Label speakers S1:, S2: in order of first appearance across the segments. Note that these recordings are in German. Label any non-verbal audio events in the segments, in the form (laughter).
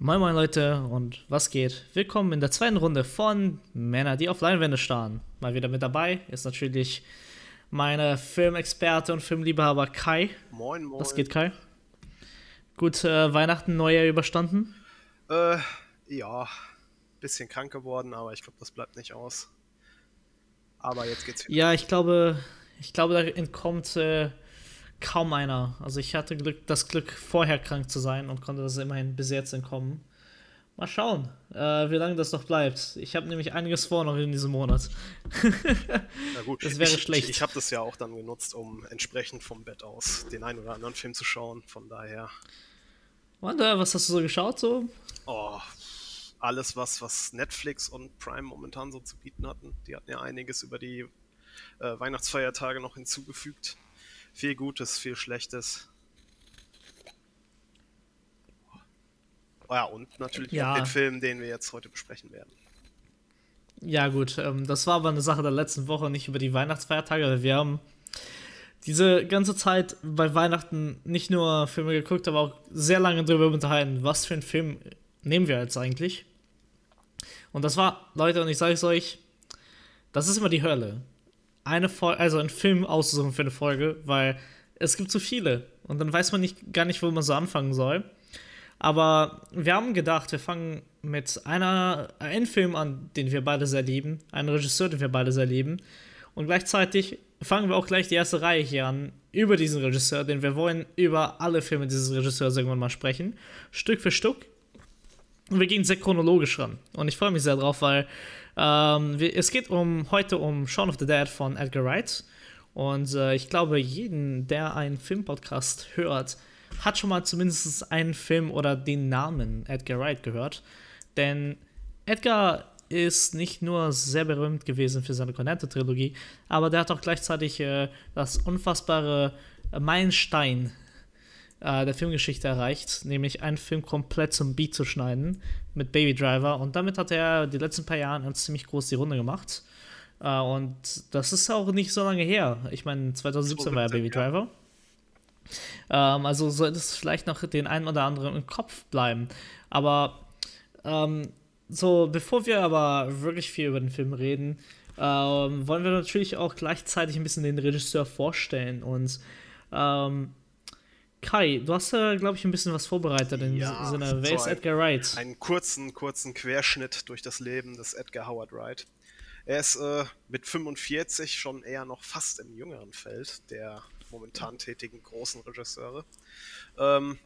S1: Moin Moin Leute und was geht? Willkommen in der zweiten Runde von Männer, die auf Leinwände starren. Mal wieder mit dabei ist natürlich meine Filmexperte und Filmliebhaber Kai.
S2: Moin Moin.
S1: Was geht Kai? Gut äh, Weihnachten, Neujahr überstanden?
S2: Äh, ja, bisschen krank geworden, aber ich glaube, das bleibt nicht aus. Aber jetzt geht's
S1: wieder. Ja, ich glaube, ich glaube, da entkommt äh, kaum einer. Also ich hatte Glück, das Glück, vorher krank zu sein und konnte das immerhin bis jetzt entkommen. Mal schauen, äh, wie lange das noch bleibt. Ich habe nämlich einiges vor noch in diesem Monat. (laughs)
S2: Na gut, das wäre ich, schlecht. Ich, ich habe das ja auch dann genutzt, um entsprechend vom Bett aus den einen oder anderen Film zu schauen. Von daher.
S1: Äh, was hast du so geschaut so?
S2: Oh, alles was was Netflix und Prime momentan so zu bieten hatten. Die hatten ja einiges über die äh, Weihnachtsfeiertage noch hinzugefügt. Viel Gutes, viel Schlechtes. Oh ja, und natürlich ja. den Film, den wir jetzt heute besprechen werden.
S1: Ja, gut, ähm, das war aber eine Sache der letzten Woche, nicht über die Weihnachtsfeiertage. Wir haben diese ganze Zeit bei Weihnachten nicht nur Filme geguckt, aber auch sehr lange darüber unterhalten, was für einen Film nehmen wir jetzt eigentlich. Und das war, Leute, und ich sage es euch, das ist immer die Hölle eine Folge, also einen Film auszusuchen für eine Folge, weil es gibt zu viele und dann weiß man nicht, gar nicht, wo man so anfangen soll. Aber wir haben gedacht, wir fangen mit einer, einem Film an, den wir beide sehr lieben, einem Regisseur, den wir beide sehr lieben. Und gleichzeitig fangen wir auch gleich die erste Reihe hier an über diesen Regisseur, denn wir wollen über alle Filme dieses Regisseurs irgendwann mal sprechen, Stück für Stück. Und wir gehen sehr chronologisch ran. Und ich freue mich sehr drauf, weil ähm, es geht um heute um Shaun of the Dead von Edgar Wright. Und äh, ich glaube, jeden, der einen Filmpodcast hört, hat schon mal zumindest einen Film oder den Namen Edgar Wright gehört. Denn Edgar ist nicht nur sehr berühmt gewesen für seine Cornetto-Trilogie, aber der hat auch gleichzeitig äh, das unfassbare Meilenstein äh, der Filmgeschichte erreicht, nämlich einen Film komplett zum Beat zu schneiden mit Baby Driver. Und damit hat er die letzten paar Jahre ziemlich groß die Runde gemacht. Äh, und das ist auch nicht so lange her. Ich meine, 2017 war ja Baby Driver. Ähm, also sollte es vielleicht noch den einen oder anderen im Kopf bleiben. Aber ähm, so, bevor wir aber wirklich viel über den Film reden, ähm, wollen wir natürlich auch gleichzeitig ein bisschen den Regisseur vorstellen. Und ähm, Kai, du hast ja, glaube ich, ein bisschen was vorbereitet in ja, Sinne. Wer ist Edgar Wright?
S2: Einen kurzen, kurzen Querschnitt durch das Leben des Edgar Howard Wright. Er ist äh, mit 45 schon eher noch fast im jüngeren Feld der momentan tätigen großen Regisseure. Ähm,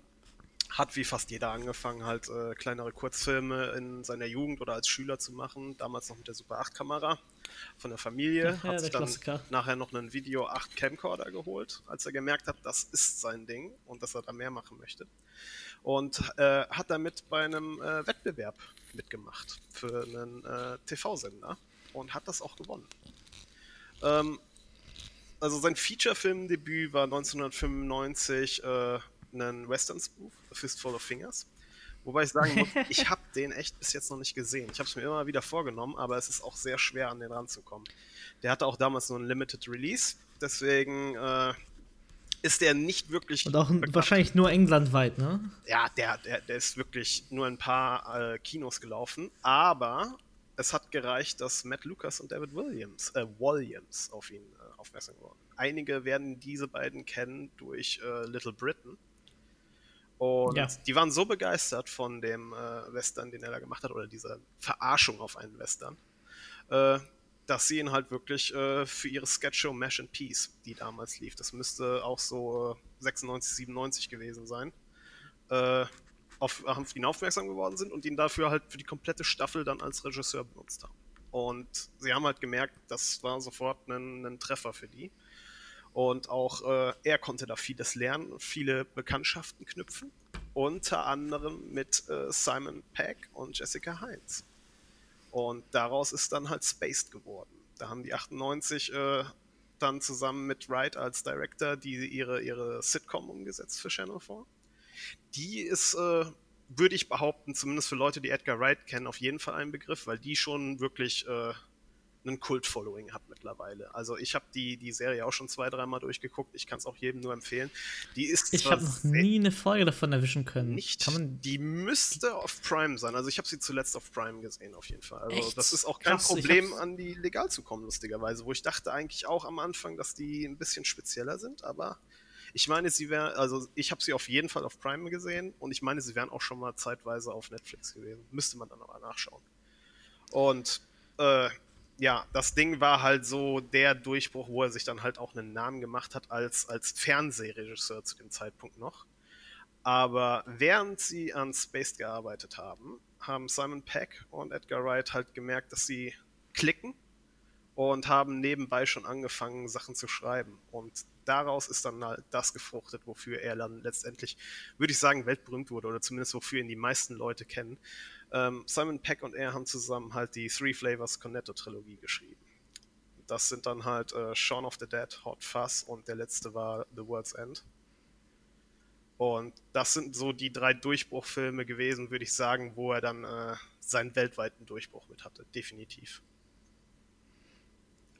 S2: hat wie fast jeder angefangen, halt äh, kleinere Kurzfilme in seiner Jugend oder als Schüler zu machen, damals noch mit der Super 8 Kamera von der Familie, ja, hat sich dann Klassiker. nachher noch einen Video 8 Camcorder geholt, als er gemerkt hat, das ist sein Ding und dass er da mehr machen möchte. Und äh, hat damit bei einem äh, Wettbewerb mitgemacht für einen äh, TV-Sender und hat das auch gewonnen. Ähm, also sein Feature-Film-Debüt war 1995 äh, einen Western-Spoof, A Fistful of Fingers. Wobei ich sagen muss, (laughs) ich habe den echt bis jetzt noch nicht gesehen. Ich habe es mir immer wieder vorgenommen, aber es ist auch sehr schwer, an den ranzukommen. Der hatte auch damals nur ein Limited Release, deswegen äh, ist der nicht wirklich.
S1: Und auch bekannt. wahrscheinlich nur englandweit, ne?
S2: Ja, der, der, der ist wirklich nur ein paar äh, Kinos gelaufen, aber es hat gereicht, dass Matt Lucas und David Williams, äh, Williams auf ihn äh, aufmerksam wurden. Einige werden diese beiden kennen durch äh, Little Britain und ja. die waren so begeistert von dem äh, Western, den er da gemacht hat, oder dieser Verarschung auf einen Western, äh, dass sie ihn halt wirklich äh, für ihre Sketchshow Mash and Peace, die damals lief, das müsste auch so 96, 97 gewesen sein, äh, auf, auf ihn aufmerksam geworden sind und ihn dafür halt für die komplette Staffel dann als Regisseur benutzt haben. Und sie haben halt gemerkt, das war sofort ein, ein Treffer für die. Und auch äh, er konnte da vieles lernen viele Bekanntschaften knüpfen. Unter anderem mit äh, Simon Peck und Jessica Heinz. Und daraus ist dann halt Spaced geworden. Da haben die 98 äh, dann zusammen mit Wright als Director die ihre, ihre Sitcom umgesetzt für Channel 4. Die ist, äh, würde ich behaupten, zumindest für Leute, die Edgar Wright kennen, auf jeden Fall ein Begriff, weil die schon wirklich äh, ein Kult-Following hat mittlerweile. Also ich habe die, die Serie auch schon zwei, dreimal durchgeguckt. Ich kann es auch jedem nur empfehlen. Die ist
S1: ich habe noch nie eine Folge davon erwischen können.
S2: Nicht. die müsste auf Prime sein. Also ich habe sie zuletzt auf Prime gesehen, auf jeden Fall. Also Echt? das ist auch kein Krass, Problem, an die legal zu kommen, lustigerweise. Wo ich dachte eigentlich auch am Anfang, dass die ein bisschen spezieller sind, aber ich meine, sie wären, also ich habe sie auf jeden Fall auf Prime gesehen und ich meine, sie wären auch schon mal zeitweise auf Netflix gewesen. Müsste man dann aber nachschauen. Und äh, ja, das Ding war halt so der Durchbruch, wo er sich dann halt auch einen Namen gemacht hat als, als Fernsehregisseur zu dem Zeitpunkt noch. Aber während sie an Spaced gearbeitet haben, haben Simon Peck und Edgar Wright halt gemerkt, dass sie klicken und haben nebenbei schon angefangen, Sachen zu schreiben. Und daraus ist dann halt das gefruchtet, wofür er dann letztendlich, würde ich sagen, weltberühmt wurde oder zumindest wofür ihn die meisten Leute kennen. Ähm, Simon Peck und er haben zusammen halt die Three Flavors Cornetto Trilogie geschrieben. Das sind dann halt äh, Shaun of the Dead, Hot Fuzz und der letzte war The World's End. Und das sind so die drei Durchbruchfilme gewesen, würde ich sagen, wo er dann äh, seinen weltweiten Durchbruch mit hatte. Definitiv.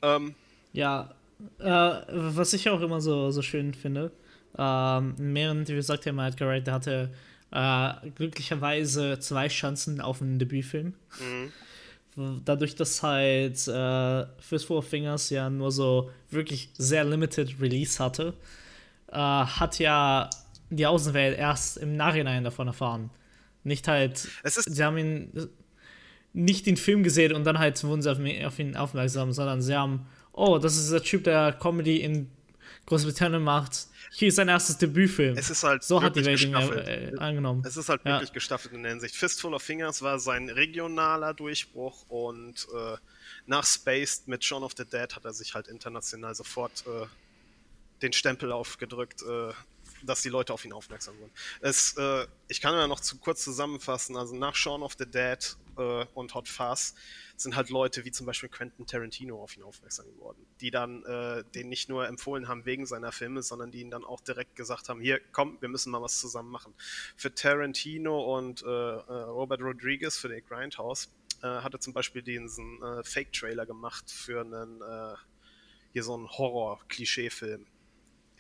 S1: Ähm, ja, äh, was ich auch immer so, so schön finde, ähm, in mehreren Interviews sagt ja mal Edgar Wright, der hatte äh, glücklicherweise zwei Chancen auf einen Debütfilm. Mhm. Dadurch, dass halt äh, Fistful of Fingers ja nur so wirklich sehr limited Release hatte, äh, hat ja die Außenwelt erst im Nachhinein davon erfahren. Nicht halt. Es ist sie haben ihn nicht den Film gesehen und dann halt wurden sie auf, auf ihn aufmerksam, sondern sie haben, oh, das ist der Typ, der Comedy in Großbritannien macht hier ist sein erstes Debütfilm.
S2: Es ist halt
S1: so hat die Welt ihn äh, angenommen.
S2: Es ist halt wirklich ja. gestaffelt in der Hinsicht. Fistful of Fingers war sein regionaler Durchbruch und äh, nach Spaced mit Shaun of the Dead hat er sich halt international sofort äh, den Stempel aufgedrückt, äh, dass die Leute auf ihn aufmerksam wurden. Es, äh, ich kann ja noch zu kurz zusammenfassen. Also nach Shaun of the Dead äh, und Hot Fuzz sind halt Leute wie zum Beispiel Quentin Tarantino auf ihn aufmerksam geworden, die dann äh, den nicht nur empfohlen haben wegen seiner Filme, sondern die ihn dann auch direkt gesagt haben, hier, komm, wir müssen mal was zusammen machen. Für Tarantino und äh, äh Robert Rodriguez, für den Grindhouse, äh, hat er zum Beispiel diesen Fake-Trailer gemacht für einen, hier so einen Horror-Klischee-Film.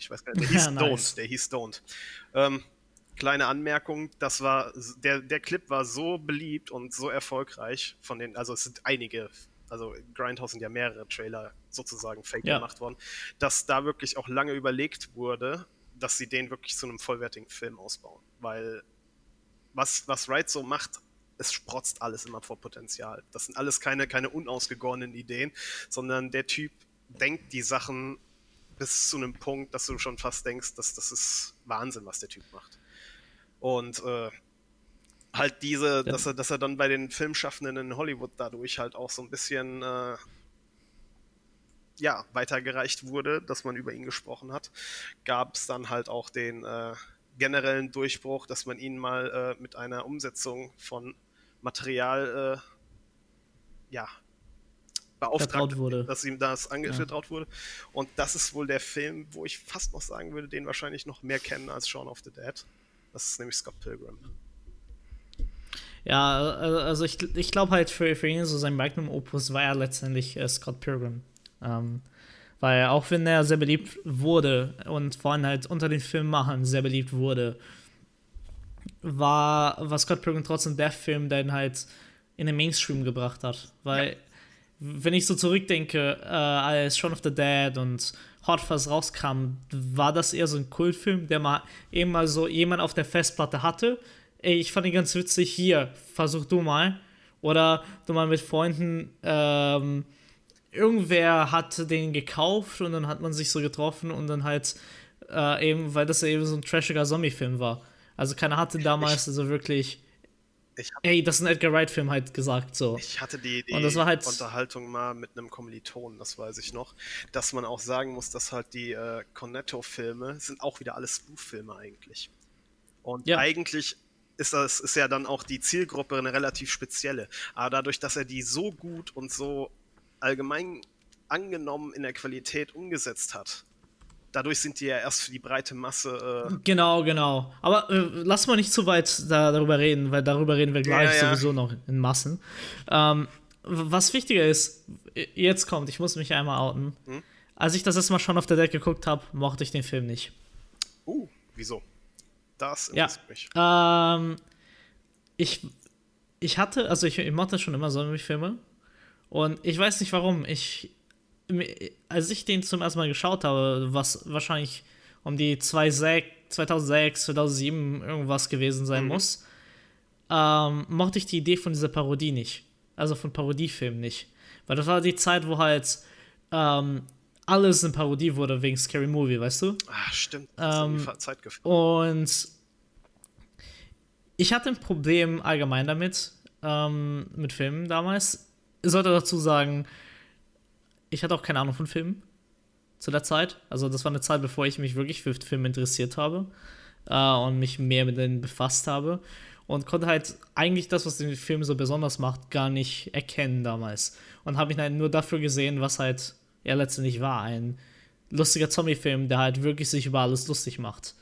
S2: Ich weiß gar nicht, der (laughs) hieß ja, nice. Don't, der hieß Don't. Ähm, kleine Anmerkung, das war der, der Clip war so beliebt und so erfolgreich von den, also es sind einige, also Grindhouse sind ja mehrere Trailer sozusagen fake ja. gemacht worden, dass da wirklich auch lange überlegt wurde, dass sie den wirklich zu einem vollwertigen Film ausbauen. Weil was, was Wright so macht, es sprotzt alles immer vor Potenzial. Das sind alles keine, keine unausgegorenen Ideen, sondern der Typ denkt die Sachen bis zu einem Punkt, dass du schon fast denkst, dass das ist Wahnsinn, was der Typ macht. Und äh, halt diese, ja. dass er, dass er dann bei den Filmschaffenden in Hollywood dadurch halt auch so ein bisschen äh, ja, weitergereicht wurde, dass man über ihn gesprochen hat, gab es dann halt auch den äh, generellen Durchbruch, dass man ihn mal äh, mit einer Umsetzung von Material äh, ja, beauftragt wurde. dass ihm das angevertraut ja. wurde. Und das ist wohl der Film, wo ich fast noch sagen würde, den wahrscheinlich noch mehr kennen als Shaun of the Dead. Das ist nämlich Scott Pilgrim.
S1: Ja, also ich, ich glaube halt für, für ihn so sein Magnum Opus war ja letztendlich äh, Scott Pilgrim. Ähm, weil auch wenn er sehr beliebt wurde und vor allem halt unter den Filmemachern sehr beliebt wurde, war, war Scott Pilgrim trotzdem der Film, der ihn halt in den Mainstream gebracht hat. Weil, ja. Wenn ich so zurückdenke, äh, als Shaun of the Dead und Hot Fuzz rauskam, war das eher so ein Kultfilm, der mal eben mal so jemand auf der Festplatte hatte. Ey, ich fand ihn ganz witzig, hier, versuch du mal. Oder du mal mit Freunden, ähm, irgendwer hat den gekauft und dann hat man sich so getroffen und dann halt äh, eben, weil das eben so ein trashiger Zombie-Film war. Also keiner hatte damals also wirklich Ey, das ist ein Edgar Wright-Film halt gesagt so.
S2: Ich hatte die, die halt Unterhaltung mal mit einem Kommiliton, das weiß ich noch, dass man auch sagen muss, dass halt die äh, Cornetto-Filme sind auch wieder alles Spoof-Filme eigentlich. Und ja. eigentlich ist das ist ja dann auch die Zielgruppe eine relativ spezielle. Aber dadurch, dass er die so gut und so allgemein angenommen in der Qualität umgesetzt hat, dadurch sind die ja erst für die breite Masse.
S1: Äh genau, genau. Aber äh, lass mal nicht zu weit da, darüber reden, weil darüber reden wir gleich ja, ja. sowieso noch in Massen. Ähm, was wichtiger ist, jetzt kommt, ich muss mich einmal outen. Hm? Als ich das erstmal schon auf der Deck geguckt habe, mochte ich den Film nicht.
S2: Uh, wieso? Das
S1: interessiert ja, mich. Ähm, ich, ich hatte, also ich, ich mochte schon immer Zombie-Filme. Und ich weiß nicht warum. Ich, als ich den zum ersten Mal geschaut habe, was wahrscheinlich um die 2006, 2007 irgendwas gewesen sein mhm. muss, ähm, mochte ich die Idee von dieser Parodie nicht. Also von Parodiefilmen nicht. Weil das war die Zeit, wo halt ähm, alles eine Parodie wurde wegen Scary Movie, weißt du?
S2: Ah, stimmt.
S1: Ähm, Zeit und ich hatte ein Problem allgemein damit, ähm, mit Filmen damals. Ich sollte dazu sagen, ich hatte auch keine Ahnung von Filmen zu der Zeit. Also das war eine Zeit, bevor ich mich wirklich für Filme interessiert habe äh, und mich mehr mit denen befasst habe und konnte halt eigentlich das, was den Film so besonders macht, gar nicht erkennen damals. Und habe mich halt nur dafür gesehen, was halt er letztendlich war. Ein lustiger Zombie-Film, der halt wirklich sich über alles lustig macht.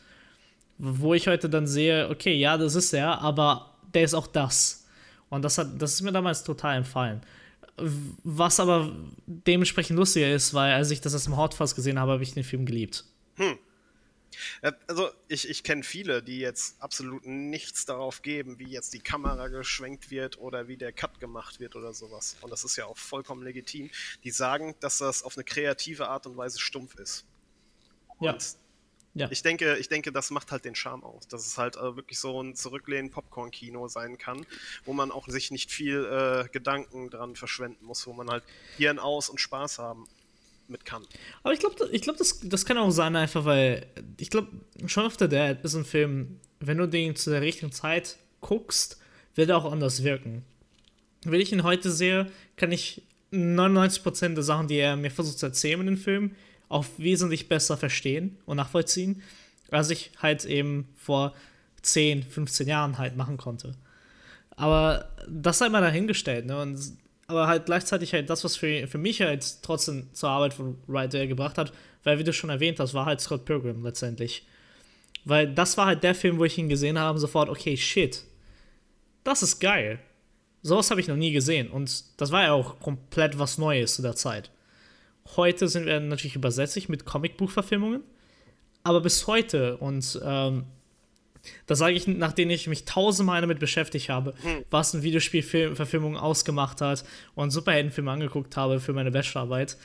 S1: Wo ich heute dann sehe, okay, ja, das ist er, aber der ist auch das. Und das, hat, das ist mir damals total entfallen. Was aber dementsprechend lustiger ist, weil als ich das erst im Hotfast gesehen habe, habe ich den Film geliebt. Hm.
S2: Also ich, ich kenne viele, die jetzt absolut nichts darauf geben, wie jetzt die Kamera geschwenkt wird oder wie der Cut gemacht wird oder sowas. Und das ist ja auch vollkommen legitim. Die sagen, dass das auf eine kreative Art und Weise stumpf ist. Und ja. Ich denke, ich denke, das macht halt den Charme aus, dass es halt äh, wirklich so ein Zurücklehnen Popcorn-Kino sein kann, wo man auch sich nicht viel äh, Gedanken dran verschwenden muss, wo man halt Hirn aus und Spaß haben mit kann.
S1: Aber ich glaube, ich glaub, das, das kann auch sein, einfach weil ich glaube, Shaun of the Dead ist ein Film, wenn du den zu der richtigen Zeit guckst, wird er auch anders wirken. Wenn ich ihn heute sehe, kann ich 99% der Sachen, die er mir versucht zu erzählen in dem Film, auch wesentlich besser verstehen und nachvollziehen, als ich halt eben vor 10, 15 Jahren halt machen konnte. Aber das sei mal dahingestellt, ne? Und aber halt gleichzeitig halt das, was für, für mich halt trotzdem zur Arbeit von Wright gebracht hat, weil, wie du schon erwähnt hast, war halt Scott Pilgrim letztendlich. Weil das war halt der Film, wo ich ihn gesehen habe, sofort, okay, shit, das ist geil. Sowas habe ich noch nie gesehen und das war ja auch komplett was Neues zu der Zeit. Heute sind wir natürlich übersättig mit Comicbuchverfilmungen, aber bis heute und ähm, das sage ich, nachdem ich mich tausendmal damit beschäftigt habe, hm. was ein Videospielverfilmung ausgemacht hat und Superheldenfilme angeguckt habe für meine Bachelorarbeit.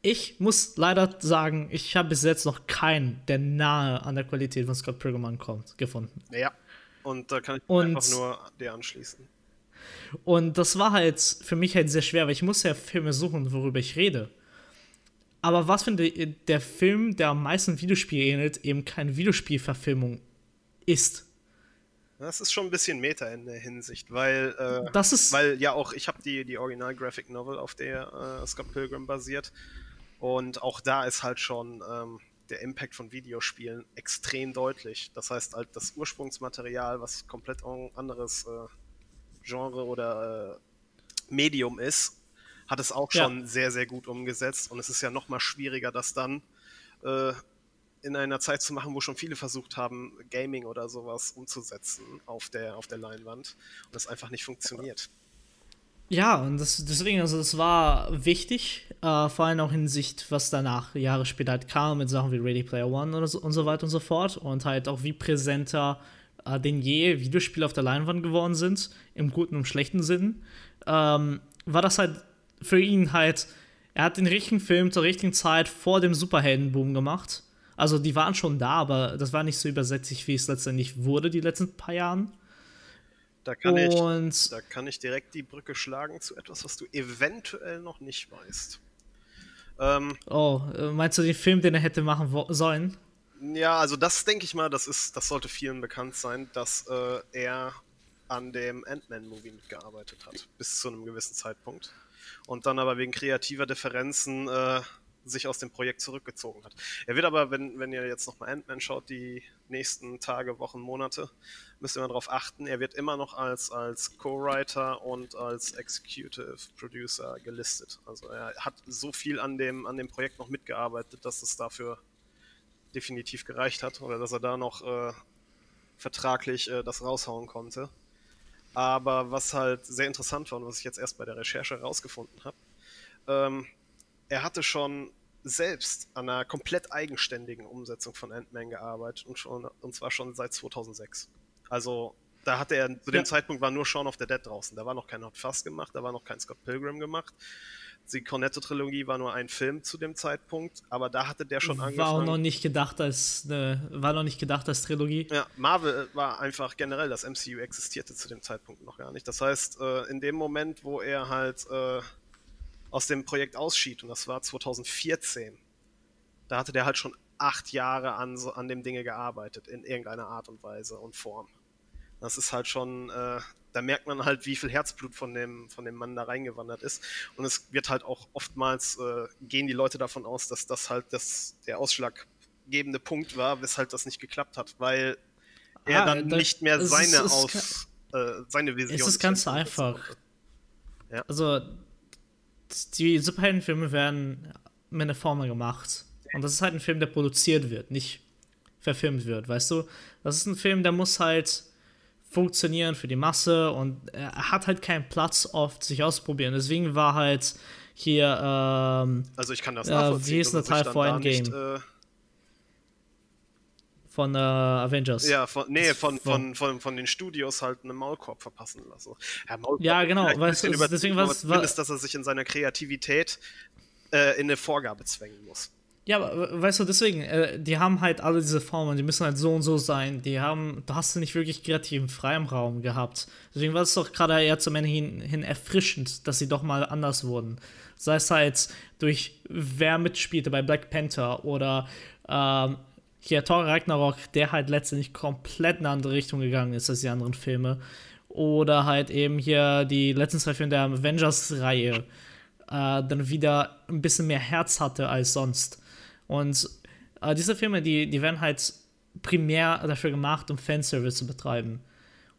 S1: Ich muss leider sagen, ich habe bis jetzt noch keinen, der nahe an der Qualität von Scott Pilgrim kommt, gefunden.
S2: Ja, und da kann ich und, einfach nur dir anschließen.
S1: Und das war halt für mich halt sehr schwer, weil ich muss ja Filme suchen, worüber ich rede. Aber was finde der Film, der am meisten Videospiel ähnelt, eben keine Videospielverfilmung ist.
S2: Das ist schon ein bisschen Meta in der Hinsicht, weil, äh,
S1: das ist
S2: weil ja auch, ich habe die, die Original Graphic Novel, auf der äh, Scott Pilgrim basiert. Und auch da ist halt schon ähm, der Impact von Videospielen extrem deutlich. Das heißt, halt das Ursprungsmaterial, was komplett anderes äh, Genre oder äh, Medium ist, hat es auch schon ja. sehr, sehr gut umgesetzt. Und es ist ja noch mal schwieriger, das dann äh, in einer Zeit zu machen, wo schon viele versucht haben, Gaming oder sowas umzusetzen auf der, auf der Leinwand und das einfach nicht funktioniert.
S1: Ja, und das, deswegen, also das war wichtig, äh, vor allem auch in Sicht, was danach Jahre später halt kam, mit Sachen wie Ready Player One oder so, und so weiter und so fort und halt auch wie präsenter äh, denn je Videospiele auf der Leinwand geworden sind, im guten und schlechten Sinn, ähm, war das halt für ihn halt, er hat den richtigen Film zur richtigen Zeit vor dem Superheldenboom gemacht also die waren schon da, aber das war nicht so übersättigt, wie es letztendlich wurde, die letzten paar Jahren.
S2: Da kann, Und ich, da kann ich direkt die Brücke schlagen zu etwas, was du eventuell noch nicht weißt.
S1: Ähm, oh, äh, meinst du den Film, den er hätte machen sollen?
S2: Ja, also das denke ich mal, das ist, das sollte vielen bekannt sein, dass äh, er an dem Ant-Man-Movie mitgearbeitet hat, bis zu einem gewissen Zeitpunkt. Und dann aber wegen kreativer Differenzen äh, sich aus dem Projekt zurückgezogen hat. Er wird aber, wenn, wenn ihr jetzt nochmal Ant-Man schaut, die nächsten Tage, Wochen, Monate, müsst ihr mal darauf achten, er wird immer noch als, als Co-Writer und als Executive Producer gelistet. Also er hat so viel an dem, an dem Projekt noch mitgearbeitet, dass es dafür definitiv gereicht hat oder dass er da noch äh, vertraglich äh, das raushauen konnte. Aber was halt sehr interessant war und was ich jetzt erst bei der Recherche herausgefunden habe, ähm, er hatte schon selbst an einer komplett eigenständigen Umsetzung von Ant-Man gearbeitet und, schon, und zwar schon seit 2006. Also da hatte er, zu dem ja. Zeitpunkt war nur Shaun of the Dead draußen. Da war noch kein Hot Fuss gemacht, da war noch kein Scott Pilgrim gemacht. Die Cornetto-Trilogie war nur ein Film zu dem Zeitpunkt, aber da hatte der schon
S1: angefangen. War auch noch nicht gedacht als eine, war noch nicht gedacht als Trilogie.
S2: Ja, Marvel war einfach generell, das MCU existierte zu dem Zeitpunkt noch gar nicht. Das heißt, äh, in dem Moment, wo er halt äh, aus dem Projekt ausschied, und das war 2014, da hatte der halt schon acht Jahre an, an dem Dinge gearbeitet, in irgendeiner Art und Weise und Form. Das ist halt schon, äh, da merkt man halt, wie viel Herzblut von dem, von dem Mann da reingewandert ist. Und es wird halt auch oftmals, äh, gehen die Leute davon aus, dass das halt das, der ausschlaggebende Punkt war, weshalb das nicht geklappt hat, weil er ah, dann da, nicht mehr seine, ist, aus, äh, seine Vision.
S1: Es ist ganz einfach. Ja. Also, die Superheldenfilme werden mit einer Formel gemacht. Und das ist halt ein Film, der produziert wird, nicht verfilmt wird, weißt du? Das ist ein Film, der muss halt funktionieren für die Masse und er hat halt keinen Platz oft, sich auszuprobieren. Deswegen war halt hier, ähm,
S2: Also ich kann das nachvollziehen.
S1: Äh, wie ist der Teil vor Endgame? Äh von äh, Avengers.
S2: Ja, von, nee, von, von, von, von den Studios halt einen Maulkorb verpassen lassen.
S1: Ja, Maulkorb ja genau. Weißt deswegen was,
S2: was, dass er sich in seiner Kreativität äh, in eine Vorgabe zwängen muss.
S1: Ja, aber weißt du, deswegen, äh, die haben halt alle diese Formen, die müssen halt so und so sein. Die haben, da hast du nicht wirklich kreativen Freiraum gehabt. Deswegen war es doch gerade eher zum Ende hin, hin erfrischend, dass sie doch mal anders wurden. Sei es halt durch wer mitspielte bei Black Panther oder ähm, hier Thor Ragnarok, der halt letztendlich komplett in eine andere Richtung gegangen ist als die anderen Filme. Oder halt eben hier die letzten zwei Filme der Avengers-Reihe äh, dann wieder ein bisschen mehr Herz hatte als sonst. Und äh, diese Filme, die, die werden halt primär dafür gemacht, um Fanservice zu betreiben.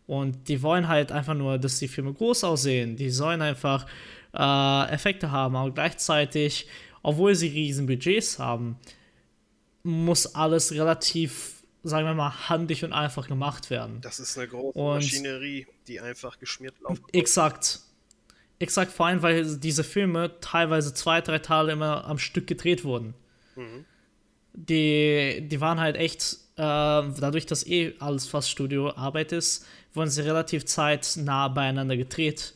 S1: Und die wollen halt einfach nur, dass die Filme groß aussehen. Die sollen einfach äh, Effekte haben, aber gleichzeitig, obwohl sie riesen Budgets haben, muss alles relativ, sagen wir mal, handig und einfach gemacht werden.
S2: Das ist eine große und Maschinerie, die einfach geschmiert läuft.
S1: Exakt. Exakt, vor allem, weil diese Filme teilweise zwei, drei Tage immer am Stück gedreht wurden. Mhm. Die, die waren halt echt, äh, dadurch, dass eh alles fast Studioarbeit ist, wurden sie relativ zeitnah beieinander gedreht.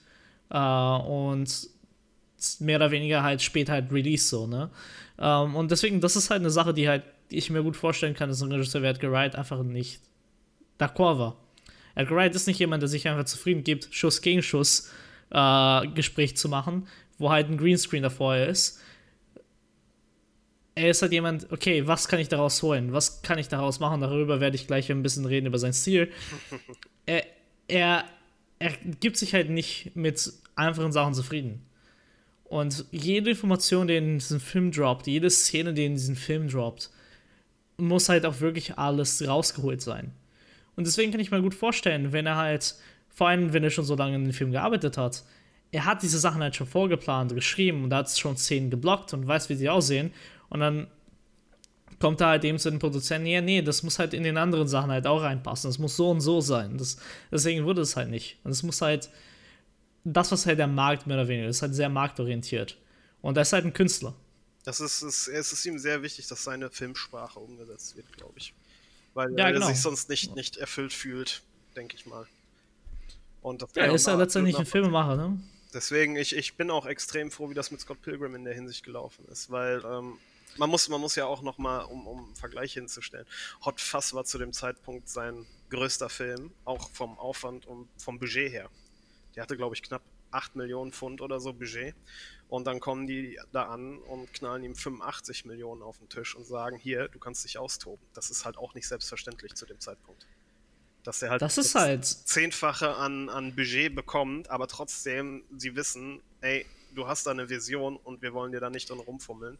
S1: Äh, und mehr oder weniger halt später halt Release so, ne? Ähm, und deswegen, das ist halt eine Sache, die halt ich mir gut vorstellen kann, dass ein Regisseur wie Edgar Wright einfach nicht d'accord war. Edgar Wright ist nicht jemand, der sich einfach zufrieden gibt, Schuss gegen Schuss äh, Gespräch zu machen, wo halt ein Greenscreen davor ist er ist halt jemand, okay, was kann ich daraus holen? Was kann ich daraus machen? Darüber werde ich gleich ein bisschen reden, über sein Stil. (laughs) er, er, er gibt sich halt nicht mit einfachen Sachen zufrieden. Und jede Information, die in diesen Film droppt, jede Szene, die in diesen Film droppt, muss halt auch wirklich alles rausgeholt sein. Und deswegen kann ich mir gut vorstellen, wenn er halt, vor allem wenn er schon so lange in den Film gearbeitet hat, er hat diese Sachen halt schon vorgeplant, geschrieben und hat schon Szenen geblockt und weiß, wie sie aussehen. Und dann kommt da halt eben zu den Produzenten, ja, nee, das muss halt in den anderen Sachen halt auch reinpassen. Das muss so und so sein. Das, deswegen wurde es halt nicht. Und es muss halt, das, was halt der Markt mehr oder weniger ist, halt sehr marktorientiert. Und er ist halt ein Künstler.
S2: Das ist, ist, es ist ihm sehr wichtig, dass seine Filmsprache umgesetzt wird, glaube ich. Weil,
S1: ja,
S2: weil
S1: genau.
S2: er sich sonst nicht, nicht erfüllt fühlt, denke ich mal.
S1: Und ja, er ist ja letztendlich ein Filmemacher, ne?
S2: Deswegen, ich, ich bin auch extrem froh, wie das mit Scott Pilgrim in der Hinsicht gelaufen ist, weil ähm, man muss, man muss ja auch nochmal, um, um Vergleiche hinzustellen, Hot Fuzz war zu dem Zeitpunkt sein größter Film, auch vom Aufwand und vom Budget her. Der hatte, glaube ich, knapp 8 Millionen Pfund oder so Budget. Und dann kommen die da an und knallen ihm 85 Millionen auf den Tisch und sagen, hier, du kannst dich austoben. Das ist halt auch nicht selbstverständlich zu dem Zeitpunkt. Dass er halt
S1: das ist halt
S2: zehnfache an, an Budget bekommt, aber trotzdem sie wissen, ey, du hast da eine Vision und wir wollen dir da nicht drin rumfummeln.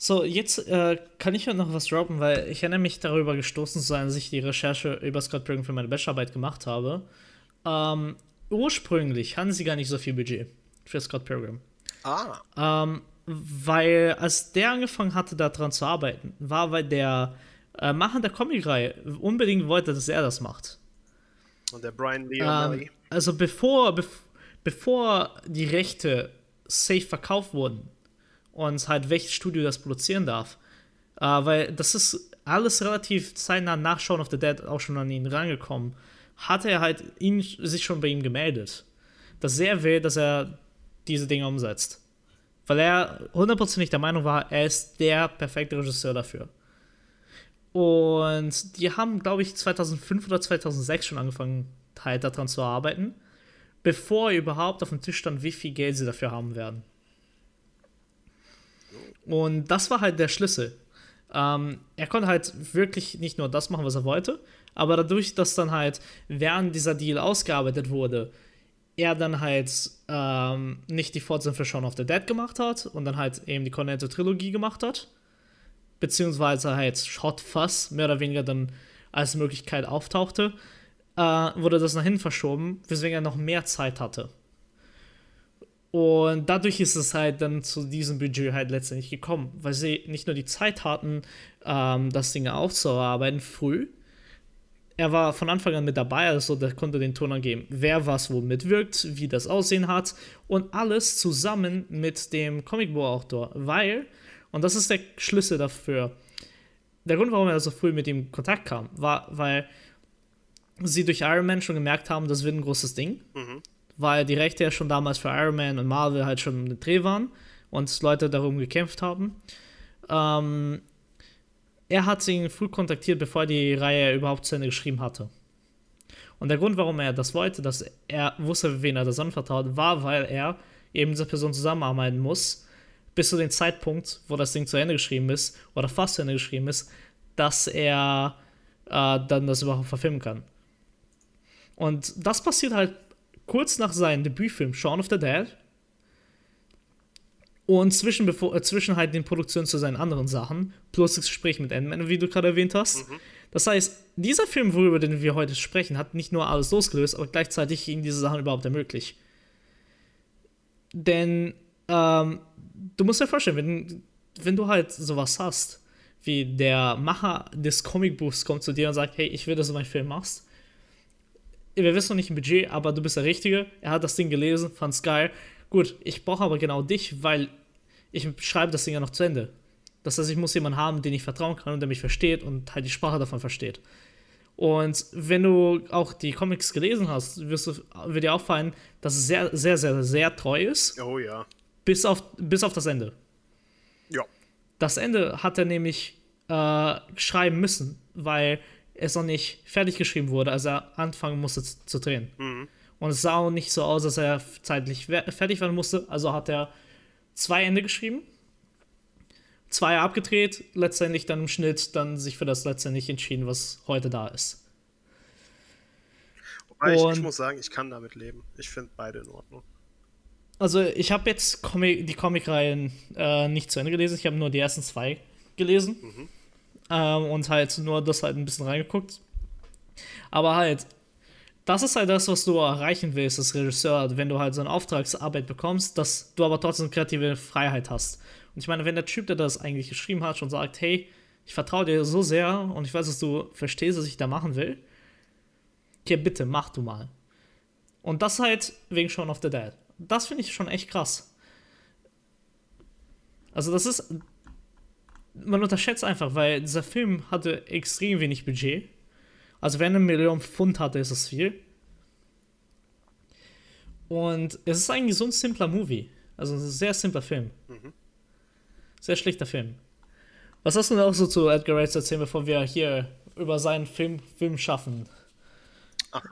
S1: So, jetzt äh, kann ich noch was droppen, weil ich erinnere mich darüber gestoßen zu sein, dass ich die Recherche über Scott Pilgrim für meine Bachelorarbeit gemacht habe. Ähm, ursprünglich hatten sie gar nicht so viel Budget für Scott Pilgrim.
S2: Ah.
S1: Ähm, weil als der angefangen hatte, daran zu arbeiten, war, weil der äh, Macher der Comicreihe unbedingt wollte, dass er das macht.
S2: Und der Brian Lee
S1: Ähm, also bevor, bev bevor die Rechte safe verkauft wurden und halt welches Studio das produzieren darf, äh, weil das ist alles relativ zeitnah nach Shaun of the Dead auch schon an ihn rangekommen, hat er halt ihn, sich schon bei ihm gemeldet, dass er will, dass er diese Dinge umsetzt. Weil er hundertprozentig der Meinung war, er ist der perfekte Regisseur dafür. Und die haben, glaube ich, 2005 oder 2006 schon angefangen, halt daran zu arbeiten, bevor überhaupt auf dem Tisch stand, wie viel Geld sie dafür haben werden. Und das war halt der Schlüssel. Ähm, er konnte halt wirklich nicht nur das machen, was er wollte, aber dadurch, dass dann halt während dieser Deal ausgearbeitet wurde, er dann halt ähm, nicht die Fortsetzung für Shaun of the Dead gemacht hat und dann halt eben die Cornetto-Trilogie gemacht hat, beziehungsweise halt Shot Fuss mehr oder weniger dann als Möglichkeit auftauchte, äh, wurde das nach hinten verschoben, weswegen er noch mehr Zeit hatte. Und dadurch ist es halt dann zu diesem Budget halt letztendlich gekommen, weil sie nicht nur die Zeit hatten, ähm, das Ding aufzuarbeiten früh. Er war von Anfang an mit dabei, also der konnte den Ton angeben, wer was wo mitwirkt, wie das Aussehen hat und alles zusammen mit dem Comicbuchautor, weil, und das ist der Schlüssel dafür, der Grund, warum er so früh mit ihm in Kontakt kam, war, weil sie durch Iron Man schon gemerkt haben, das wird ein großes Ding
S2: Mhm.
S1: Weil die Rechte ja schon damals für Iron Man und Marvel halt schon im Dreh waren und Leute darum gekämpft haben. Ähm, er hat ihn früh kontaktiert, bevor die Reihe überhaupt zu Ende geschrieben hatte. Und der Grund, warum er das wollte, dass er wusste, wen er das anvertraut, war, weil er eben dieser Person zusammenarbeiten muss, bis zu dem Zeitpunkt, wo das Ding zu Ende geschrieben ist, oder fast zu Ende geschrieben ist, dass er äh, dann das überhaupt verfilmen kann. Und das passiert halt kurz nach seinem Debütfilm Shaun of the Dead und zwischen, bevor, äh, zwischen halt den Produktionen zu seinen anderen Sachen, plus das Gespräch mit Ant-Man, wie du gerade erwähnt hast. Das heißt, dieser Film, worüber den wir heute sprechen, hat nicht nur alles losgelöst, aber gleichzeitig ihm diese Sachen überhaupt ermöglicht. Denn ähm, du musst dir vorstellen, wenn, wenn du halt sowas hast, wie der Macher des Comicbuchs kommt zu dir und sagt, hey, ich will, dass du meinen Film machst. Wir wissen noch nicht ein Budget, aber du bist der Richtige. Er hat das Ding gelesen, fand's geil. Gut, ich brauche aber genau dich, weil ich schreibe das Ding ja noch zu Ende. Das heißt, ich muss jemanden haben, den ich vertrauen kann und der mich versteht und halt die Sprache davon versteht. Und wenn du auch die Comics gelesen hast, wirst du, wird dir auffallen, dass es sehr, sehr, sehr, sehr treu ist,
S2: Oh ja.
S1: bis auf, bis auf das Ende.
S2: Ja.
S1: Das Ende hat er nämlich äh, schreiben müssen, weil es noch nicht fertig geschrieben wurde, als er anfangen musste zu, zu drehen.
S2: Mhm.
S1: Und es sah auch nicht so aus, dass er zeitlich fertig werden musste. Also hat er zwei Ende geschrieben, zwei abgedreht, letztendlich dann im Schnitt dann sich für das letztendlich entschieden, was heute da ist.
S2: Wobei ich, ich muss sagen, ich kann damit leben. Ich finde beide in Ordnung.
S1: Also ich habe jetzt Comic, die Comicreihen äh, nicht zu Ende gelesen, ich habe nur die ersten zwei gelesen ähm, und halt nur das halt ein bisschen reingeguckt. Aber halt, das ist halt das, was du erreichen willst als Regisseur, wenn du halt so eine Auftragsarbeit bekommst, dass du aber trotzdem kreative Freiheit hast. Und ich meine, wenn der Typ, der das eigentlich geschrieben hat, schon sagt, hey, ich vertraue dir so sehr und ich weiß, dass du verstehst, was ich da machen will, hier bitte, mach du mal. Und das halt wegen Shaun of the Dead. Das finde ich schon echt krass. Also das ist, man unterschätzt einfach, weil dieser Film hatte extrem wenig Budget. Also wenn eine Million Pfund hatte, ist es viel. Und es ist eigentlich so ein simpler Movie. Also ein sehr simpler Film. Sehr schlichter Film. Was hast du denn auch so zu Edgar Wright zu erzählen, bevor wir hier über seinen Film, Film schaffen?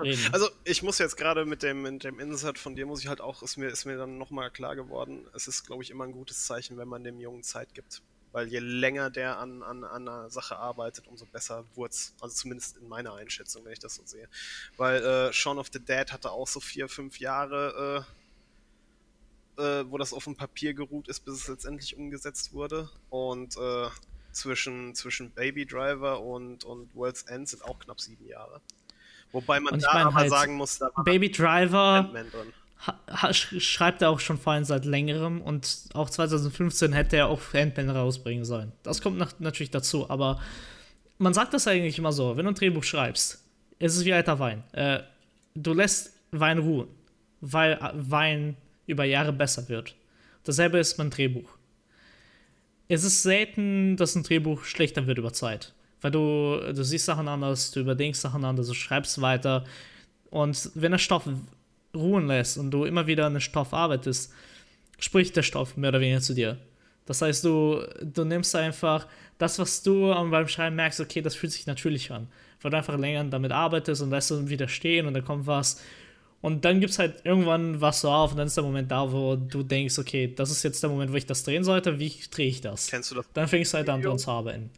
S1: reden?
S2: Also ich muss jetzt gerade mit dem, mit dem Insert von dir, muss ich halt auch, ist mir, ist mir dann nochmal klar geworden, es ist, glaube ich, immer ein gutes Zeichen, wenn man dem Jungen Zeit gibt. Weil je länger der an, an, an einer Sache arbeitet, umso besser wird's. Also zumindest in meiner Einschätzung, wenn ich das so sehe. Weil äh, Shaun of the Dead hatte auch so vier, fünf Jahre, äh, äh, wo das auf dem Papier geruht ist, bis es letztendlich umgesetzt wurde. Und äh, zwischen, zwischen Baby Driver und, und World's End sind auch knapp sieben Jahre. Wobei man da aber
S1: halt,
S2: sagen muss, da war
S1: Baby Driver
S2: Ant-Man drin.
S1: Schreibt er auch schon vor allem seit längerem und auch 2015 hätte er auch Ant-Man rausbringen sollen. Das kommt nach, natürlich dazu, aber man sagt das eigentlich immer so, wenn du ein Drehbuch schreibst, ist es wie alter Wein. Äh, du lässt Wein ruhen, weil Wein über Jahre besser wird. Dasselbe ist beim Drehbuch. Es ist selten, dass ein Drehbuch schlechter wird über Zeit. Weil du, du siehst Sachen anders, du überdenkst Sachen anders, du schreibst weiter. Und wenn der Stoff ruhen lässt und du immer wieder an den Stoff arbeitest, spricht der Stoff mehr oder weniger zu dir. Das heißt, du, du nimmst einfach das, was du beim Schreiben merkst, okay, das fühlt sich natürlich an. Weil du einfach länger damit arbeitest und lässt es wieder stehen und dann kommt was. Und dann gibt es halt irgendwann was so auf und dann ist der Moment da, wo du denkst, okay, das ist jetzt der Moment, wo ich das drehen sollte, wie drehe ich das?
S2: Kennst du das?
S1: Dann fängst du halt an, dran zu arbeiten.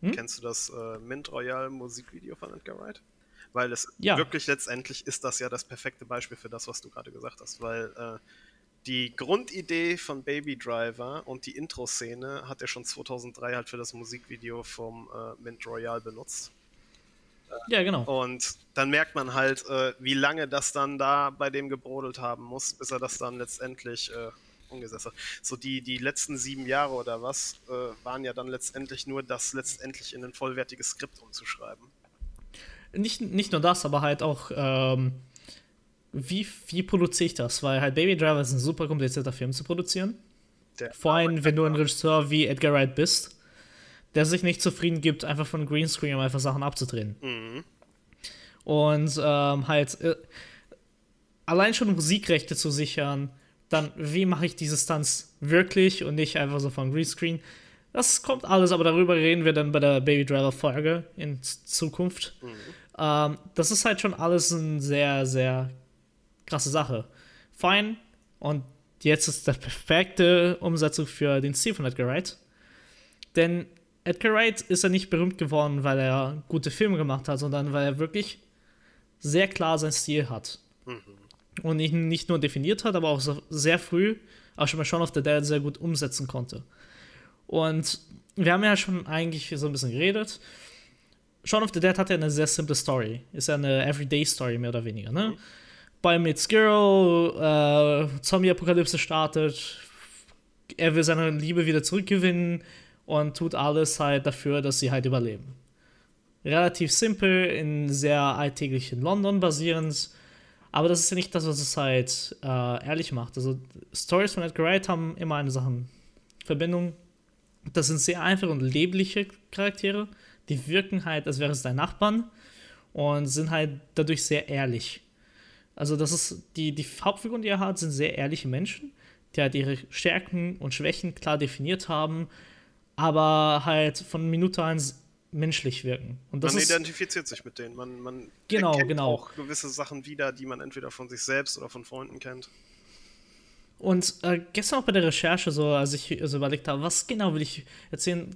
S2: Hm? Kennst du das äh, Mint Royal Musikvideo von Edgar Wright? Weil es
S1: ja.
S2: wirklich letztendlich ist das ja das perfekte Beispiel für das, was du gerade gesagt hast, weil äh, die Grundidee von Baby Driver und die Intro-Szene hat er schon 2003 halt für das Musikvideo vom äh, Mint Royal benutzt.
S1: Ja, genau.
S2: Und dann merkt man halt, äh, wie lange das dann da bei dem gebrodelt haben muss, bis er das dann letztendlich äh, umgesetzt hat. So die, die letzten sieben Jahre oder was äh, waren ja dann letztendlich nur das letztendlich in ein vollwertiges Skript umzuschreiben.
S1: Nicht, nicht nur das, aber halt auch, ähm, wie, wie produziere ich das? Weil halt Baby Driver ist ein super komplizierter Film zu produzieren. Der Vor allem, wenn du ein Regisseur wie Edgar Wright bist, der sich nicht zufrieden gibt, einfach von Greenscreen um einfach Sachen abzudrehen.
S2: Mhm.
S1: Und ähm, halt äh, allein schon Musikrechte zu sichern, dann wie mache ich diese Stunts wirklich und nicht einfach so von Greenscreen. Das kommt alles, aber darüber reden wir dann bei der Baby Driver Folge in Zukunft. Mhm. Ähm, das ist halt schon alles eine sehr, sehr krasse Sache. Fein. Und jetzt ist das perfekte Umsetzung für den Stil von Edgar Wright. Denn Edgar Wright ist ja nicht berühmt geworden, weil er gute Filme gemacht hat, sondern weil er wirklich sehr klar seinen Stil hat. Mhm. Und ihn nicht nur definiert hat, aber auch sehr früh, auch schon bei Shaun of the Dead, sehr gut umsetzen konnte. Und wir haben ja schon eigentlich so ein bisschen geredet. Shaun of the Dead hat ja eine sehr simple Story. Ist ja eine Everyday-Story, mehr oder weniger. Ne? Bei Meets Girl, äh, Zombie-Apokalypse startet, er will seine Liebe wieder zurückgewinnen und tut alles halt dafür, dass sie halt überleben. Relativ simpel, in sehr alltäglichen London basierend, aber das ist ja nicht das, was es halt äh, ehrlich macht. Also Stories von Edgar Wright haben immer eine Sache Verbindung. Das sind sehr einfache und lebliche Charaktere, die wirken halt, als wären es dein Nachbarn und sind halt dadurch sehr ehrlich. Also das ist, die, die Hauptfiguren, die er hat, sind sehr ehrliche Menschen, die halt ihre Stärken und Schwächen klar definiert haben aber halt von Minute an menschlich wirken.
S2: Und
S1: das
S2: man
S1: ist,
S2: identifiziert sich mit denen. Man, man
S1: genau,
S2: erkennt
S1: genau.
S2: auch gewisse Sachen wieder, die man entweder von sich selbst oder von Freunden kennt.
S1: Und äh, gestern auch bei der Recherche, so als ich so überlegt habe, was genau will ich erzählen,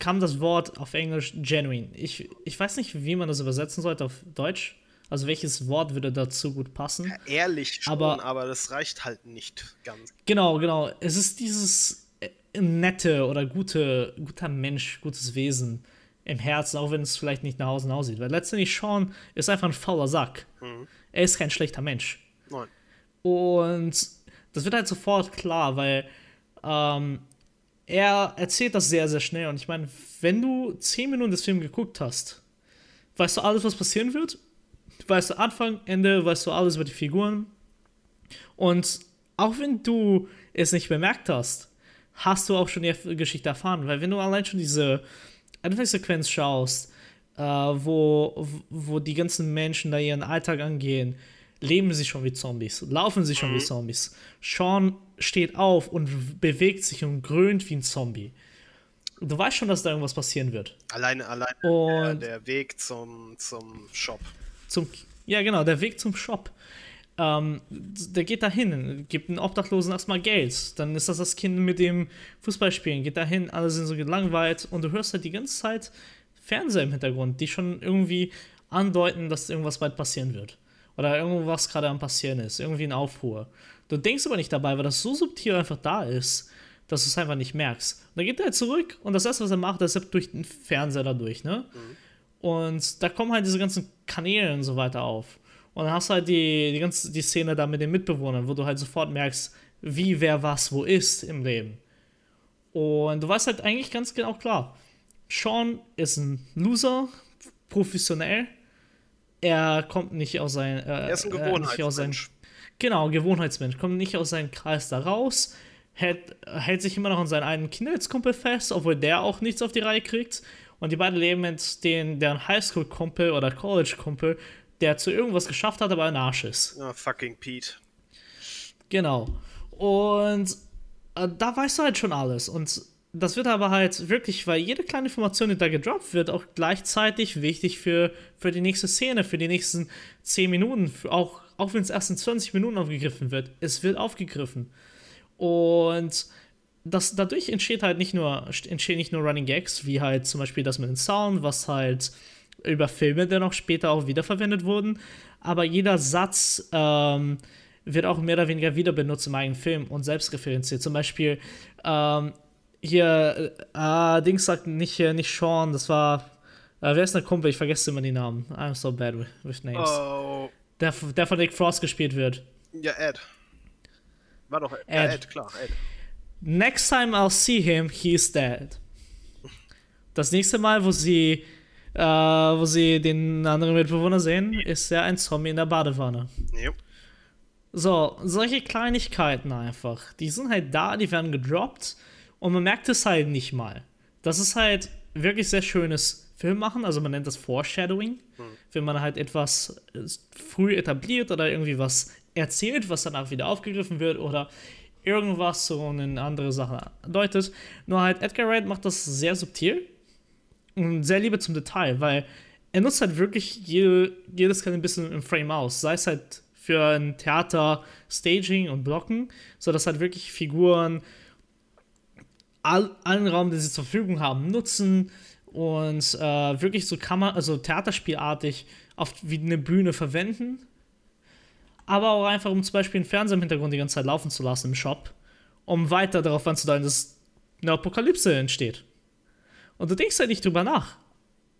S1: kam das Wort auf Englisch genuine. Ich, ich weiß nicht, wie man das übersetzen sollte auf Deutsch. Also welches Wort würde dazu gut passen? Ja,
S2: ehrlich schon,
S1: aber,
S2: aber das reicht halt nicht ganz.
S1: Genau, genau. Es ist dieses nette oder gute, guter Mensch, gutes Wesen im Herzen, auch wenn es vielleicht nicht nach außen aussieht. Weil letztendlich Sean ist einfach ein fauler Sack. Mhm. Er ist kein schlechter Mensch.
S2: Nein.
S1: Und das wird halt sofort klar, weil ähm, er erzählt das sehr, sehr schnell. Und ich meine, wenn du 10 Minuten des Films geguckt hast, weißt du alles, was passieren wird. Weißt du Anfang, Ende, weißt du alles über die Figuren. Und auch wenn du es nicht bemerkt hast, hast du auch schon die Geschichte erfahren. Weil wenn du allein schon diese Anfangssequenz schaust, äh, wo, wo die ganzen Menschen da ihren Alltag angehen, leben sie schon wie Zombies, laufen sie schon mhm. wie Zombies. Sean steht auf und bewegt sich und grönt wie ein Zombie. Du weißt schon, dass da irgendwas passieren wird.
S2: Alleine, alleine und der, der Weg zum, zum Shop.
S1: Zum, ja, genau, der Weg zum Shop. Ähm, der geht dahin, gibt einem Obdachlosen erstmal Geld. Dann ist das das Kind mit dem Fußballspielen, geht dahin, alle sind so gelangweilt und du hörst halt die ganze Zeit Fernseher im Hintergrund, die schon irgendwie andeuten, dass irgendwas bald passieren wird. Oder irgendwas gerade am Passieren ist, irgendwie ein Aufruhr. Du denkst aber nicht dabei, weil das so subtil einfach da ist, dass du es einfach nicht merkst. Und dann geht er halt zurück und das erste, was er macht, ist durch den Fernseher da durch, ne? Mhm. Und da kommen halt diese ganzen Kanäle und so weiter auf. Und dann hast du halt die, die ganze die Szene da mit den Mitbewohnern, wo du halt sofort merkst, wie wer was wo ist im Leben. Und du weißt halt eigentlich ganz genau klar, Sean ist ein Loser, professionell, er kommt nicht aus seinem. Äh,
S2: er ist ein
S1: äh,
S2: Gewohnheitsmensch.
S1: Genau, Gewohnheitsmensch. Kommt nicht aus seinem Kreis da raus, hält, hält sich immer noch an seinen einen Kindheitskumpel fest, obwohl der auch nichts auf die Reihe kriegt. Und die beiden leben mit den, deren Highschool-Kumpel oder College-Kumpel, der zu irgendwas geschafft hat, aber ein Arsch ist.
S2: Ja, fucking Pete.
S1: Genau. Und äh, da weißt du halt schon alles. Und das wird aber halt wirklich, weil jede kleine Information, die da gedroppt wird, auch gleichzeitig wichtig für, für die nächste Szene, für die nächsten 10 Minuten, auch, auch wenn es erst in 20 Minuten aufgegriffen wird. Es wird aufgegriffen. Und das, dadurch entsteht halt nicht nur, entstehen nicht nur Running Gags, wie halt zum Beispiel das mit dem Sound, was halt über Filme dann auch später auch wiederverwendet wurden, aber jeder Satz ähm, wird auch mehr oder weniger wieder benutzt im eigenen Film und selbst referenziert. Zum Beispiel ähm, hier, äh, Dings sagt nicht hier, nicht Sean, das war, äh, wer ist der Kumpel? Ich vergesse immer die Namen. I'm so bad with, with names.
S2: Oh,
S1: Der, der von Nick Frost gespielt wird.
S2: ja, Ed. War doch Ed. Ja,
S1: Ed.
S2: Ed, klar, Ed.
S1: Next time I'll see him, he's dead. Das nächste Mal, wo sie, äh, wo sie den anderen Mitbewohner sehen, ist er ein Zombie in der Badewanne.
S2: Jo.
S1: So, solche Kleinigkeiten einfach. Die sind halt da, die werden gedroppt und man merkt es halt nicht mal. Das ist halt wirklich sehr schönes Filmmachen, also man nennt das Foreshadowing, wenn man halt etwas äh, früh etabliert oder irgendwie was erzählt, was danach wieder aufgegriffen wird oder irgendwas so eine andere Sache deutet. Nur halt Edgar Wright macht das sehr subtil und sehr Liebe zum Detail, weil er nutzt halt wirklich jede, jedes kleine bisschen im Frame aus. Sei es halt für ein Theater Staging und Blocken, sodass halt wirklich Figuren all, allen Raum, den sie zur Verfügung haben, nutzen und äh, wirklich so Kammer, also Theaterspielartig auf wie eine Bühne verwenden. Aber auch einfach, um zum Beispiel einen Fernseher im Hintergrund die ganze Zeit laufen zu lassen im Shop, um weiter darauf anzudeuten, dass eine Apokalypse entsteht. Und du denkst halt nicht drüber nach,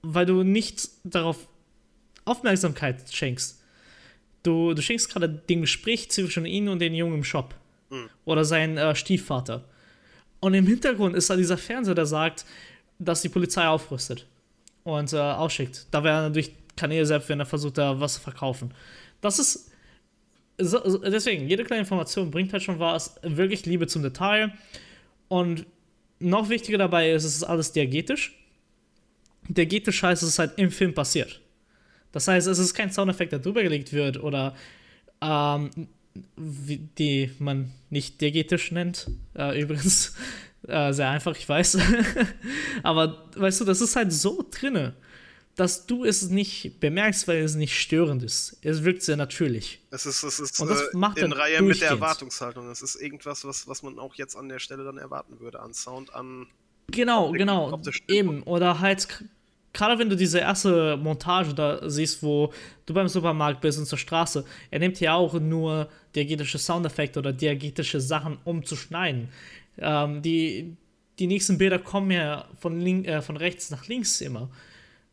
S1: weil du nicht darauf Aufmerksamkeit schenkst. Du, du schenkst gerade dem Gespräch zwischen ihnen und den Jungen im Shop. Oder seinen äh, Stiefvater. Und im Hintergrund ist da dieser Fernseher, der sagt, dass die Polizei aufrüstet und äh, ausschickt. Da wäre natürlich Kanäle selbst, wenn er versucht, da was zu verkaufen. Das ist. So, deswegen, jede kleine Information bringt halt schon was. Wirklich Liebe zum Detail. Und noch wichtiger dabei ist, es ist alles diegetisch. Diegetisch heißt, es ist halt im Film passiert. Das heißt, es ist kein Soundeffekt, der drüber gelegt wird oder ähm, die man nicht diegetisch nennt. Äh, übrigens, (laughs) äh, sehr einfach, ich weiß. (laughs) Aber weißt du, das ist halt so drinne, dass du es nicht bemerkst, weil es nicht störend ist. Es wirkt sehr natürlich.
S2: Es ist, es ist
S1: Und das
S2: äh,
S1: macht
S2: in Reihe mit der. Erwartungshaltung. Es ist irgendwas, was, was man auch jetzt an der Stelle dann erwarten würde. An Sound, an.
S1: Genau, genau. Eben. Oder halt, gerade wenn du diese erste Montage da siehst, wo du beim Supermarkt bist und zur Straße, er nimmt ja auch nur diegetische Soundeffekte oder diegetische Sachen, um zu schneiden. Ähm, die, die nächsten Bilder kommen ja von, link, äh, von rechts nach links immer.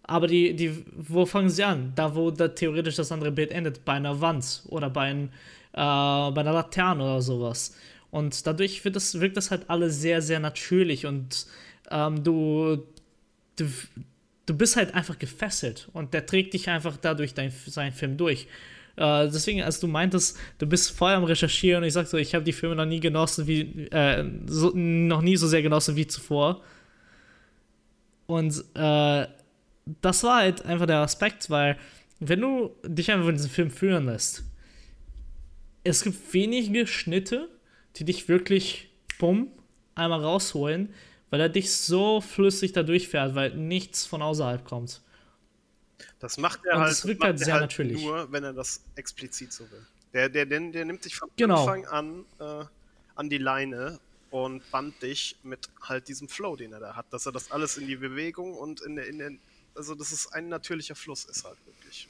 S1: Aber die, die, wo fangen sie an? Da, wo da theoretisch das andere Bild endet, bei einer Wand oder bei, ein, äh, bei einer Laterne oder sowas. Und dadurch wird das, wirkt das halt alles sehr, sehr natürlich und ähm, du, du, du bist halt einfach gefesselt und der trägt dich einfach dadurch dein, seinen Film durch. Äh, deswegen, als du meintest, du bist voll am Recherchieren und ich sag so, ich habe die Filme noch nie genossen, wie, äh, so, noch nie so sehr genossen wie zuvor. Und äh, das war halt einfach der Aspekt, weil wenn du dich einfach von diesem Film führen lässt, es gibt wenige Schnitte, die dich wirklich, bumm, einmal rausholen, weil er dich so flüssig da durchfährt, weil nichts von außerhalb kommt.
S2: Das macht er
S1: Und
S2: halt,
S1: es wirkt halt sehr natürlich.
S2: nur, wenn er das explizit so will. Der, der, der, der nimmt dich von
S1: Genau.
S2: Anfang an äh, an die Leine und bannt dich mit halt diesem Flow, den er da hat, dass er das alles in die Bewegung und in der, in der also dass es ein natürlicher Fluss ist halt wirklich.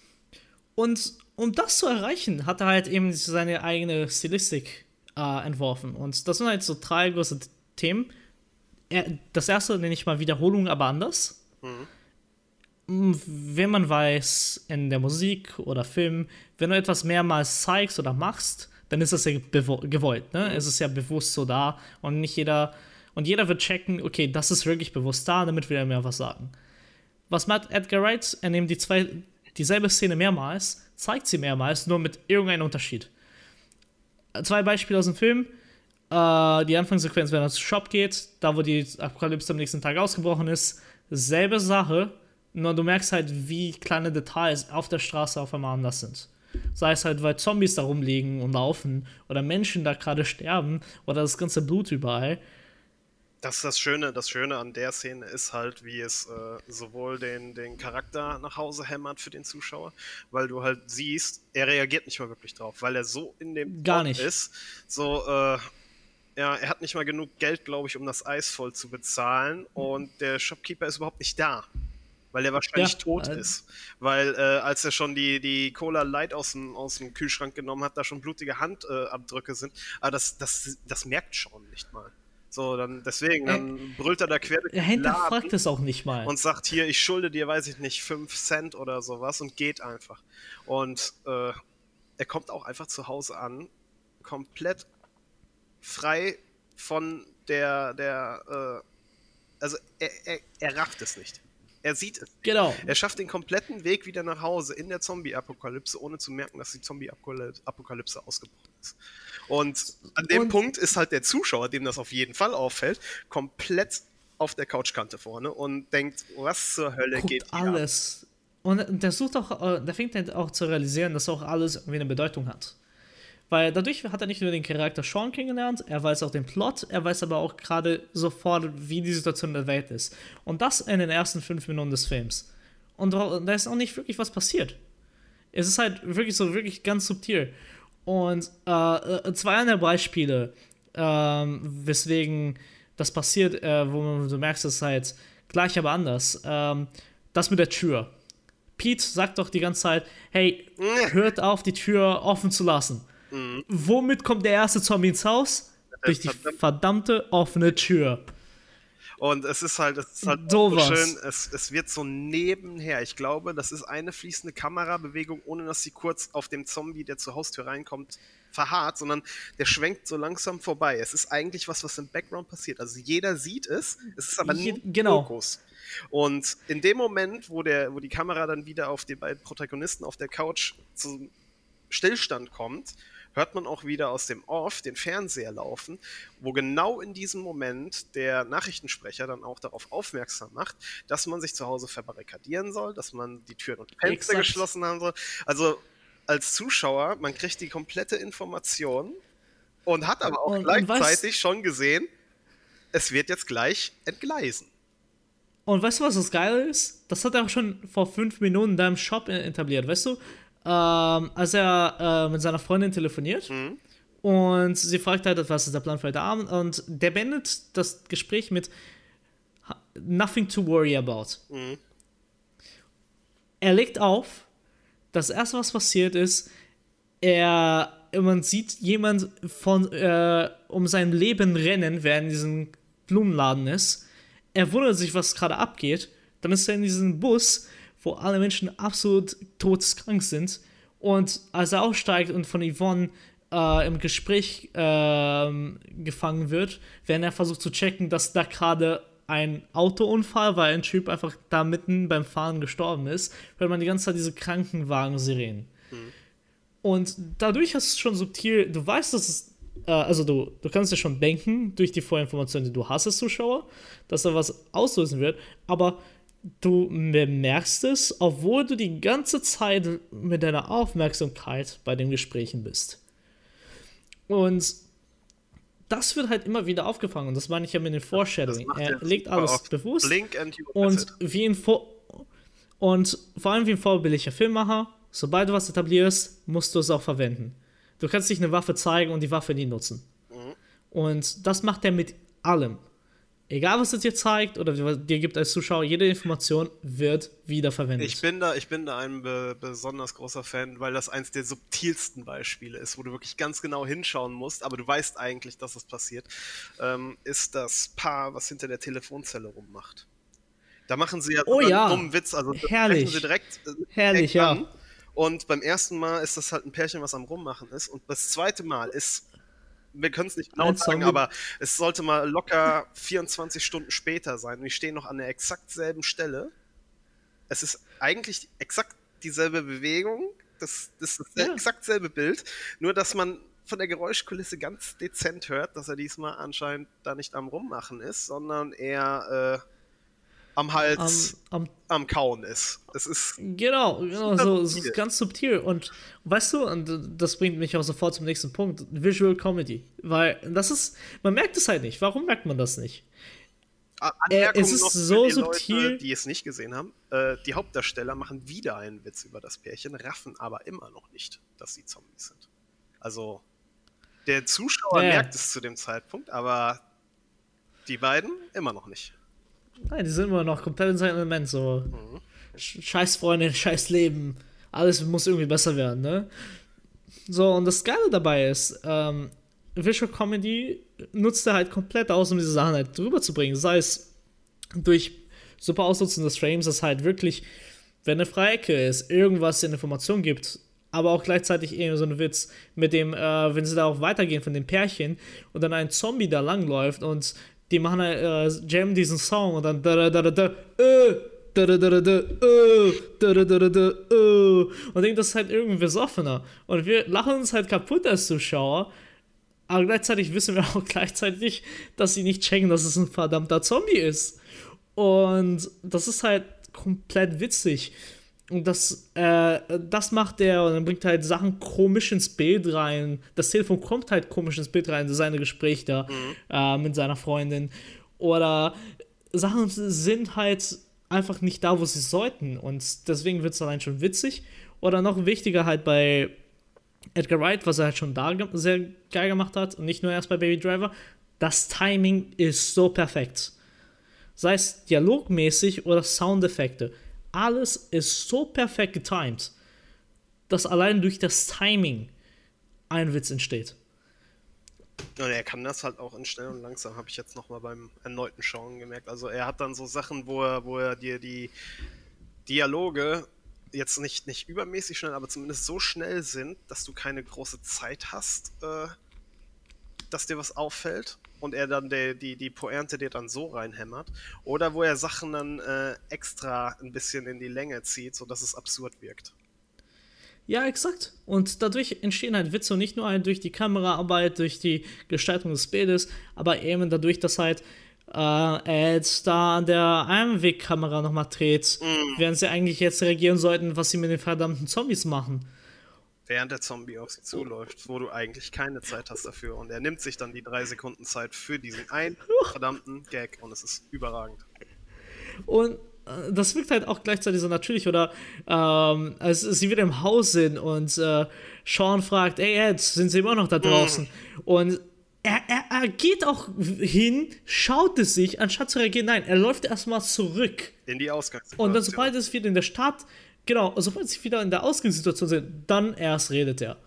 S1: Und um das zu erreichen, hat er halt eben seine eigene Stilistik äh, entworfen. Und das sind halt so drei große Themen. Er, das erste nenne ich mal Wiederholung, aber anders. Mm, Wenn man weiß, in der Musik oder Film, wenn du etwas mehrmals zeigst oder machst, dann ist das ja gewollt. Ne? Es ist ja bewusst so da und nicht jeder. Und jeder wird checken, okay, das ist wirklich bewusst da, damit will er mir was sagen. Was macht Edgar Wright? Er nimmt die zwei dieselbe Szene mehrmals, zeigt sie mehrmals, nur mit irgendeinem Unterschied. Zwei Beispiele aus dem Film. Äh, die Anfangssequenz, wenn er zum Shop geht, da wo die Apokalypse am nächsten Tag ausgebrochen ist, selbe Sache, nur du merkst halt, wie kleine Details auf der Straße auf einmal anders sind. Sei es halt, weil Zombies da rumliegen und laufen oder Menschen da gerade sterben oder das ganze Blut überall.
S2: Das ist das Schöne, das Schöne an der Szene ist halt, wie es äh, sowohl den, den Charakter nach Hause hämmert für den Zuschauer, weil du halt siehst, er reagiert nicht mal wirklich drauf, weil er so in dem
S1: Gar nicht.
S2: ist. So, äh, ja, er hat nicht mal genug Geld, glaube ich, um das Eis voll zu bezahlen und der Shopkeeper ist überhaupt nicht da weil er wahrscheinlich ja, tot äh, ist. Weil äh, als er schon die, die Cola Light aus dem, aus dem Kühlschrank genommen hat, da schon blutige Handabdrücke äh, sind. Aber das, das, das merkt schon nicht mal. So, dann deswegen, dann er, brüllt er da quer durch
S1: Er hinterfragt es auch nicht mal.
S2: Und sagt hier, ich schulde dir, weiß ich nicht, 5 Cent oder sowas und geht einfach. Und äh, er kommt auch einfach zu Hause an, komplett frei von der, der, äh, also er, er, er rafft es nicht. Er sieht es.
S1: Genau.
S2: Er schafft den kompletten Weg wieder nach Hause in der Zombie-Apokalypse, ohne zu merken, dass die Zombie-Apokalypse ausgebrochen ist. Und an dem und Punkt ist halt der Zuschauer, dem das auf jeden Fall auffällt, komplett auf der Couchkante vorne und denkt, was zur Hölle geht
S1: alles. Ab? Und der sucht auch, äh, der fängt dann auch zu realisieren, dass auch alles irgendwie eine Bedeutung hat. Weil dadurch hat er nicht nur den Charakter Sean kennengelernt, er weiß auch den Plot, er weiß aber auch gerade sofort, wie die Situation der Welt ist. Und das in den ersten fünf Minuten des Films. Und da ist auch nicht wirklich was passiert. Es ist halt wirklich so, wirklich ganz subtil. Und äh, äh zwei andere Beispiele, äh, weswegen das passiert, äh, wo du merkst, es ist halt gleich, aber anders. Ähm, das mit der Tür. Pete sagt doch die ganze Zeit, hey, hört auf, die Tür offen zu lassen. Mhm. Womit kommt der erste Zombie ins Haus? Durch die verdammte offene Tür.
S2: Und es ist halt, es ist halt so schön, es, es wird so nebenher. Ich glaube, das ist eine fließende Kamerabewegung, ohne dass sie kurz auf dem Zombie, der zur Haustür reinkommt, verharrt, sondern der schwenkt so langsam vorbei. Es ist eigentlich was, was im Background passiert. Also jeder sieht es, es ist aber nicht
S1: genau.
S2: Fokus. Und in dem Moment, wo, der, wo die Kamera dann wieder auf die beiden Protagonisten auf der Couch zum Stillstand kommt hört man auch wieder aus dem Off den Fernseher laufen, wo genau in diesem Moment der Nachrichtensprecher dann auch darauf aufmerksam macht, dass man sich zu Hause verbarrikadieren soll, dass man die Türen und Fenster Exakt. geschlossen haben soll. Also als Zuschauer, man kriegt die komplette Information und hat aber auch und, gleichzeitig und schon gesehen, es wird jetzt gleich entgleisen.
S1: Und weißt du, was das Geile ist? Das hat er auch schon vor fünf Minuten da im Shop etabliert. Weißt du, ähm, als er äh, mit seiner Freundin telefoniert. Mhm. Und sie fragt halt, was ist der Plan für heute Abend? Und der beendet das Gespräch mit Nothing to worry about. Mhm. Er legt auf. Das erste, was passiert ist, er, man sieht jemand von, äh, um sein Leben rennen, wer in diesem Blumenladen ist. Er wundert sich, was gerade abgeht. Dann ist er in diesem Bus wo alle Menschen absolut todeskrank sind. Und als er aussteigt und von Yvonne äh, im Gespräch äh, gefangen wird, während er versucht zu checken, dass da gerade ein Autounfall, weil ein Typ einfach da mitten beim Fahren gestorben ist, hört man die ganze Zeit diese Krankenwagen-Sirenen. Mhm. Und dadurch hast du schon subtil, du weißt, dass es, äh, also du, du kannst dir schon denken, durch die Vorinformationen, die du hast als Zuschauer, dass da was auslösen wird, aber du bemerkst es, obwohl du die ganze Zeit mit deiner Aufmerksamkeit bei den Gesprächen bist. Und das wird halt immer wieder aufgefangen. Und das meine ich ja mit den Foreshadowing. Er legt alles bewusst. und wie ein Vor und vor allem wie ein vorbildlicher Filmmacher, sobald du was etablierst, musst du es auch verwenden. Du kannst nicht eine Waffe zeigen und die Waffe nie nutzen. Mhm. Und das macht er mit allem egal was es dir zeigt oder dir gibt als Zuschauer, jede Information wird wiederverwendet.
S2: Ich bin da, ich bin da ein be besonders großer Fan, weil das eins der subtilsten Beispiele ist, wo du wirklich ganz genau hinschauen musst, aber du weißt eigentlich, dass es passiert, ähm, ist das Paar, was hinter der Telefonzelle rummacht. Da machen sie ja
S1: oh, einen ja.
S2: dummen Witz, also
S1: herrlich,
S2: sie direkt,
S1: äh, herrlich, ja. An.
S2: Und beim ersten Mal ist das halt ein Pärchen, was am Rummachen ist. Und das zweite Mal ist wir können es nicht genau sagen, aber es sollte mal locker 24 Stunden später sein. Und ich stehe noch an der exakt selben Stelle. Es ist eigentlich exakt dieselbe Bewegung, das, das ist ja. exakt selbe Bild, nur dass man von der Geräuschkulisse ganz dezent hört, dass er diesmal anscheinend da nicht am Rummachen ist, sondern eher äh, am Hals, am, am, am, Kauen ist. Das ist.
S1: Genau, genau, so, so ganz subtil. Und weißt du, und das bringt mich auch sofort zum nächsten Punkt: Visual Comedy. Weil das ist, man merkt es halt nicht. Warum merkt man das nicht?
S2: Anmerkung es ist noch so die subtil. Leute, die es nicht gesehen haben. Äh, die Hauptdarsteller machen wieder einen Witz über das Pärchen, raffen aber immer noch nicht, dass sie Zombies sind. Also, der Zuschauer ja. merkt es zu dem Zeitpunkt, aber die beiden immer noch nicht.
S1: Nein, die sind immer noch komplett in seinem Element. So, mhm. scheiß Freundin, (laughs) scheiß Leben. Alles muss irgendwie besser werden, ne? So, und das Geile dabei ist, ähm, Visual Comedy nutzt er halt komplett aus, um diese Sachen halt rüberzubringen. Sei es durch super Ausnutzen des Frames, dass halt wirklich, wenn eine freie Ecke ist, irgendwas in Information gibt, aber auch gleichzeitig eben so ein Witz mit dem, äh, wenn sie da auch weitergehen von dem Pärchen und dann ein Zombie da langläuft und die machen halt, äh, jam diesen Song und dann da da da da äh, da da da da da äh, da da da da da äh, und denkt, das ist halt irgendwie besoffener und wir lachen uns halt kaputt als Zuschauer aber gleichzeitig wissen wir auch gleichzeitig, dass sie nicht checken, dass es ein verdammter Zombie ist. Und das ist halt komplett witzig. Und das, äh, das macht der und dann bringt halt Sachen komisch ins Bild rein. Das Telefon kommt halt komisch ins Bild rein, seine Gespräche da mhm. äh, mit seiner Freundin. Oder Sachen sind halt einfach nicht da, wo sie sollten. Und deswegen wird es allein schon witzig. Oder noch wichtiger halt bei Edgar Wright, was er halt schon da sehr geil gemacht hat und nicht nur erst bei Baby Driver, das Timing ist so perfekt. Sei es dialogmäßig oder Soundeffekte. Alles ist so perfekt getimed, dass allein durch das Timing ein Witz entsteht.
S2: Und er kann das halt auch in schnell und langsam, habe ich jetzt nochmal beim erneuten Schauen gemerkt. Also er hat dann so Sachen, wo er, wo er dir die Dialoge jetzt nicht, nicht übermäßig schnell, aber zumindest so schnell sind, dass du keine große Zeit hast, äh, dass dir was auffällt und er dann der, die, die Pointe dir dann so reinhämmert. Oder wo er Sachen dann äh, extra ein bisschen in die Länge zieht, sodass es absurd wirkt.
S1: Ja, exakt. Und dadurch entstehen halt Witze und nicht nur halt durch die Kameraarbeit, durch die Gestaltung des Bildes, aber eben dadurch, dass halt äh, er jetzt da an der Einwegkamera nochmal dreht, mm. während sie eigentlich jetzt reagieren sollten, was sie mit den verdammten Zombies machen.
S2: Während der Zombie auf sie zuläuft, wo du eigentlich keine Zeit hast dafür. Und er nimmt sich dann die drei Sekunden Zeit für diesen einen verdammten Gag und es ist überragend.
S1: Und äh, das wirkt halt auch gleichzeitig so natürlich, oder ähm, als sie wieder im Haus sind und äh, Sean fragt, ey Ed, sind sie immer noch da draußen? Mm. Und er, er, er geht auch hin, schaut es sich, anstatt zu reagieren. Nein, er läuft erstmal zurück.
S2: In die Ausgangssituation.
S1: Und dann, sobald es wieder in der Stadt, genau, sobald sie wieder in der Ausgangssituation sind, dann erst redet er.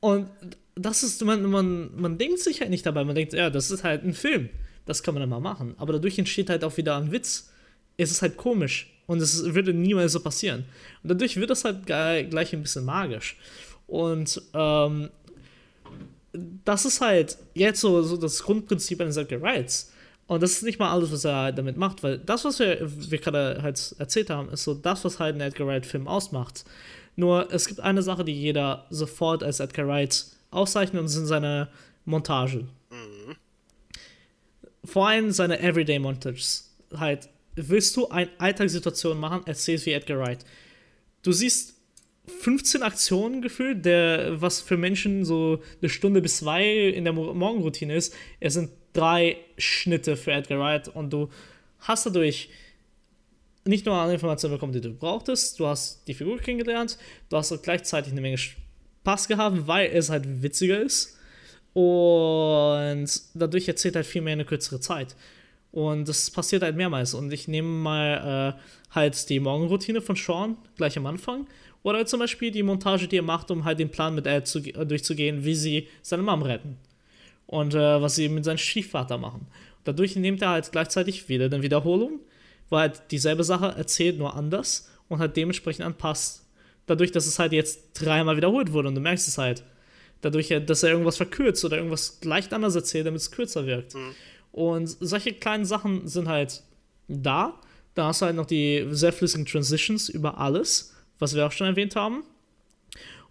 S1: Und das ist, man, man, man denkt sich halt nicht dabei, man denkt, ja, das ist halt ein Film. Das kann man dann mal machen. Aber dadurch entsteht halt auch wieder ein Witz. Es ist halt komisch. Und es würde niemals so passieren. Und dadurch wird das halt gleich ein bisschen magisch. Und ähm, das ist halt jetzt so, so das Grundprinzip eines Edgar Wrights. Und das ist nicht mal alles, was er halt damit macht, weil das, was wir, wir gerade halt erzählt haben, ist so das, was halt ein Edgar Wright-Film ausmacht. Nur es gibt eine Sache, die jeder sofort als Edgar Wright auszeichnet, und das sind seine Montagen. Mhm. Vor allem seine Everyday Montages. Halt, willst du eine Alltagssituation machen, erzählst wie Edgar Wright. Du siehst 15 Aktionen gefühlt, der, was für Menschen so eine Stunde bis zwei in der Morgenroutine ist. Es sind drei Schnitte für Edgar Wright und du hast dadurch nicht nur alle Informationen bekommen, die du brauchtest, du hast die Figur kennengelernt, du hast gleichzeitig eine Menge Spaß gehabt, weil es halt witziger ist und dadurch erzählt halt viel mehr in eine kürzere Zeit. Und das passiert halt mehrmals. Und ich nehme mal äh, halt die Morgenroutine von Sean gleich am Anfang oder zum Beispiel die Montage, die er macht, um halt den Plan mit Ed zu, durchzugehen, wie sie seine Mom retten. Und äh, was sie mit seinem Stiefvater machen. Dadurch nimmt er halt gleichzeitig wieder eine Wiederholung, weil halt dieselbe Sache erzählt, nur anders und halt dementsprechend anpasst. Dadurch, dass es halt jetzt dreimal wiederholt wurde und du merkst es halt. Dadurch, dass er irgendwas verkürzt oder irgendwas leicht anders erzählt, damit es kürzer wirkt. Mhm. Und solche kleinen Sachen sind halt da. Da hast du halt noch die sehr flüssigen Transitions über alles was wir auch schon erwähnt haben.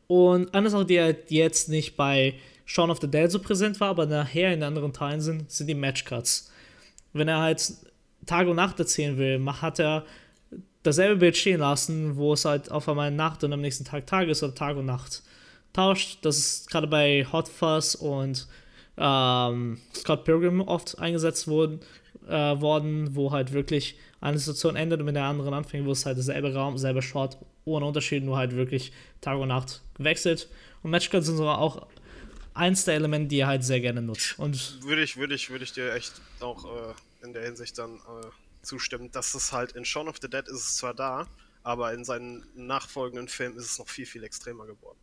S1: Und eine Sache, die halt jetzt nicht bei Shaun of the Dead so präsent war, aber nachher in anderen Teilen sind, sind die Matchcuts. Wenn er halt Tag und Nacht erzählen will, hat er dasselbe Bild stehen lassen, wo es halt auf einmal Nacht und am nächsten Tag Tag ist oder Tag und Nacht tauscht. Das ist gerade bei Hot Fuzz und ähm, Scott Pilgrim oft eingesetzt wurden, äh, worden, wo halt wirklich eine Situation endet und mit der anderen anfängt, wo es halt derselbe Raum, selber Shot, ohne Unterschied, nur halt wirklich Tag und Nacht gewechselt. Und Matchcuts sind sogar auch eins der Elemente, die er halt sehr gerne nutzt. Und
S2: würde ich, würde ich, würde ich dir echt auch äh, in der Hinsicht dann äh, zustimmen, dass es halt in Shaun of the Dead ist es zwar da, aber in seinen nachfolgenden Filmen ist es noch viel, viel extremer geworden.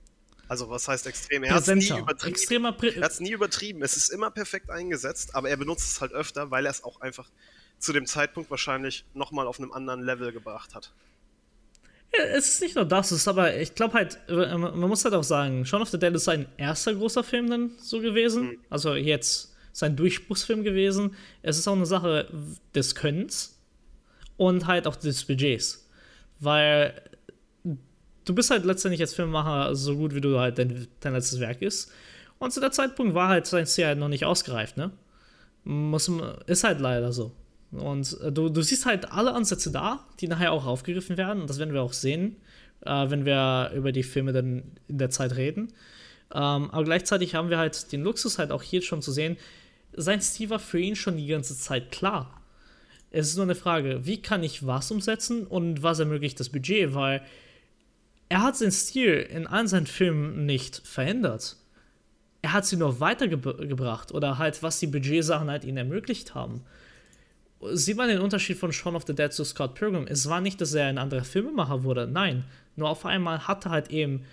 S2: Also was heißt extrem? Er hat es nie übertrieben. Extremer er hat es nie übertrieben. Es ist immer perfekt eingesetzt, aber er benutzt es halt öfter, weil er es auch einfach zu dem Zeitpunkt wahrscheinlich nochmal auf einem anderen Level gebracht hat.
S1: Ja, es ist nicht nur das, es ist aber, ich glaube halt, äh, man muss halt auch sagen, Shaun of the Dead ist sein erster großer Film dann so gewesen. Mhm. Also jetzt sein Durchbruchsfilm gewesen. Es ist auch eine Sache des Könnens und halt auch des Budgets. Weil du bist halt letztendlich als Filmemacher so gut, wie du halt dein, dein letztes Werk ist. Und zu der Zeitpunkt war halt sein Ziel halt noch nicht ausgereift, ne? Muss, ist halt leider so. Und äh, du, du siehst halt alle Ansätze da, die nachher auch aufgegriffen werden. Und das werden wir auch sehen, äh, wenn wir über die Filme dann in der Zeit reden. Ähm, aber gleichzeitig haben wir halt den Luxus halt auch hier schon zu sehen, sein Stil war für ihn schon die ganze Zeit klar. Es ist nur eine Frage, wie kann ich was umsetzen und was ermöglicht das Budget, weil er hat seinen Stil in allen seinen Filmen nicht verändert. Er hat sie nur weitergebracht oder halt, was die Budgetsachen halt ihnen ermöglicht haben. Sieht man den Unterschied von Shaun of the Dead zu Scott Pilgrim? Es war nicht, dass er ein anderer Filmemacher wurde, nein. Nur auf einmal hatte er halt eben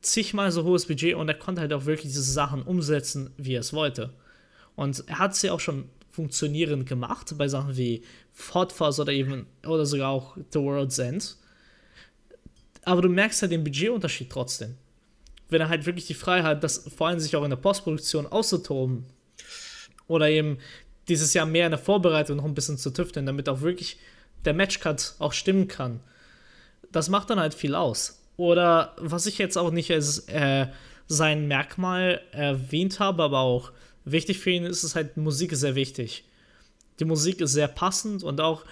S1: zigmal so hohes Budget und er konnte halt auch wirklich diese Sachen umsetzen, wie er es wollte. Und er hat sie auch schon funktionierend gemacht bei Sachen wie Fort Fuzz oder eben oder sogar auch The World's End aber du merkst halt den Budgetunterschied trotzdem. Wenn er halt wirklich die Freiheit, das vor allem sich auch in der Postproduktion auszutoben oder eben dieses Jahr mehr in der Vorbereitung noch ein bisschen zu tüfteln, damit auch wirklich der Matchcut auch stimmen kann. Das macht dann halt viel aus. Oder was ich jetzt auch nicht als äh, sein Merkmal erwähnt habe, aber auch wichtig für ihn ist, ist halt, Musik sehr wichtig. Die Musik ist sehr passend und auch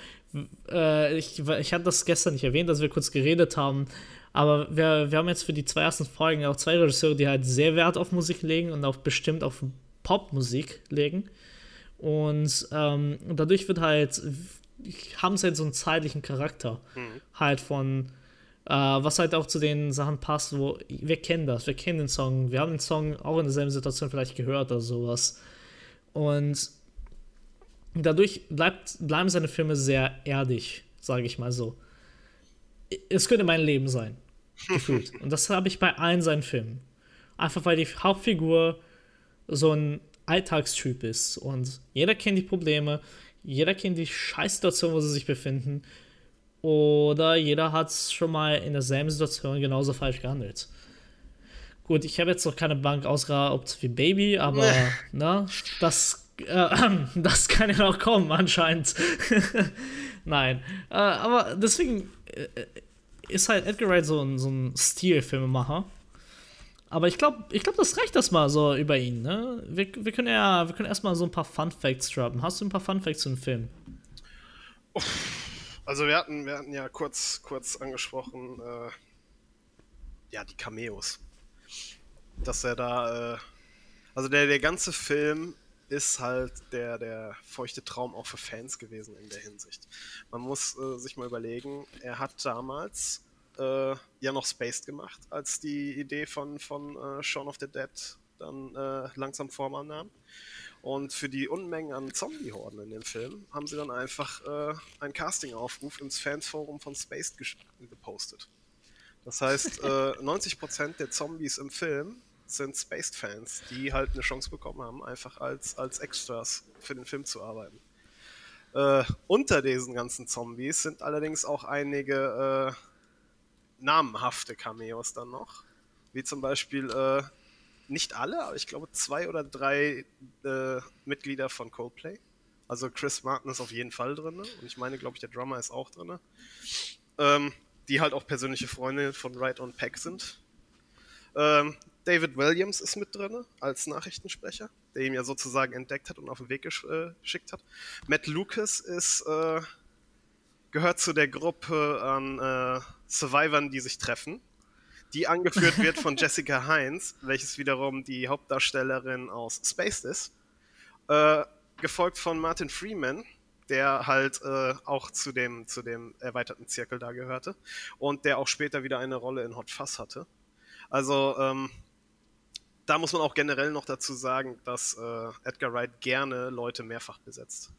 S1: äh, ich, ich hatte das gestern nicht erwähnt, dass wir kurz geredet haben, aber wir, wir haben jetzt für die zwei ersten Folgen auch zwei Regisseure, die halt sehr Wert auf Musik legen und auch bestimmt auf Popmusik legen. Und ähm, dadurch wird halt, haben sie halt so einen zeitlichen Charakter. Mhm. Halt von, äh, was halt auch zu den Sachen passt, wo wir kennen das, wir kennen den Song, wir haben den Song auch in derselben Situation vielleicht gehört oder sowas. Und dadurch bleibt, bleiben seine Filme sehr erdig, sage ich mal so. Es könnte mein Leben sein, (laughs) gefühlt. Und das habe ich bei allen seinen Filmen. Einfach weil die Hauptfigur so ein Alltagstyp ist und jeder kennt die Probleme, jeder kennt die Scheißsituation, wo sie sich befinden. Oder jeder hat schon mal in derselben Situation genauso falsch gehandelt. Gut, ich habe jetzt noch keine Bank ausgeraubt wie Baby, aber (laughs) ne, das äh, (clears throat) das kann ja noch kommen, anscheinend. (laughs) Nein. Äh, aber deswegen äh, ist halt Edgar Wright so ein, so ein Stilfilmemacher. Aber ich glaube, ich glaub, das reicht erstmal so über ihn. Ne? Wir, wir können ja wir können erstmal so ein paar Fun Facts droppen. Hast du ein paar Fun Facts zu dem Film?
S2: Also wir hatten, wir hatten ja kurz, kurz angesprochen, äh, ja, die Cameos. Dass er da, äh, also der, der ganze Film ist halt der, der feuchte Traum auch für Fans gewesen in der Hinsicht. Man muss äh, sich mal überlegen, er hat damals äh, ja noch Spaced gemacht, als die Idee von, von äh, Shaun of the Dead dann äh, langsam Form annahm. Und für die Unmengen an Zombie-Horden in dem Film haben sie dann einfach äh, einen Casting-Aufruf ins Fansforum von Spaced gepostet. Das heißt, 90% äh, (laughs) der Zombies im Film sind Spaced-Fans, die halt eine Chance bekommen haben, einfach als, als Extras für den Film zu arbeiten. Äh, unter diesen ganzen Zombies sind allerdings auch einige äh, namenhafte Cameos dann noch. Wie zum Beispiel, äh, nicht alle, aber ich glaube zwei oder drei äh, Mitglieder von Coldplay. Also Chris Martin ist auf jeden Fall drin. Und ich meine, glaube ich, der Drummer ist auch drin. Ähm, die halt auch persönliche Freunde von Right on Pack sind. Ähm, David Williams ist mit drin als Nachrichtensprecher, der ihn ja sozusagen entdeckt hat und auf den Weg äh, geschickt hat. Matt Lucas ist, äh, gehört zu der Gruppe an äh, Survivern, die sich treffen, die angeführt wird von (laughs) Jessica Heinz, welches wiederum die Hauptdarstellerin aus Spaced ist, äh, gefolgt von Martin Freeman, der halt äh, auch zu dem, zu dem erweiterten Zirkel da gehörte und der auch später wieder eine Rolle in Hot Fuzz hatte. Also ähm, da muss man auch generell noch dazu sagen, dass äh, Edgar Wright gerne Leute mehrfach besetzt.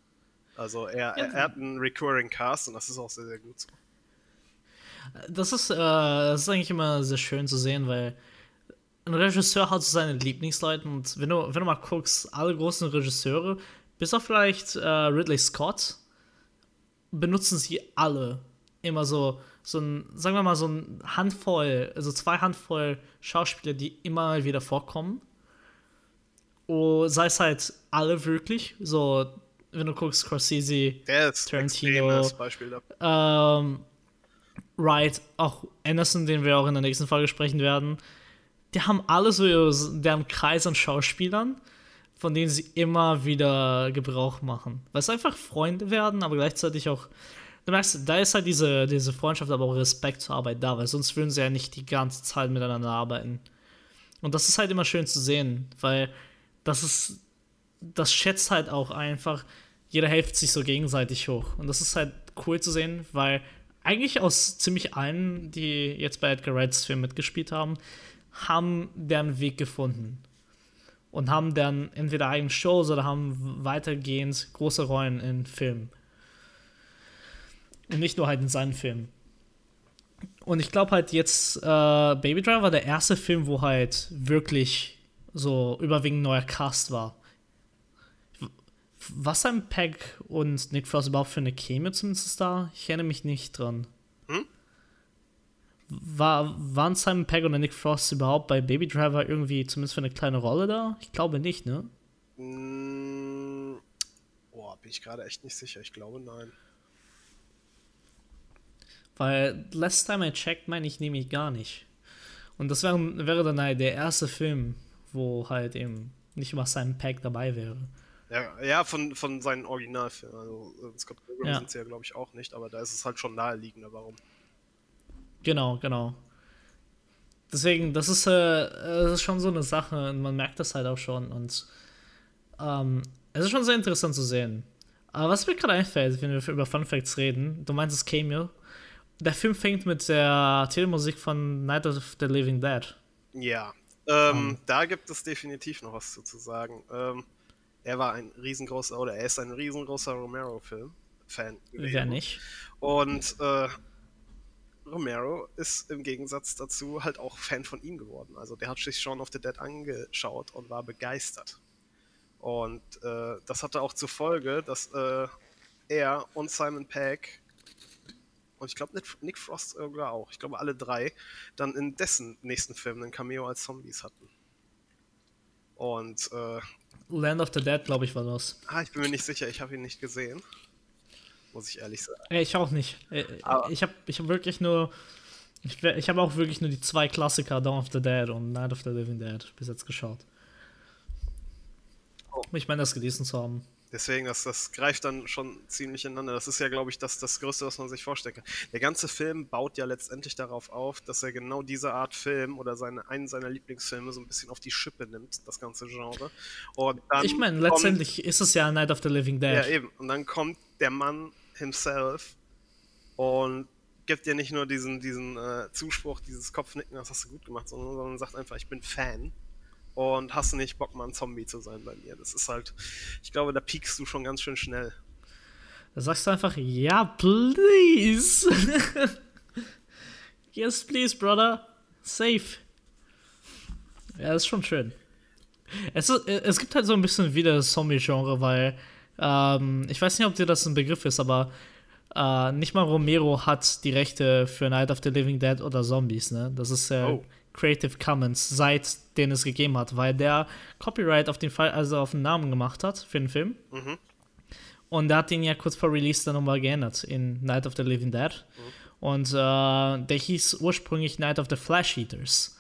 S2: Also er, er, er, hat einen recurring Cast und das ist auch sehr, sehr gut so.
S1: Das ist, äh, das ist eigentlich immer sehr schön zu sehen, weil ein Regisseur hat so seine Lieblingsleute und wenn du, wenn du mal guckst, alle großen Regisseure, bis auf vielleicht äh, Ridley Scott, benutzen sie alle immer so, so ein, sagen wir mal, so ein Handvoll, also zwei Handvoll Schauspieler, die immer wieder vorkommen. Oh, sei es halt alle wirklich, so, wenn du guckst, Scorsese, Tarantino, ähm, Wright, auch Anderson, den wir auch in der nächsten Folge sprechen werden, die haben alle so deren Kreis an Schauspielern, von denen sie immer wieder Gebrauch machen. Weil es einfach Freunde werden, aber gleichzeitig auch. Du merkst, da ist halt diese, diese Freundschaft, aber auch Respekt zur Arbeit da, weil sonst würden sie ja nicht die ganze Zeit miteinander arbeiten. Und das ist halt immer schön zu sehen, weil das ist, das schätzt halt auch einfach, jeder hilft sich so gegenseitig hoch. Und das ist halt cool zu sehen, weil eigentlich aus ziemlich allen, die jetzt bei Edgar Wrights Film mitgespielt haben, haben deren Weg gefunden. Und haben dann entweder eigene Shows oder haben weitergehend große Rollen in Filmen. Und nicht nur halt in seinen Filmen. Und ich glaube halt jetzt, äh, Baby Driver war der erste Film, wo halt wirklich so überwiegend neuer Cast war. Was Peg und Nick Frost überhaupt für eine Chemie zumindest da? Ich erinnere mich nicht dran. Hm? War, waren Simon Pegg oder Nick Frost überhaupt bei Baby Driver irgendwie zumindest für eine kleine Rolle da? Ich glaube nicht, ne?
S2: Mm, boah, bin ich gerade echt nicht sicher. Ich glaube nein.
S1: Weil last time I checked, meine ich nämlich gar nicht. Und das wäre, wäre dann halt der erste Film, wo halt eben nicht mal Simon Pegg dabei wäre.
S2: Ja, ja von, von seinen Originalfilmen. Also äh, Scott Pilgrim ja. sind sie ja, glaube ich, auch nicht, aber da ist es halt schon naheliegender, warum.
S1: Genau, genau. Deswegen, das ist, äh, das ist schon so eine Sache und man merkt das halt auch schon und ähm, es ist schon sehr interessant zu sehen. Aber was mir gerade einfällt, wenn wir über Fun Facts reden, du meinst das Cameo. Der Film fängt mit der Telemusik von Night of the Living Dead.
S2: Ja, ähm, um. da gibt es definitiv noch was zu, zu sagen. Ähm, er war ein riesengroßer, oder er ist ein riesengroßer Romero-Film-Fan.
S1: Wer nicht?
S2: Und äh, Romero ist im Gegensatz dazu halt auch Fan von ihm geworden. Also der hat sich Shaun of the Dead angeschaut und war begeistert. Und äh, das hatte auch zur Folge, dass äh, er und Simon Pegg und ich glaube Nick Frost sogar auch, ich glaube alle drei, dann in dessen nächsten Film einen Cameo als Zombies hatten. Und äh,
S1: Land of the Dead, glaube ich, war das.
S2: Ah, ich bin mir nicht sicher, ich habe ihn nicht gesehen muss ich ehrlich sagen.
S1: Ich auch nicht. Ich habe ich hab wirklich nur. Ich, ich habe auch wirklich nur die zwei Klassiker, Dawn of the Dead und Night of the Living Dead, bis jetzt geschaut. Oh. Ich meine, das gelesen zu haben.
S2: Deswegen, das, das greift dann schon ziemlich ineinander. Das ist ja, glaube ich, das, das Größte, was man sich vorstellen kann. Der ganze Film baut ja letztendlich darauf auf, dass er genau diese Art Film oder seine, einen seiner Lieblingsfilme so ein bisschen auf die Schippe nimmt, das ganze Genre.
S1: Und dann ich meine, letztendlich ist es ja Night of the Living Dead.
S2: Ja, eben. Und dann kommt der Mann himself und gibt dir nicht nur diesen, diesen äh, Zuspruch, dieses Kopfnicken, das hast du gut gemacht, sondern, sondern sagt einfach, ich bin Fan und hast nicht Bock, mal ein Zombie zu sein bei mir. Das ist halt, ich glaube, da piekst du schon ganz schön schnell.
S1: Da sagst du einfach, ja, please. (laughs) yes, please, brother. Safe. Ja, das ist schon schön. Es, ist, es gibt halt so ein bisschen wieder das Zombie-Genre, weil ähm, ich weiß nicht, ob dir das ein Begriff ist, aber äh, nicht mal Romero hat die Rechte für Night of the Living Dead oder Zombies, ne? Das ist äh, oh. Creative Commons, seit den es gegeben hat, weil der Copyright auf den Fall, also auf den Namen gemacht hat für den Film. Mhm. Und der hat den ja kurz vor Release dann nochmal geändert in Night of the Living Dead. Mhm. Und äh, der hieß ursprünglich Night of the Flash Eaters.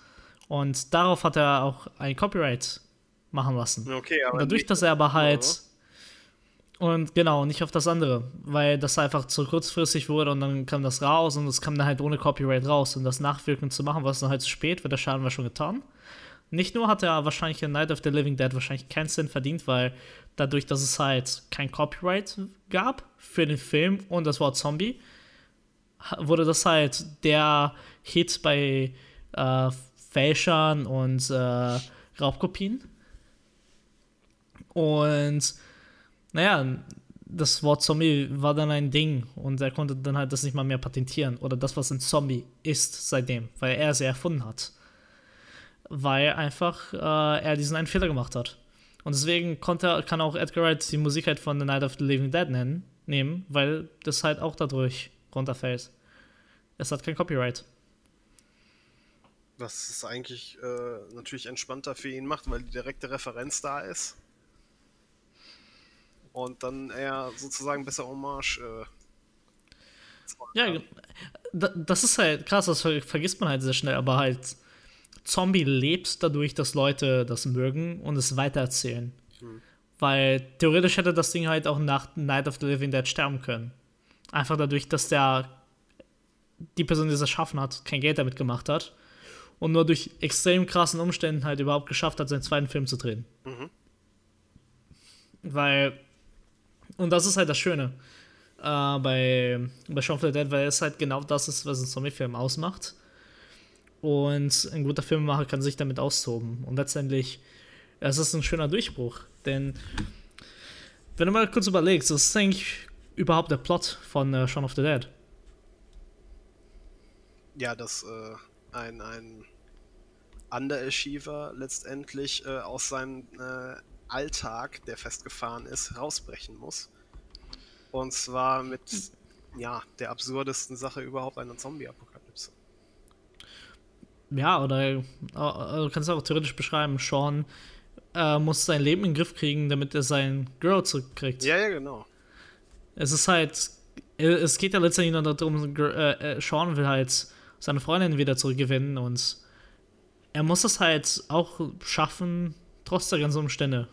S1: Und darauf hat er auch ein Copyright machen lassen.
S2: Okay, aber
S1: und dadurch, dass er aber halt. Und genau, nicht auf das andere, weil das einfach zu kurzfristig wurde und dann kam das raus und es kam dann halt ohne Copyright raus. Und das nachwirkend zu machen, war es dann halt zu spät, weil der Schaden war schon getan. Nicht nur hat er wahrscheinlich in Night of the Living Dead wahrscheinlich keinen Cent verdient, weil dadurch, dass es halt kein Copyright gab für den Film und das Wort Zombie, wurde das halt der Hit bei äh, Fälschern und äh, Raubkopien. Und naja, das Wort Zombie war dann ein Ding und er konnte dann halt das nicht mal mehr patentieren oder das, was ein Zombie ist seitdem, weil er sie erfunden hat. Weil einfach äh, er diesen einen Fehler gemacht hat. Und deswegen konnte, kann auch Edgar Wright die Musik halt von The Night of the Living Dead nennen, nehmen, weil das halt auch dadurch runterfällt. Es hat kein Copyright.
S2: Was es eigentlich äh, natürlich entspannter für ihn macht, weil die direkte Referenz da ist. Und dann eher sozusagen besser Hommage. Äh,
S1: ja, das ist halt krass, das vergisst man halt sehr schnell, aber halt Zombie lebt dadurch, dass Leute das mögen und es weitererzählen. Hm. Weil theoretisch hätte das Ding halt auch nach Night of the Living Dead sterben können. Einfach dadurch, dass der die Person, die es erschaffen hat, kein Geld damit gemacht hat und nur durch extrem krassen Umständen halt überhaupt geschafft hat, seinen zweiten Film zu drehen. Mhm. Weil, und das ist halt das Schöne äh, bei, bei Shaun of the Dead, weil es halt genau das ist, was ein Zombie-Film ausmacht. Und ein guter Filmemacher kann sich damit austoben. Und letztendlich, es ist ein schöner Durchbruch. Denn, wenn du mal kurz überlegst, was ist eigentlich überhaupt der Plot von äh, Shaun of the Dead?
S2: Ja, dass äh, ein, ein Underachiever letztendlich äh, aus seinem äh, Alltag, der festgefahren ist, rausbrechen muss. Und zwar mit ja, der absurdesten Sache überhaupt einer Zombie-Apokalypse.
S1: Ja, oder äh, du kannst auch theoretisch beschreiben, Sean äh, muss sein Leben in den Griff kriegen, damit er sein Girl zurückkriegt.
S2: Ja, ja, genau.
S1: Es ist halt, äh, es geht ja letztendlich nur darum, äh, Sean will halt seine Freundin wieder zurückgewinnen und er muss es halt auch schaffen, trotz der ganzen Umstände,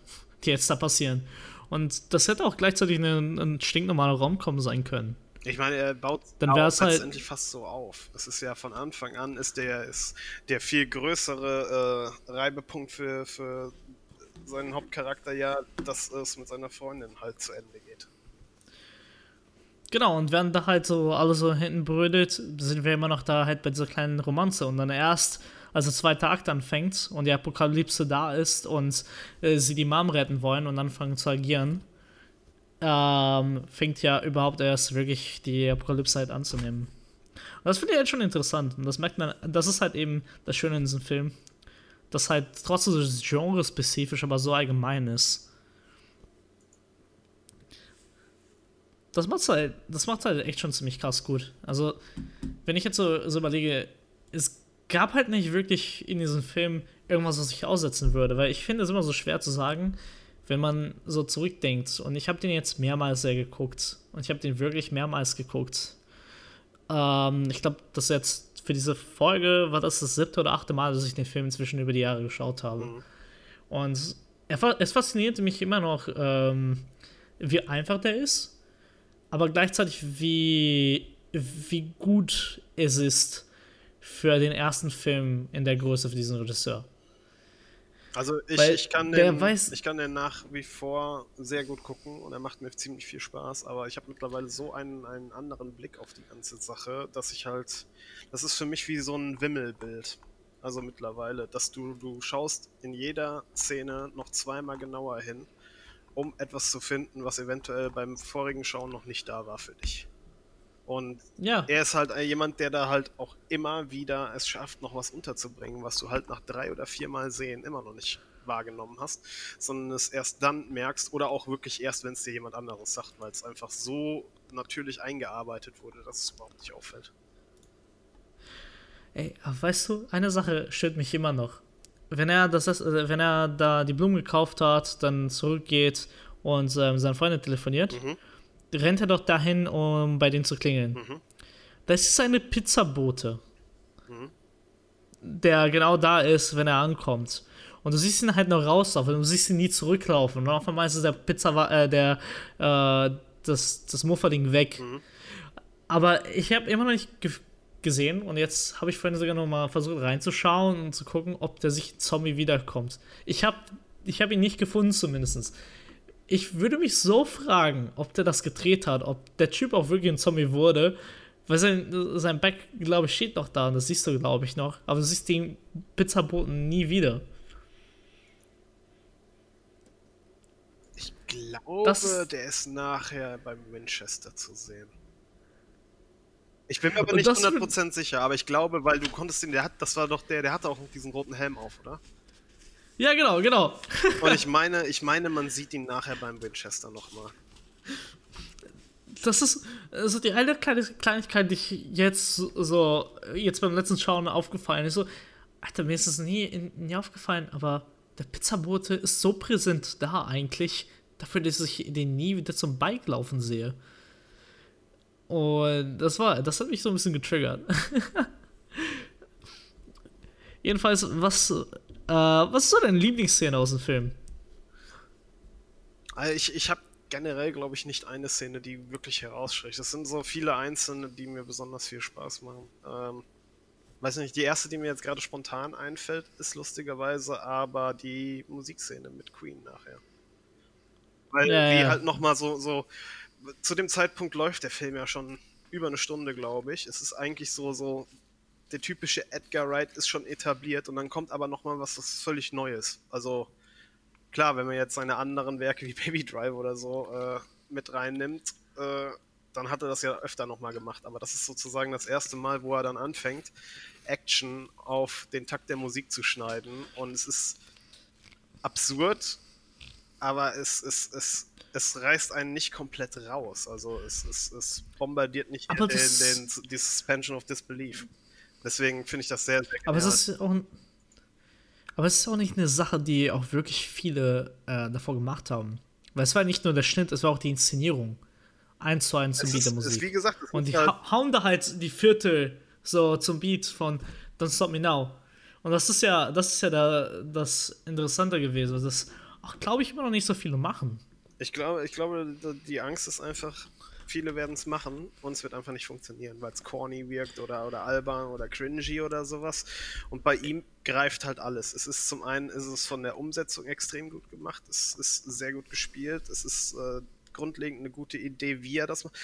S1: die jetzt da passieren. Und das hätte auch gleichzeitig ein, ein stinknormaler Raumkommen sein können.
S2: Ich meine, er baut
S1: dann auch halt
S2: letztendlich fast so auf. Es ist ja von Anfang an ist der ist der viel größere äh, Reibepunkt für, für seinen Hauptcharakter ja, dass es mit seiner Freundin halt zu Ende geht.
S1: Genau, und während da halt so alles so hinten brödelt, sind wir immer noch da halt bei dieser kleinen Romanze. Und dann erst, als der zweite Akt anfängt und die Apokalypse da ist und äh, sie die Mom retten wollen und anfangen zu agieren, ähm, fängt ja überhaupt erst wirklich die Apokalypse halt anzunehmen. Und das finde ich halt schon interessant. Und das merkt man, das ist halt eben das Schöne in diesem Film. Dass halt trotzdem so genrespezifisch, aber so allgemein ist. das macht's halt, das macht halt echt schon ziemlich krass gut. Also, wenn ich jetzt so, so überlege, es gab halt nicht wirklich in diesem Film irgendwas, was ich aussetzen würde, weil ich finde es immer so schwer zu sagen, wenn man so zurückdenkt. Und ich habe den jetzt mehrmals sehr geguckt. Und ich habe den wirklich mehrmals geguckt. Ähm, ich glaube, das jetzt für diese Folge war das das siebte oder achte Mal, dass ich den Film inzwischen über die Jahre geschaut habe. Mhm. Und er, es faszinierte mich immer noch, ähm, wie einfach der ist aber gleichzeitig wie, wie gut es ist für den ersten Film in der Größe für diesen Regisseur.
S2: Also ich, ich, kann den, weiß, ich kann den nach wie vor sehr gut gucken und er macht mir ziemlich viel Spaß, aber ich habe mittlerweile so einen, einen anderen Blick auf die ganze Sache, dass ich halt, das ist für mich wie so ein Wimmelbild. Also mittlerweile, dass du, du schaust in jeder Szene noch zweimal genauer hin um etwas zu finden, was eventuell beim vorigen Schauen noch nicht da war für dich. Und ja. er ist halt jemand, der da halt auch immer wieder es schafft, noch was unterzubringen, was du halt nach drei oder viermal sehen immer noch nicht wahrgenommen hast, sondern es erst dann merkst oder auch wirklich erst, wenn es dir jemand anderes sagt, weil es einfach so natürlich eingearbeitet wurde, dass es überhaupt nicht auffällt.
S1: Ey, weißt du, eine Sache stört mich immer noch wenn er das äh, wenn er da die Blumen gekauft hat, dann zurückgeht und ähm, seine Freundin telefoniert, mhm. Rennt er doch dahin, um bei denen zu klingeln. Mhm. Das ist eine Pizzabote, mhm. der genau da ist, wenn er ankommt. Und du siehst ihn halt noch rauslaufen, du siehst ihn nie zurücklaufen. Und auf einmal ist der Pizza, äh, der, äh, das, das Mufferding weg. Mhm. Aber ich habe immer noch nicht gesehen und jetzt habe ich vorhin sogar noch mal versucht reinzuschauen und zu gucken, ob der sich Zombie wiederkommt. Ich habe ich hab ihn nicht gefunden zumindest. Ich würde mich so fragen, ob der das gedreht hat, ob der Typ auch wirklich ein Zombie wurde, weil sein, sein Back, glaube ich, steht noch da und das siehst du, glaube ich, noch. Aber du siehst den Pizzaboten nie wieder.
S2: Ich glaube, das, der ist nachher beim Winchester zu sehen. Ich bin mir aber nicht 100% sicher, aber ich glaube, weil du konntest den, der hat, das war doch der, der hatte auch diesen roten Helm auf, oder?
S1: Ja, genau, genau.
S2: Und ich meine, ich meine, man sieht ihn nachher beim Winchester nochmal.
S1: Das ist also die eine kleine Kleinigkeit, die ich jetzt so, jetzt beim letzten Schauen aufgefallen ist. So, Alter, mir ist es nie, nie aufgefallen, aber der Pizzabote ist so präsent da eigentlich, dafür, dass ich den nie wieder zum Bike laufen sehe. Und das war, das hat mich so ein bisschen getriggert. (laughs) Jedenfalls, was, äh, was ist so deine Lieblingsszene aus dem Film?
S2: Also ich, ich habe generell, glaube ich, nicht eine Szene, die wirklich herausstricht. Es sind so viele einzelne, die mir besonders viel Spaß machen. Ähm, weiß nicht, die erste, die mir jetzt gerade spontan einfällt, ist lustigerweise aber die Musikszene mit Queen nachher. Weil ja, die ja. halt nochmal so, so zu dem Zeitpunkt läuft der Film ja schon über eine Stunde, glaube ich. Es ist eigentlich so, so, der typische Edgar Wright ist schon etabliert und dann kommt aber nochmal was, was völlig Neues. Also, klar, wenn man jetzt seine anderen Werke wie (laughs) Baby Drive oder so äh, mit reinnimmt, äh, dann hat er das ja öfter nochmal gemacht. Aber das ist sozusagen das erste Mal, wo er dann anfängt, Action auf den Takt der Musik zu schneiden. Und es ist absurd, aber es, es, es es reißt einen nicht komplett raus. Also es, es, es bombardiert nicht den, den, die Suspension of Disbelief. Deswegen finde ich das sehr, sehr
S1: Aber es ist auch aber es ist auch nicht eine Sache, die auch wirklich viele äh, davor gemacht haben. Weil es war nicht nur der Schnitt, es war auch die Inszenierung. Eins zu eins zum Beat der Musik.
S2: wie gesagt,
S1: und die halt hauen da halt die Viertel so zum Beat von Don't Stop Me Now. Und das ist ja, das ist ja da, das Interessante gewesen. Das auch, glaube ich, immer noch nicht so viele machen.
S2: Ich glaube, ich glaube, die Angst ist einfach, viele werden es machen und es wird einfach nicht funktionieren, weil es corny wirkt oder, oder albern oder cringy oder sowas. Und bei ihm greift halt alles. Es ist zum einen ist es von der Umsetzung extrem gut gemacht, es ist sehr gut gespielt, es ist äh, grundlegend eine gute Idee, wie er das macht.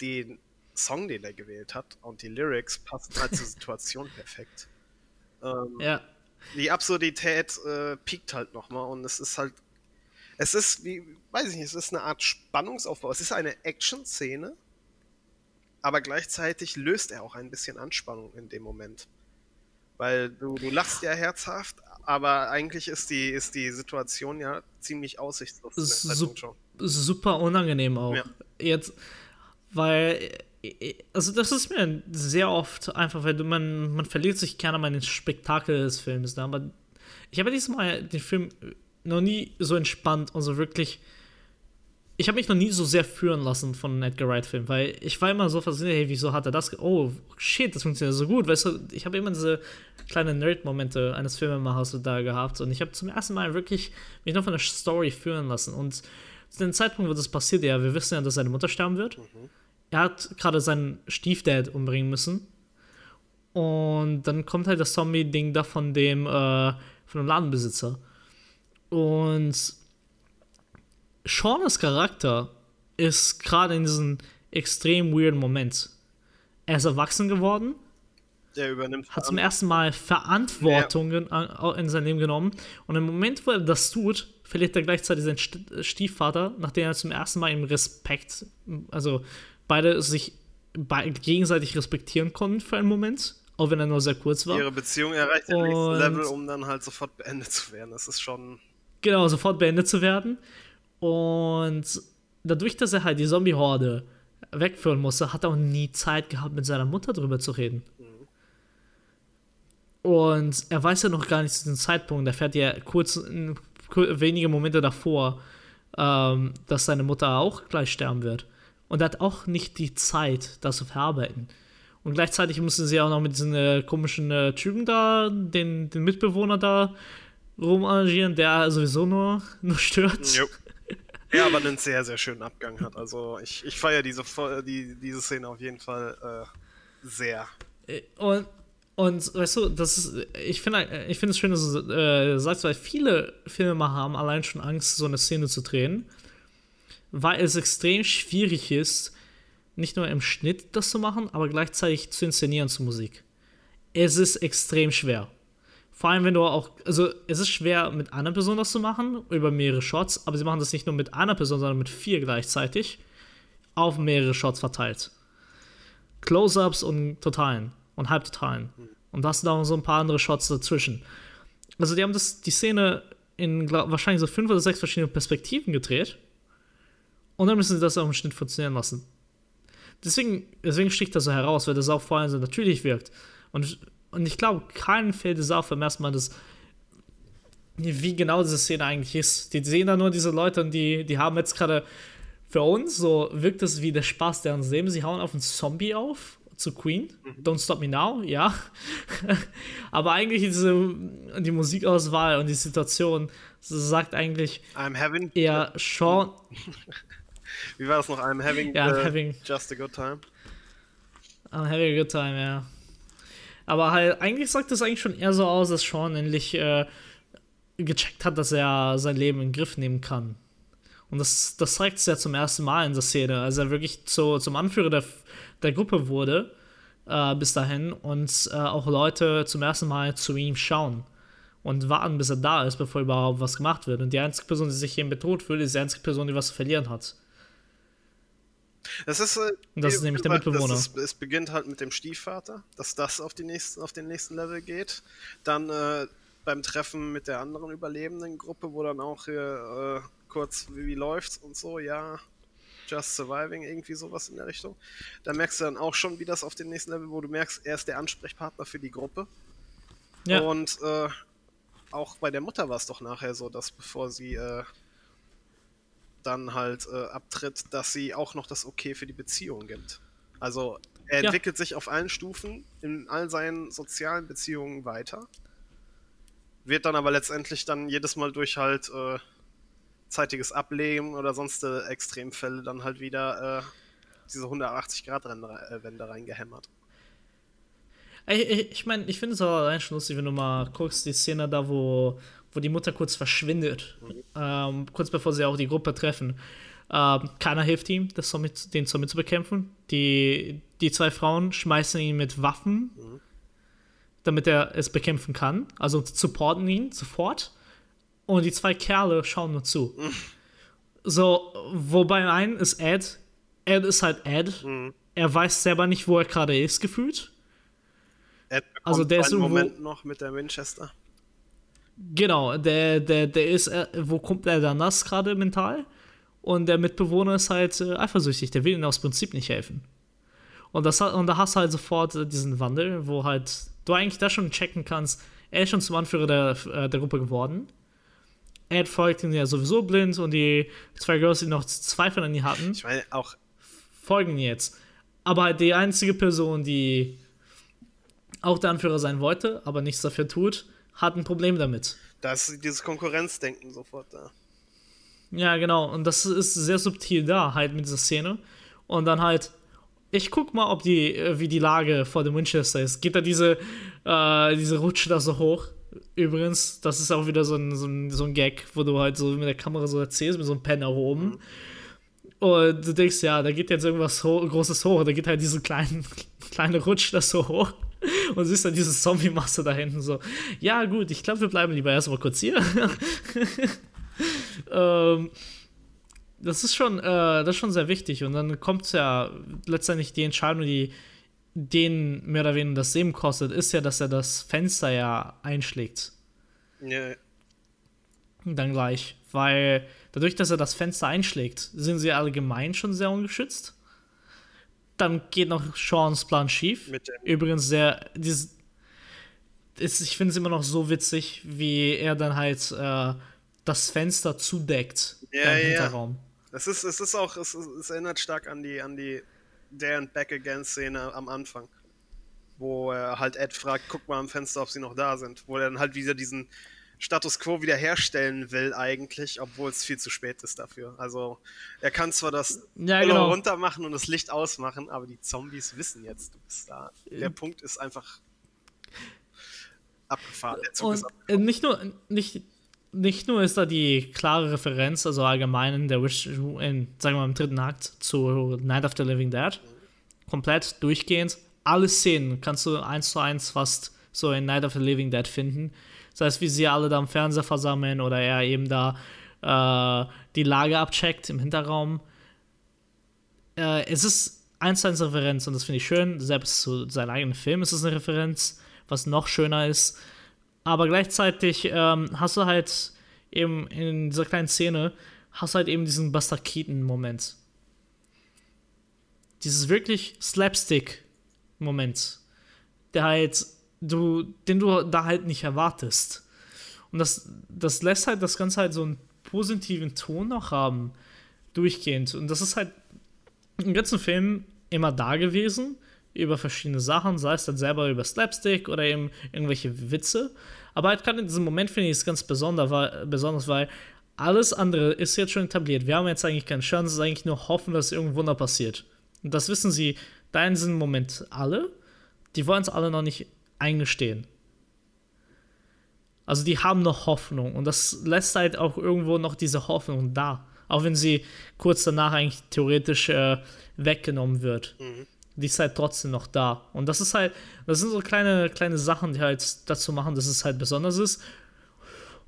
S2: Den Song, den er gewählt hat und die Lyrics passen halt zur Situation (laughs) perfekt. Ähm,
S1: ja.
S2: Die Absurdität äh, piekt halt nochmal und es ist halt es ist, wie, weiß ich nicht, es ist eine Art Spannungsaufbau. Es ist eine Action-Szene, aber gleichzeitig löst er auch ein bisschen Anspannung in dem Moment. Weil du, du lachst ja herzhaft, aber eigentlich ist die, ist die Situation ja ziemlich aussichtslos.
S1: Sup super unangenehm auch. Ja. Jetzt, weil, also das ist mir sehr oft einfach, weil man, man verliert sich gerne mal in den Spektakel des Films. Ne? Aber ich habe diesmal den Film noch nie so entspannt und so wirklich. Ich habe mich noch nie so sehr führen lassen von einem Edgar Wright-Film, weil ich war immer so fasziniert, hey, wieso hat er das? Oh, shit, das funktioniert so gut. Weißt du, ich habe immer diese kleinen Nerd-Momente eines Filmemachers da gehabt und ich habe zum ersten Mal wirklich mich noch von der Story führen lassen. Und zu dem Zeitpunkt, wo das passiert, ja, wir wissen ja, dass seine Mutter sterben wird. Mhm. Er hat gerade seinen Stiefdad umbringen müssen. Und dann kommt halt das Zombie-Ding da von dem, äh, von dem Ladenbesitzer. Und Shaunas Charakter ist gerade in diesem extrem weirden Moment. Er ist erwachsen geworden.
S2: Der übernimmt.
S1: Hat zum ersten Mal Verantwortung ja. in sein Leben genommen. Und im Moment, wo er das tut, verliert er gleichzeitig seinen Stiefvater, nachdem er zum ersten Mal im Respekt, also beide sich gegenseitig respektieren konnten für einen Moment, auch wenn er nur sehr kurz war.
S2: Ihre Beziehung erreicht das nächste Level, um dann halt sofort beendet zu werden. Das ist schon
S1: genau, sofort beendet zu werden. Und dadurch, dass er halt die Zombie-Horde wegführen musste, hat er auch nie Zeit gehabt, mit seiner Mutter drüber zu reden. Und er weiß ja noch gar nicht zu dem Zeitpunkt, er fährt ja kurz, wenige Momente davor, ähm, dass seine Mutter auch gleich sterben wird. Und er hat auch nicht die Zeit, das zu verarbeiten. Und gleichzeitig mussten sie auch noch mit diesen äh, komischen äh, Typen da, den, den Mitbewohner da rumarrangieren, der sowieso nur, (laughs) nur stört. Jo.
S2: Ja, aber einen sehr, sehr schönen Abgang hat. Also ich, ich feiere diese, die, diese Szene auf jeden Fall äh, sehr.
S1: Äh, und, und weißt du, das ist, ich finde ich find es schön, dass du äh, sagst, weil viele Filme haben allein schon Angst, so eine Szene zu drehen, weil es extrem schwierig ist, nicht nur im Schnitt das zu machen, aber gleichzeitig zu inszenieren zur Musik. Es ist extrem schwer. Vor allem, wenn du auch, also es ist schwer, mit einer Person das zu machen, über mehrere Shots, aber sie machen das nicht nur mit einer Person, sondern mit vier gleichzeitig, auf mehrere Shots verteilt. Close-Ups und Totalen und Halbtotalen. Und das sind auch so ein paar andere Shots dazwischen. Also die haben das, die Szene in glaub, wahrscheinlich so fünf oder sechs verschiedenen Perspektiven gedreht. Und dann müssen sie das auch im Schnitt funktionieren lassen deswegen, deswegen sticht das so heraus, weil das auch vor allem so natürlich wirkt. Und, und ich glaube, keinen fällt es auf beim ersten Mal, dass, wie genau diese Szene eigentlich ist. Die sehen da nur diese Leute und die, die haben jetzt gerade für uns, so wirkt es wie der Spaß deren Leben. Sie hauen auf einen Zombie auf zu Queen. Mhm. Don't Stop Me Now, ja. (laughs) Aber eigentlich diese, die Musikauswahl und die Situation sagt eigentlich
S2: I'm having
S1: eher Sean.
S2: Wie war das noch? I'm having,
S1: ja, I'm having
S2: just a good time.
S1: I'm having a good time, ja. Aber halt, eigentlich sagt das eigentlich schon eher so aus, dass Sean endlich äh, gecheckt hat, dass er sein Leben in den Griff nehmen kann. Und das, das zeigt es ja zum ersten Mal in der Szene, als er wirklich zu, zum Anführer der, der Gruppe wurde, äh, bis dahin, und äh, auch Leute zum ersten Mal zu ihm schauen und warten, bis er da ist, bevor überhaupt was gemacht wird. Und die einzige Person, die sich eben bedroht fühlt, ist die einzige Person, die was zu verlieren hat.
S2: Das ist, äh,
S1: das ist nämlich der Mitbewohner.
S2: Ist, es beginnt halt mit dem Stiefvater, dass das auf, die nächsten, auf den nächsten Level geht. Dann äh, beim Treffen mit der anderen überlebenden Gruppe, wo dann auch hier äh, kurz, wie, wie läuft's und so, ja, Just Surviving, irgendwie sowas in der Richtung. Da merkst du dann auch schon, wie das auf den nächsten Level, wo du merkst, er ist der Ansprechpartner für die Gruppe. Ja. Und äh, auch bei der Mutter war es doch nachher so, dass bevor sie äh, dann halt äh, abtritt, dass sie auch noch das Okay für die Beziehung gibt. Also er ja. entwickelt sich auf allen Stufen in all seinen sozialen Beziehungen weiter, wird dann aber letztendlich dann jedes Mal durch halt äh, zeitiges Ablegen oder sonst äh, Extremfälle dann halt wieder äh, diese 180-Grad-Wende reingehämmert.
S1: Ich, ich, ich meine, ich finde es aber allein schon lustig, wenn du mal guckst, die Szene da, wo wo die Mutter kurz verschwindet, ähm, kurz bevor sie auch die Gruppe treffen. Ähm, keiner hilft ihm, das Zombie, den Zombie zu bekämpfen. Die, die zwei Frauen schmeißen ihn mit Waffen, mhm. damit er es bekämpfen kann. Also supporten ihn sofort. Und die zwei Kerle schauen nur zu. Mhm. So, wobei ein ist Ed. Ed ist halt Ed. Mhm. Er weiß selber nicht, wo er gerade ist, gefühlt.
S2: Ed also der ist irgendwo, Moment noch mit der Winchester.
S1: Genau, der, der, der ist, äh, wo kommt er dann das gerade mental? Und der Mitbewohner ist halt äh, eifersüchtig, der will ihm aus Prinzip nicht helfen. Und, das, und da hast du halt sofort äh, diesen Wandel, wo halt du eigentlich da schon checken kannst, er ist schon zum Anführer der, der Gruppe geworden. Ed folgt ihm ja sowieso blind und die zwei Girls, die noch Zweifel an ihn hatten,
S2: ich meine auch
S1: folgen jetzt. Aber halt die einzige Person, die auch der Anführer sein wollte, aber nichts dafür tut, hat ein Problem damit.
S2: Da ist dieses Konkurrenzdenken sofort da.
S1: Ja, genau. Und das ist sehr subtil da, halt mit dieser Szene. Und dann halt, ich guck mal, ob die, äh, wie die Lage vor dem Winchester ist. Geht da diese, äh, diese Rutsche da so hoch? Übrigens, das ist auch wieder so ein, so, ein, so ein Gag, wo du halt so mit der Kamera so erzählst, mit so einem Pen erhoben. Mhm. Und du denkst, ja, da geht jetzt irgendwas ho Großes hoch. Da geht halt diese kleinen, (laughs) kleine Rutsch da so hoch. (laughs) und siehst dann diese Zombie-Masse da hinten so. Ja, gut, ich glaube, wir bleiben lieber erstmal kurz hier. (laughs) ähm, das ist schon, äh, das ist schon sehr wichtig. Und dann kommt ja letztendlich die Entscheidung, die den mehr oder weniger das Leben kostet, ist ja, dass er das Fenster ja einschlägt.
S2: Ja.
S1: Dann gleich. Weil dadurch, dass er das Fenster einschlägt, sind sie allgemein schon sehr ungeschützt dann geht noch Seans Plan schief. Übrigens sehr, dieses, ist, ich finde es immer noch so witzig, wie er dann halt äh, das Fenster zudeckt
S2: ja, im Hinterraum. Es ist, es ist auch, es, es erinnert stark an die, an die There and Back Again Szene am Anfang. wo er halt Ed fragt, guck mal am Fenster, ob sie noch da sind, wo er dann halt wieder diesen Status quo wiederherstellen will eigentlich, obwohl es viel zu spät ist dafür. Also er kann zwar das
S1: ja, genau.
S2: runter machen und das Licht ausmachen, aber die Zombies wissen jetzt, du bist da. Der äh, Punkt ist einfach abgefahren.
S1: und ist abgefahren. nicht nur nicht nicht nur ist da die klare Referenz, also allgemein in der Wish, in, sagen wir mal, im dritten Akt zu Night of the Living Dead, komplett durchgehend. Alle Szenen kannst du eins zu eins fast so in Night of the Living Dead finden. Das heißt, wie sie alle da am Fernseher versammeln oder er eben da äh, die Lage abcheckt im Hinterraum. Äh, es ist eins zu eins Referenz und das finde ich schön. Selbst zu seinem eigenen Film ist es eine Referenz, was noch schöner ist aber gleichzeitig ähm, hast du halt eben in dieser kleinen Szene, hast du halt eben diesen Buster Keaton-Moment. Dieses wirklich Slapstick-Moment, der halt, du, den du da halt nicht erwartest. Und das, das lässt halt das Ganze halt so einen positiven Ton noch haben, durchgehend. Und das ist halt im ganzen Film immer da gewesen über verschiedene Sachen, sei es dann selber über Slapstick oder eben irgendwelche Witze. Aber halt gerade in diesem Moment finde ich es ganz besonders weil, besonders, weil alles andere ist jetzt schon etabliert. Wir haben jetzt eigentlich keine Chance, es ist eigentlich nur hoffen, dass irgendein Wunder passiert. Und das wissen sie da in diesem Moment alle. Die wollen es alle noch nicht eingestehen. Also die haben noch Hoffnung und das lässt halt auch irgendwo noch diese Hoffnung da. Auch wenn sie kurz danach eigentlich theoretisch äh, weggenommen wird. Mhm die ist halt trotzdem noch da. Und das ist halt, das sind so kleine, kleine Sachen, die halt dazu machen, dass es halt besonders ist.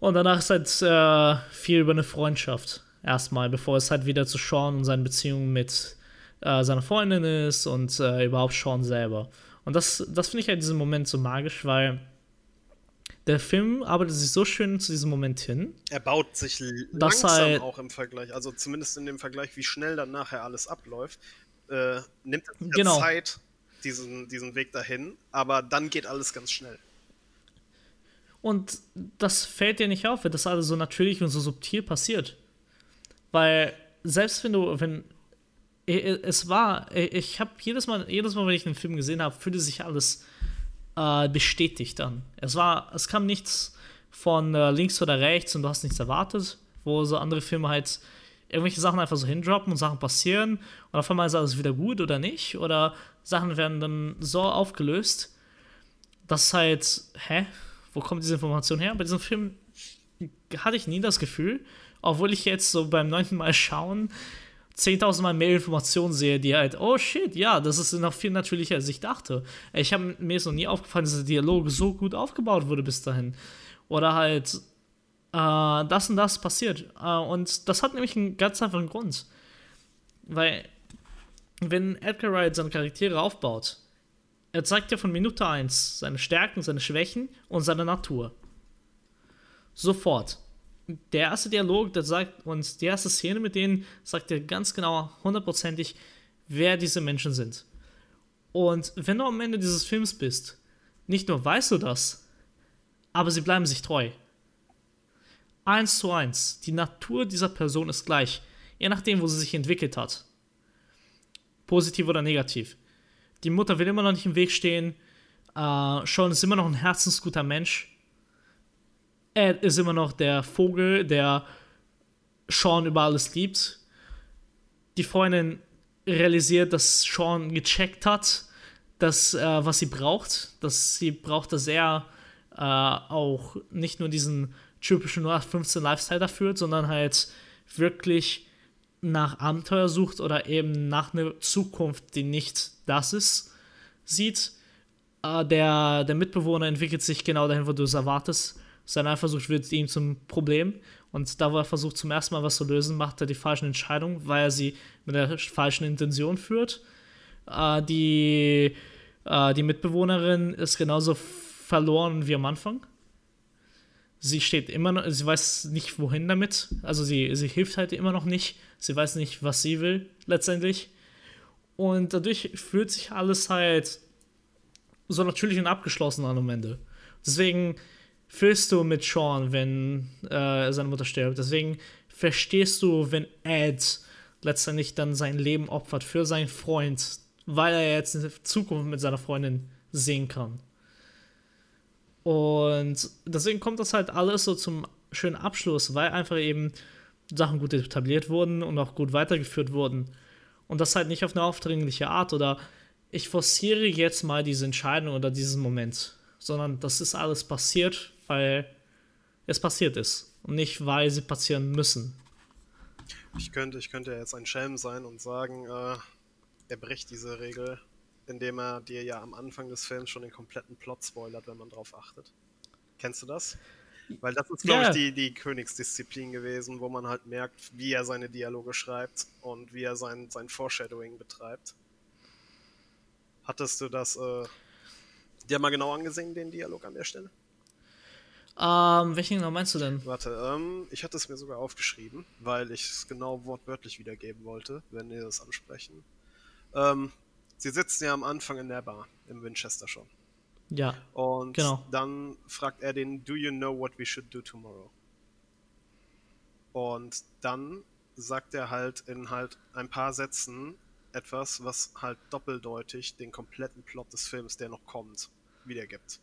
S1: Und danach ist halt äh, viel über eine Freundschaft. Erstmal, bevor es halt wieder zu Sean und seine Beziehung mit äh, seiner Freundin ist und äh, überhaupt Sean selber. Und das, das finde ich halt in diesem Moment so magisch, weil der Film arbeitet sich so schön zu diesem Moment hin.
S2: Er baut sich langsam halt, auch im Vergleich, also zumindest in dem Vergleich, wie schnell dann nachher alles abläuft äh, nimmt es genau. Zeit, diesen, diesen Weg dahin, aber dann geht alles ganz schnell.
S1: Und das fällt dir nicht auf, wenn das alles so natürlich und so subtil passiert. Weil selbst wenn du, wenn es war, ich habe jedes Mal, jedes Mal, wenn ich einen Film gesehen habe, fühlte sich alles äh, bestätigt dann. Es war, es kam nichts von äh, links oder rechts und du hast nichts erwartet, wo so andere Filme halt irgendwelche Sachen einfach so hindroppen und Sachen passieren und auf einmal ist alles wieder gut oder nicht oder Sachen werden dann so aufgelöst, dass halt, hä, wo kommt diese Information her? Bei diesem Film hatte ich nie das Gefühl, obwohl ich jetzt so beim neunten Mal schauen 10.000 Mal mehr Informationen sehe, die halt, oh shit, ja, das ist noch viel natürlicher, als ich dachte. Ich habe mir noch nie aufgefallen, dass der Dialog so gut aufgebaut wurde bis dahin. Oder halt, äh, das und das passiert. Äh, und das hat nämlich einen ganz einfachen Grund. Weil, wenn Edgar Wright seine Charaktere aufbaut, er zeigt ja von Minute 1 seine Stärken, seine Schwächen und seine Natur. Sofort. Der erste Dialog, der sagt uns, die erste Szene mit denen, sagt dir ganz genau, hundertprozentig, wer diese Menschen sind. Und wenn du am Ende dieses Films bist, nicht nur weißt du das, aber sie bleiben sich treu eins zu eins. Die Natur dieser Person ist gleich, je nachdem, wo sie sich entwickelt hat. Positiv oder negativ. Die Mutter will immer noch nicht im Weg stehen. Äh, Sean ist immer noch ein herzensguter Mensch. Ed ist immer noch der Vogel, der Sean über alles liebt. Die Freundin realisiert, dass Sean gecheckt hat, dass, äh, was sie braucht. Dass sie braucht, dass er äh, auch nicht nur diesen typischen 0815 Lifestyle führt, sondern halt wirklich nach Abenteuer sucht oder eben nach einer Zukunft, die nicht das ist, sieht. Äh, der, der Mitbewohner entwickelt sich genau dahin, wo du es erwartest. Sein Eifersucht wird ihm zum Problem. Und da, wo er versucht, zum ersten Mal was zu lösen, macht er die falschen Entscheidungen, weil er sie mit der falschen Intention führt. Äh, die, äh, die Mitbewohnerin ist genauso verloren wie am Anfang sie steht immer noch, sie weiß nicht wohin damit. Also sie, sie hilft halt immer noch nicht. Sie weiß nicht, was sie will, letztendlich. Und dadurch fühlt sich alles halt so natürlich und abgeschlossen an am Ende. Deswegen fühlst du mit Sean, wenn äh, seine Mutter stirbt. Deswegen verstehst du, wenn Ed letztendlich dann sein Leben opfert für seinen Freund, weil er jetzt eine Zukunft mit seiner Freundin sehen kann. Und deswegen kommt das halt alles so zum schönen Abschluss, weil einfach eben Sachen gut etabliert wurden und auch gut weitergeführt wurden. Und das halt nicht auf eine aufdringliche Art oder ich forciere jetzt mal diese Entscheidung oder diesen Moment, sondern das ist alles passiert, weil es passiert ist und nicht, weil sie passieren müssen.
S2: Ich könnte, ich könnte jetzt ein Schelm sein und sagen, äh, er bricht diese Regel, indem er dir ja am Anfang des Films schon den kompletten Plot spoilert, wenn man drauf achtet. Kennst du das? Weil das ist, glaube yeah. ich, die, die Königsdisziplin gewesen, wo man halt merkt, wie er seine Dialoge schreibt und wie er sein, sein Foreshadowing betreibt. Hattest du das äh, dir mal genau angesehen, den Dialog an der Stelle?
S1: Ähm, welchen genau meinst du denn?
S2: Warte, ähm, ich hatte es mir sogar aufgeschrieben, weil ich es genau wortwörtlich wiedergeben wollte, wenn wir das ansprechen. Ähm, sie sitzen ja am Anfang in der Bar, im Winchester schon.
S1: Ja.
S2: Und
S1: genau.
S2: dann fragt er den, Do you know what we should do tomorrow? Und dann sagt er halt in halt ein paar Sätzen etwas, was halt doppeldeutig den kompletten Plot des Films, der noch kommt, wiedergibt.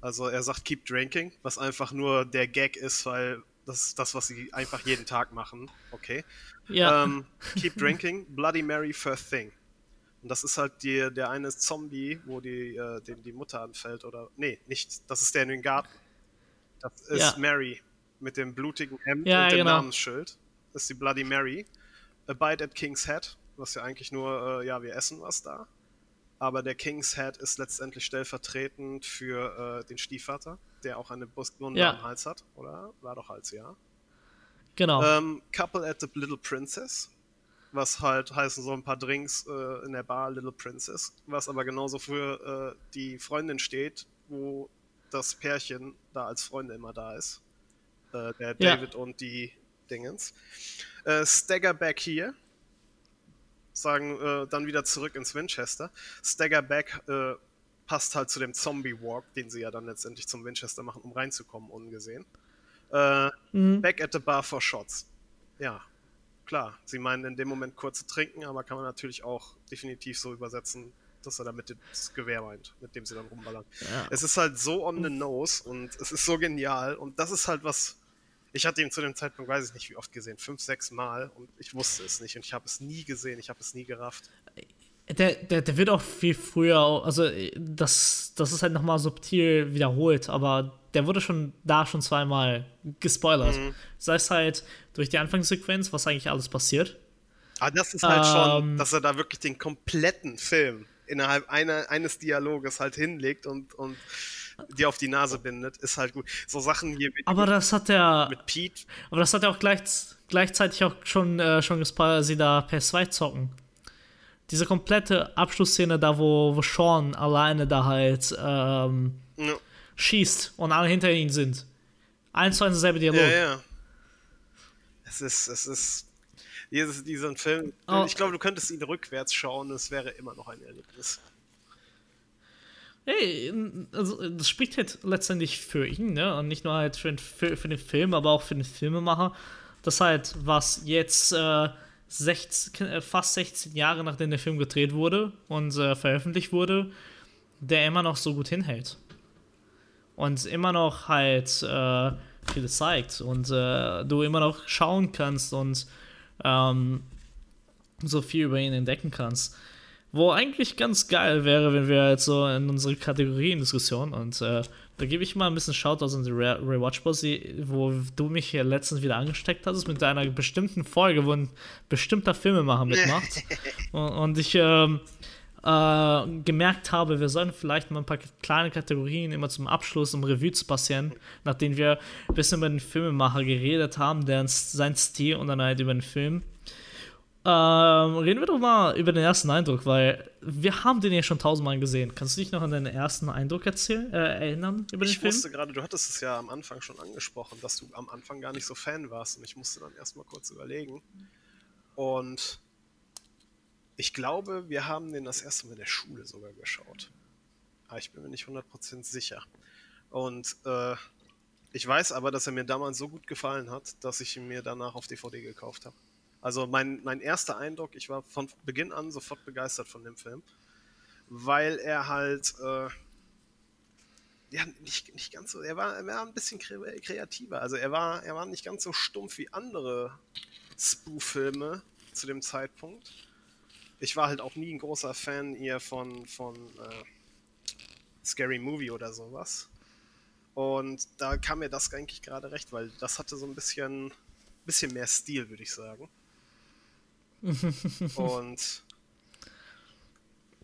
S2: Also er sagt Keep Drinking, was einfach nur der Gag ist, weil das ist das, was sie einfach jeden Tag machen. Okay.
S1: Ja.
S2: Ähm, keep Drinking, Bloody Mary First Thing. Und das ist halt die, der eine Zombie, wo die, äh, dem die Mutter anfällt, oder. Nee, nicht. Das ist der in den Garten. Das ist ja. Mary mit dem blutigen Hemd
S1: ja,
S2: und dem
S1: genau.
S2: Namensschild. Das ist die Bloody Mary. Abide at King's Head, was ja eigentlich nur, äh, ja, wir essen was da aber der King's Head ist letztendlich stellvertretend für äh, den Stiefvater, der auch eine Brustwunde ja. am Hals hat, oder? War doch Hals, ja.
S1: Genau.
S2: Ähm, Couple at the Little Princess, was halt heißen so ein paar Drinks äh, in der Bar Little Princess, was aber genauso für äh, die Freundin steht, wo das Pärchen da als Freunde immer da ist. Äh, der David ja. und die Dingens. Äh, Stagger Back hier, sagen äh, dann wieder zurück ins Winchester. Stagger Back äh, passt halt zu dem Zombie Walk, den sie ja dann letztendlich zum Winchester machen, um reinzukommen, ungesehen. Äh, mhm. Back at the bar for shots. Ja, klar. Sie meinen in dem Moment kurz zu trinken, aber kann man natürlich auch definitiv so übersetzen, dass er damit das Gewehr meint, mit dem sie dann rumballern. Ja. Es ist halt so on the nose und es ist so genial und das ist halt was, ich hatte ihn zu dem Zeitpunkt, weiß ich nicht wie oft gesehen, fünf, sechs Mal und ich wusste es nicht und ich habe es nie gesehen, ich habe es nie gerafft.
S1: Der, der, der wird auch viel früher, also das, das ist halt nochmal subtil wiederholt, aber der wurde schon da schon zweimal gespoilert. Mhm. Sei es halt durch die Anfangssequenz, was eigentlich alles passiert.
S2: Aber ah, das ist halt ähm, schon, dass er da wirklich den kompletten Film innerhalb einer, eines Dialoges halt hinlegt und, und die auf die Nase bindet, ist halt gut. So Sachen hier
S1: mit, aber das hat er,
S2: mit Pete.
S1: Aber das hat er auch gleich, gleichzeitig auch schon, äh, schon gespoilert, sie da PS2 zocken. Diese komplette Abschlussszene da, wo, wo Sean alleine da halt ähm, ja. schießt und alle hinter ihm sind. Eins zu eins derselbe Dialog.
S2: Ja, ja. Es ist, es ist, dieses, diesen Film, oh. ich glaube, du könntest ihn rückwärts schauen, es wäre immer noch ein Erlebnis
S1: hey, also das spricht halt letztendlich für ihn, ne? Und nicht nur halt für den, für, für den Film, aber auch für den Filmemacher. Das halt, was jetzt äh, 16, äh, fast 16 Jahre nachdem der Film gedreht wurde und äh, veröffentlicht wurde, der immer noch so gut hinhält. Und immer noch halt äh, viel zeigt und äh, du immer noch schauen kannst und ähm, so viel über ihn entdecken kannst. Wo eigentlich ganz geil wäre, wenn wir jetzt so in unsere Kategorien-Diskussion und äh, da gebe ich mal ein bisschen Shoutouts an die Re Rewatchables, wo du mich hier letztens wieder angesteckt hast mit einer bestimmten Folge, wo ein bestimmter Filmemacher mitmacht. (laughs) und, und, ich ähm, äh, gemerkt habe, wir sollen vielleicht mal ein paar kleine Kategorien immer zum Abschluss, um Revue zu passieren, nachdem wir ein bisschen über den Filmemacher geredet haben, der sein Stil und dann halt über den Film. Ähm, reden wir doch mal über den ersten Eindruck, weil wir haben den ja schon tausendmal gesehen. Kannst du dich noch an deinen ersten Eindruck erzählen, äh, erinnern über den
S2: ich
S1: Film?
S2: Ich wusste gerade, du hattest es ja am Anfang schon angesprochen, dass du am Anfang gar nicht so Fan warst und ich musste dann erstmal kurz überlegen. Und ich glaube, wir haben den das erste Mal in der Schule sogar geschaut. Aber ich bin mir nicht 100% sicher. Und äh, ich weiß aber, dass er mir damals so gut gefallen hat, dass ich ihn mir danach auf DVD gekauft habe. Also mein, mein erster Eindruck, ich war von Beginn an sofort begeistert von dem Film. weil er halt äh, ja, nicht, nicht ganz so, er war, er war ein bisschen kreativer. Also er war, er war nicht ganz so stumpf wie andere Spoof-Filme zu dem Zeitpunkt. Ich war halt auch nie ein großer Fan eher von, von äh, Scary Movie oder sowas. Und da kam mir das eigentlich gerade recht, weil das hatte so ein bisschen, bisschen mehr Stil, würde ich sagen. Und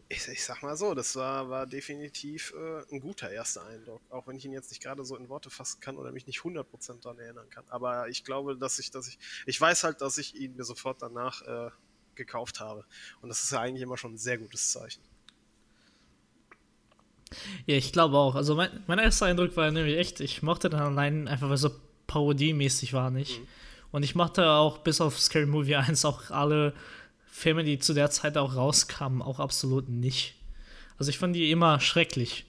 S2: ich, ich, sag mal so, das war, war definitiv äh, ein guter erster Eindruck. Auch wenn ich ihn jetzt nicht gerade so in Worte fassen kann oder mich nicht 100% daran erinnern kann. Aber ich glaube, dass ich, dass ich, ich weiß halt, dass ich ihn mir sofort danach äh, gekauft habe. Und das ist ja eigentlich immer schon ein sehr gutes Zeichen.
S1: Ja, ich glaube auch. Also mein, mein erster Eindruck war nämlich echt, ich mochte den allein einfach, weil es so parodiemäßig war nicht. Mhm. Und ich mochte auch bis auf Scary Movie 1 auch alle Filme, die zu der Zeit auch rauskamen, auch absolut nicht. Also ich fand die immer schrecklich.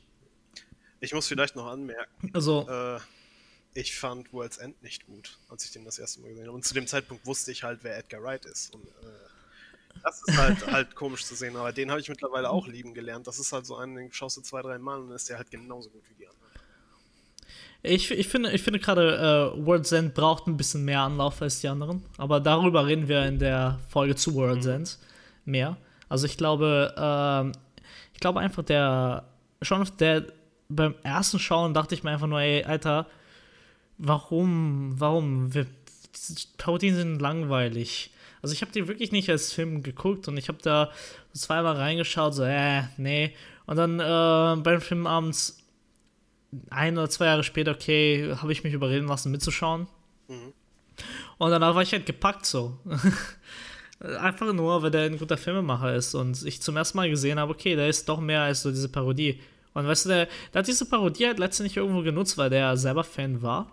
S2: Ich muss vielleicht noch anmerken. Also. Äh, ich fand World's End nicht gut, als ich den das erste Mal gesehen habe. Und zu dem Zeitpunkt wusste ich halt, wer Edgar Wright ist. Und äh, das ist halt, (laughs) halt komisch zu sehen. Aber den habe ich mittlerweile auch lieben gelernt. Das ist halt so einen, den schaust du zwei, drei Mal und dann ist der halt genauso gut wie die anderen.
S1: Ich, ich finde, ich finde gerade, äh, World's End braucht ein bisschen mehr Anlauf als die anderen. Aber darüber reden wir in der Folge zu World's mhm. End mehr. Also ich glaube, äh, ich glaube einfach, der schon auf der beim ersten Schauen dachte ich mir einfach nur, ey, Alter, warum, warum? Wir, Parodien sind langweilig. Also ich habe die wirklich nicht als Film geguckt und ich habe da zweimal reingeschaut, so, äh, nee. Und dann äh, beim Film abends ein oder zwei Jahre später, okay, habe ich mich überreden lassen, mitzuschauen. Mhm. Und danach war ich halt gepackt so. (laughs) Einfach nur, weil der ein guter Filmemacher ist und ich zum ersten Mal gesehen habe, okay, der ist doch mehr als so diese Parodie. Und weißt du, der, der hat diese Parodie halt letztendlich irgendwo genutzt, weil der selber Fan war,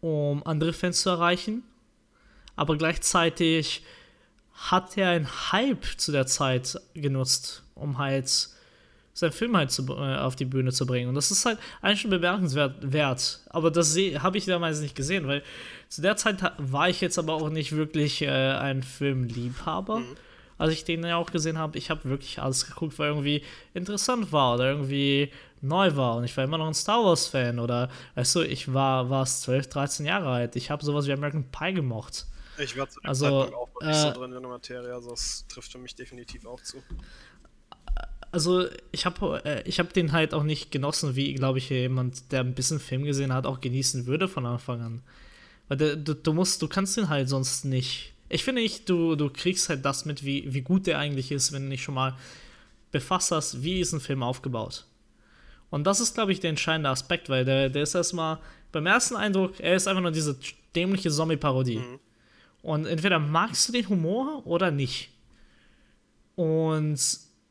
S1: um andere Fans zu erreichen. Aber gleichzeitig hat er einen Hype zu der Zeit genutzt, um halt seinen Film halt zu, äh, auf die Bühne zu bringen. Und das ist halt eigentlich schon bemerkenswert wert. Aber das habe ich damals nicht gesehen, weil zu der Zeit war ich jetzt aber auch nicht wirklich äh, ein Filmliebhaber. Mhm. Als ich den ja auch gesehen habe, ich habe wirklich alles geguckt, weil irgendwie interessant war oder irgendwie neu war. Und ich war immer noch ein Star Wars-Fan oder, weißt du, ich war, war 12, 13 Jahre alt. Ich habe sowas wie American Pie gemocht.
S2: Ich war zu dem also, Zeitpunkt auch noch nicht äh, so drin in der Materie, also das trifft für mich definitiv auch zu
S1: also ich habe äh, ich hab den halt auch nicht genossen, wie, glaube ich, jemand, der ein bisschen Film gesehen hat, auch genießen würde von Anfang an. Weil der, du, du musst, du kannst den halt sonst nicht. Ich finde nicht, du, du kriegst halt das mit, wie, wie gut der eigentlich ist, wenn du dich schon mal befasst hast, wie ist ein Film aufgebaut. Und das ist, glaube ich, der entscheidende Aspekt, weil der, der ist erstmal beim ersten Eindruck, er ist einfach nur diese dämliche Zombie-Parodie. Mhm. Und entweder magst du den Humor oder nicht. Und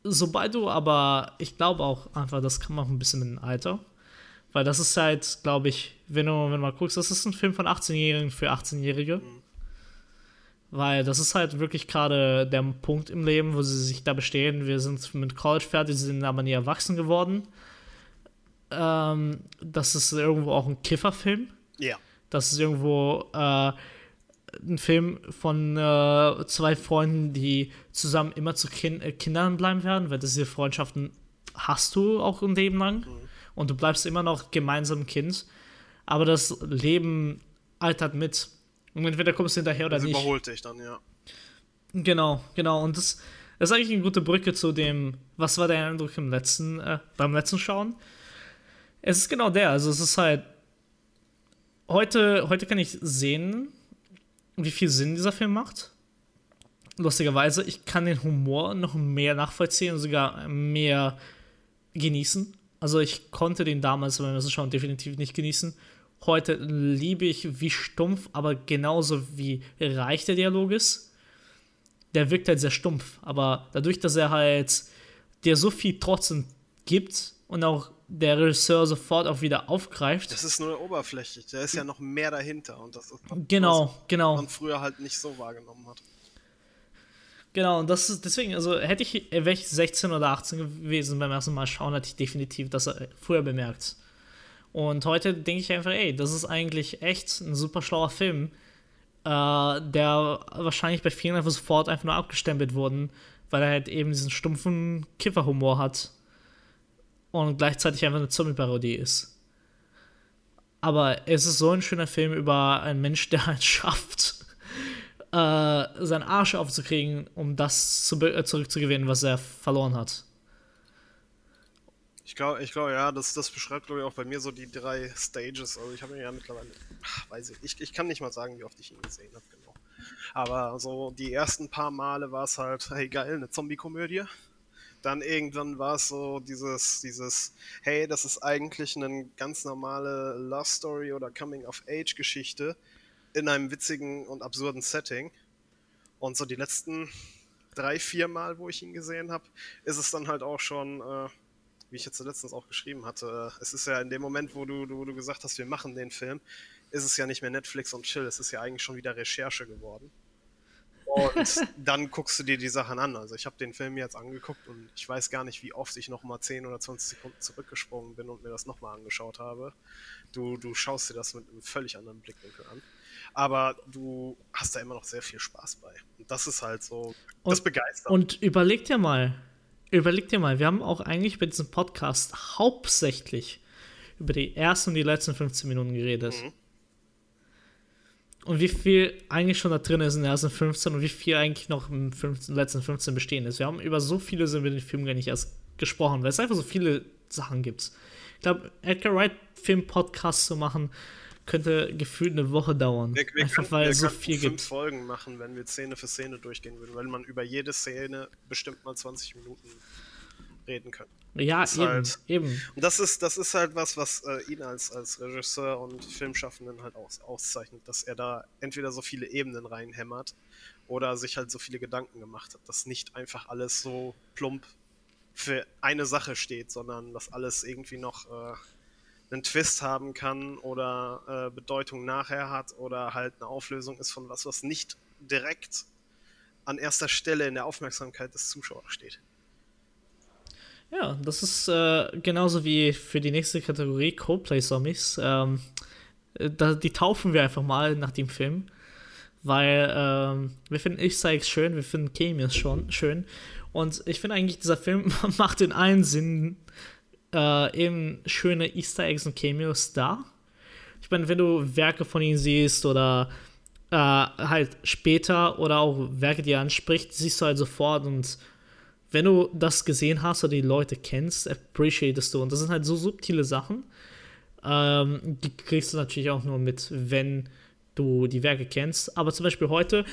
S1: sobald du aber, ich glaube auch einfach, das kann man auch ein bisschen mit dem Alter, weil das ist halt, glaube ich, wenn du, wenn du mal guckst, das ist ein Film von 18-Jährigen für 18-Jährige. Mhm. Weil das ist halt wirklich gerade der Punkt im Leben, wo sie sich da bestehen. Wir sind mit College fertig, sie sind aber nie erwachsen geworden. Ähm, das ist irgendwo auch ein Kifferfilm.
S2: Ja.
S1: Das ist irgendwo äh, ein Film von äh, zwei Freunden, die zusammen immer zu kind äh, Kindern bleiben werden, weil diese Freundschaften hast du auch ein Leben lang mhm. und du bleibst immer noch gemeinsam Kind, aber das Leben altert mit. Und entweder kommst du hinterher oder das nicht.
S2: überholt dich dann, ja.
S1: Genau, genau. Und das, das ist eigentlich eine gute Brücke zu dem, was war der Eindruck im letzten, äh, beim letzten Schauen? Es ist genau der. Also es ist halt. Heute, heute kann ich sehen, wie viel Sinn dieser Film macht. Lustigerweise, ich kann den Humor noch mehr nachvollziehen und sogar mehr genießen. Also ich konnte den damals beim ersten Schauen definitiv nicht genießen. Heute liebe ich, wie stumpf, aber genauso wie reich der Dialog ist. Der wirkt halt sehr stumpf, aber dadurch, dass er halt dir so viel trotzdem gibt und auch der Regisseur sofort auch wieder aufgreift.
S2: Das ist nur oberflächlich, da ist ja noch mehr dahinter und das ist
S1: genau, was genau.
S2: man früher halt nicht so wahrgenommen hat.
S1: Genau, und das ist deswegen, also hätte ich, wäre ich 16 oder 18 gewesen beim ersten Mal schauen, hätte ich definitiv das äh, früher bemerkt. Und heute denke ich einfach, ey, das ist eigentlich echt ein super schlauer Film, äh, der wahrscheinlich bei vielen einfach sofort einfach nur abgestempelt wurden, weil er halt eben diesen stumpfen Kifferhumor hat und gleichzeitig einfach eine Zombie-Parodie ist. Aber es ist so ein schöner Film über einen Mensch, der halt (laughs) schafft, äh, seinen Arsch aufzukriegen, um das zu, äh, zurückzugewinnen, was er verloren hat.
S2: Ich glaube, ich glaube, ja, das, das beschreibt, glaube ich, auch bei mir so die drei Stages. Also ich habe ihn ja mittlerweile, ach, weiß ich, ich, ich kann nicht mal sagen, wie oft ich ihn gesehen habe, genau. Aber so die ersten paar Male war es halt, hey geil, eine Zombie-Komödie. Dann irgendwann war es so dieses, dieses, hey, das ist eigentlich eine ganz normale Love Story oder Coming-of-Age-Geschichte in einem witzigen und absurden Setting. Und so die letzten drei, vier Mal, wo ich ihn gesehen habe, ist es dann halt auch schon, äh, wie ich jetzt letztens auch geschrieben hatte, äh, es ist ja in dem Moment, wo du, du, du gesagt hast, wir machen den Film, ist es ja nicht mehr Netflix und Chill, es ist ja eigentlich schon wieder Recherche geworden. Und dann guckst du dir die Sachen an. Also ich habe den Film jetzt angeguckt und ich weiß gar nicht, wie oft ich nochmal 10 oder 20 Sekunden zurückgesprungen bin und mir das nochmal angeschaut habe. Du, du schaust dir das mit einem völlig anderen Blickwinkel an. Aber du hast da immer noch sehr viel Spaß bei. Und das ist halt so,
S1: und,
S2: das begeistert.
S1: Und überleg dir mal, überleg dir mal, wir haben auch eigentlich bei diesem Podcast hauptsächlich über die ersten und die letzten 15 Minuten geredet. Mhm und wie viel eigentlich schon da drin ist in den ersten 15 und wie viel eigentlich noch im 15, letzten 15 bestehen ist. Wir haben über so viele sind wir den Film gar nicht erst gesprochen, weil es einfach so viele Sachen gibt. Ich glaube, Edgar Wright Film Podcast zu machen könnte gefühlt eine Woche dauern.
S2: Wir, wir einfach können, weil es so viel fünf gibt. Folgen machen, wenn wir Szene für Szene durchgehen würden, weil man über jede Szene bestimmt mal 20 Minuten reden können.
S1: Ja, eben,
S2: halt,
S1: eben.
S2: Und das ist, das ist halt was, was äh, ihn als, als Regisseur und Filmschaffenden halt aus, auszeichnet, dass er da entweder so viele Ebenen reinhämmert oder sich halt so viele Gedanken gemacht hat, dass nicht einfach alles so plump für eine Sache steht, sondern dass alles irgendwie noch äh, einen Twist haben kann oder äh, Bedeutung nachher hat oder halt eine Auflösung ist von was, was nicht direkt an erster Stelle in der Aufmerksamkeit des Zuschauers steht.
S1: Ja, das ist äh, genauso wie für die nächste Kategorie Coldplay-Zombies. Ähm, da, die taufen wir einfach mal nach dem Film. Weil ähm, wir finden Easter Eggs schön, wir finden Cameos schon schön. Und ich finde eigentlich, dieser Film (laughs) macht in allen Sinn äh, eben schöne Easter Eggs und Cameos da. Ich meine, wenn du Werke von ihm siehst oder äh, halt später oder auch Werke, die er anspricht, siehst du halt sofort und wenn du das gesehen hast oder die Leute kennst, appreciatest du. Und das sind halt so subtile Sachen. Ähm, die kriegst du natürlich auch nur mit, wenn du die Werke kennst. Aber zum Beispiel heute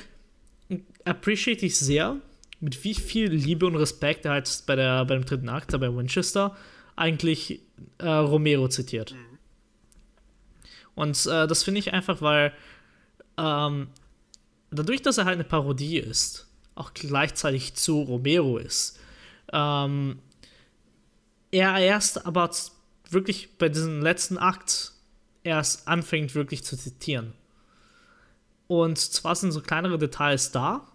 S1: appreciate ich sehr, mit wie viel Liebe und Respekt er halt bei, der, bei dem dritten Akt, bei Winchester, eigentlich äh, Romero zitiert. Mhm. Und äh, das finde ich einfach, weil ähm, dadurch, dass er halt eine Parodie ist, auch gleichzeitig zu Romero ist. Ähm, er erst aber wirklich bei diesem letzten Akt erst anfängt wirklich zu zitieren. Und zwar sind so kleinere Details da,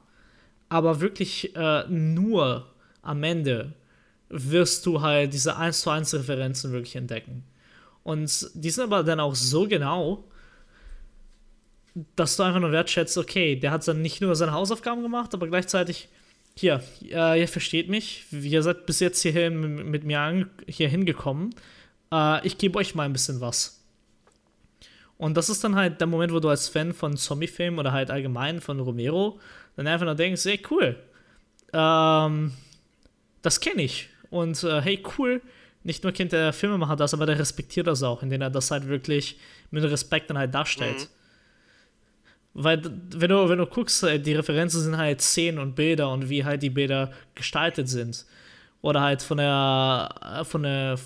S1: aber wirklich äh, nur am Ende wirst du halt diese 1 zu 1 Referenzen wirklich entdecken. Und die sind aber dann auch so genau, dass du einfach nur wertschätzt, okay, der hat dann nicht nur seine Hausaufgaben gemacht, aber gleichzeitig, hier, äh, ihr versteht mich, ihr seid bis jetzt hierhin mit mir hier hingekommen, äh, ich gebe euch mal ein bisschen was. Und das ist dann halt der Moment, wo du als Fan von Zombie-Filmen oder halt allgemein von Romero dann einfach nur denkst, hey, cool, ähm, das kenne ich. Und äh, hey, cool, nicht nur kennt der Filmemacher das, aber der respektiert das auch, indem er das halt wirklich mit Respekt dann halt darstellt. Mhm. Weil, wenn du, wenn du guckst, äh, die Referenzen sind halt Szenen und Bilder und wie halt die Bilder gestaltet sind. Oder halt von der, äh, von der,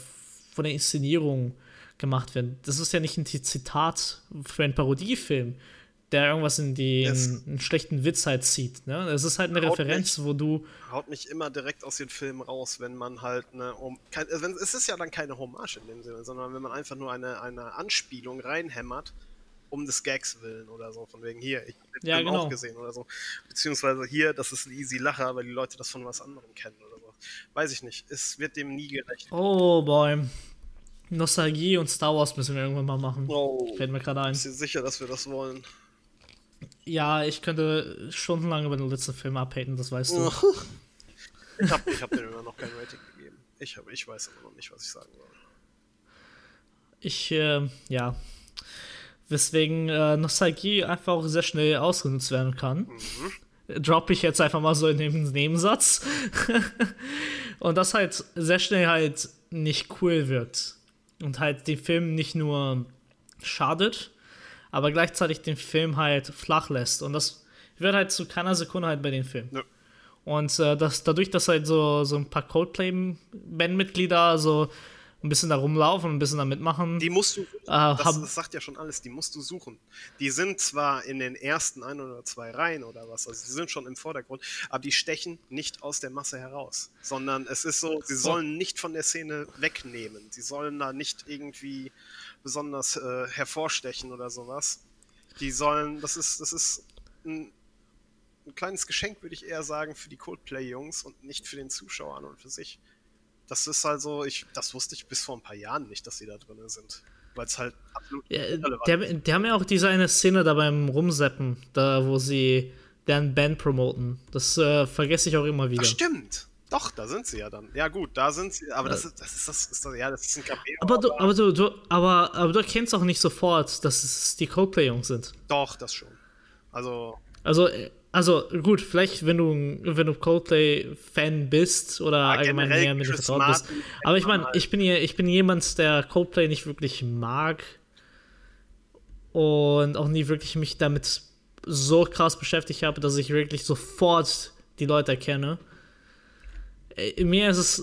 S1: von der Inszenierung gemacht werden. Das ist ja nicht ein Zitat für einen Parodiefilm, der irgendwas in die in einen schlechten Witz halt zieht. Ne? Es ist halt eine Referenz,
S2: mich,
S1: wo du.
S2: Haut mich immer direkt aus den Filmen raus, wenn man halt eine. Um, kein, also es ist ja dann keine Hommage in dem Sinne, sondern wenn man einfach nur eine, eine Anspielung reinhämmert um des Gags willen oder so. Von wegen hier, ich habe den
S1: ja,
S2: Film
S1: genau.
S2: auch gesehen oder so. Beziehungsweise hier, das ist ein easy Lacher, weil die Leute das von was anderem kennen oder so. Weiß ich nicht. Es wird dem nie gerecht.
S1: Oh boy. Nostalgie und Star Wars müssen wir irgendwann mal machen.
S2: Oh.
S1: Fällt mir gerade ein.
S2: Bist du sicher, dass wir das wollen?
S1: Ja, ich könnte stundenlang über den letzten Film abhaten, das weißt du.
S2: Ich habe ich hab dem immer noch kein Rating gegeben. Ich, hab, ich weiß immer noch nicht, was ich sagen soll.
S1: Ich, äh, ja. Weswegen äh, Nostalgie einfach auch sehr schnell ausgenutzt werden kann. Mhm. Droppe ich jetzt einfach mal so in den Nebensatz. (laughs) und das halt sehr schnell halt nicht cool wirkt. Und halt den Film nicht nur schadet, aber gleichzeitig den Film halt flach lässt. Und das wird halt zu keiner Sekunde halt bei den Filmen. Ja. Und äh, das, dadurch, dass halt so, so ein paar Coldplay-Bandmitglieder so ein bisschen da rumlaufen und ein bisschen da mitmachen.
S2: Die musst du, äh, das, das, sagt ja schon alles, die musst du suchen. Die sind zwar in den ersten ein oder zwei Reihen oder was, also sie sind schon im Vordergrund, aber die stechen nicht aus der Masse heraus, sondern es ist so, sie sollen nicht von der Szene wegnehmen. Sie sollen da nicht irgendwie besonders äh, hervorstechen oder sowas. Die sollen, das ist, das ist ein, ein kleines Geschenk, würde ich eher sagen, für die Coldplay-Jungs und nicht für den Zuschauer an und für sich. Das ist also, ich, das wusste ich bis vor ein paar Jahren nicht, dass sie da drin sind. Weil es halt absolut
S1: ja, die, die, haben ja auch diese eine Szene da beim Rumseppen, da wo sie deren Band promoten. Das äh, vergesse ich auch immer wieder. Ach,
S2: stimmt. Doch, da sind sie ja dann. Ja gut, da sind sie, aber das ist das ist das, ist das ja, das ist ein
S1: Cameo. Aber du, aber du, du, aber, aber du erkennst auch nicht sofort, dass es die Coldplay-Jungs sind.
S2: Doch, das schon. Also.
S1: Also, also gut, vielleicht wenn du, wenn du Coldplay-Fan bist oder ja, allgemein mehr mit vertraut bist. Aber ich meine, ich bin hier, ich bin jemand, der Coldplay nicht wirklich mag und auch nie wirklich mich damit so krass beschäftigt habe, dass ich wirklich sofort die Leute erkenne. Äh, mir ist es,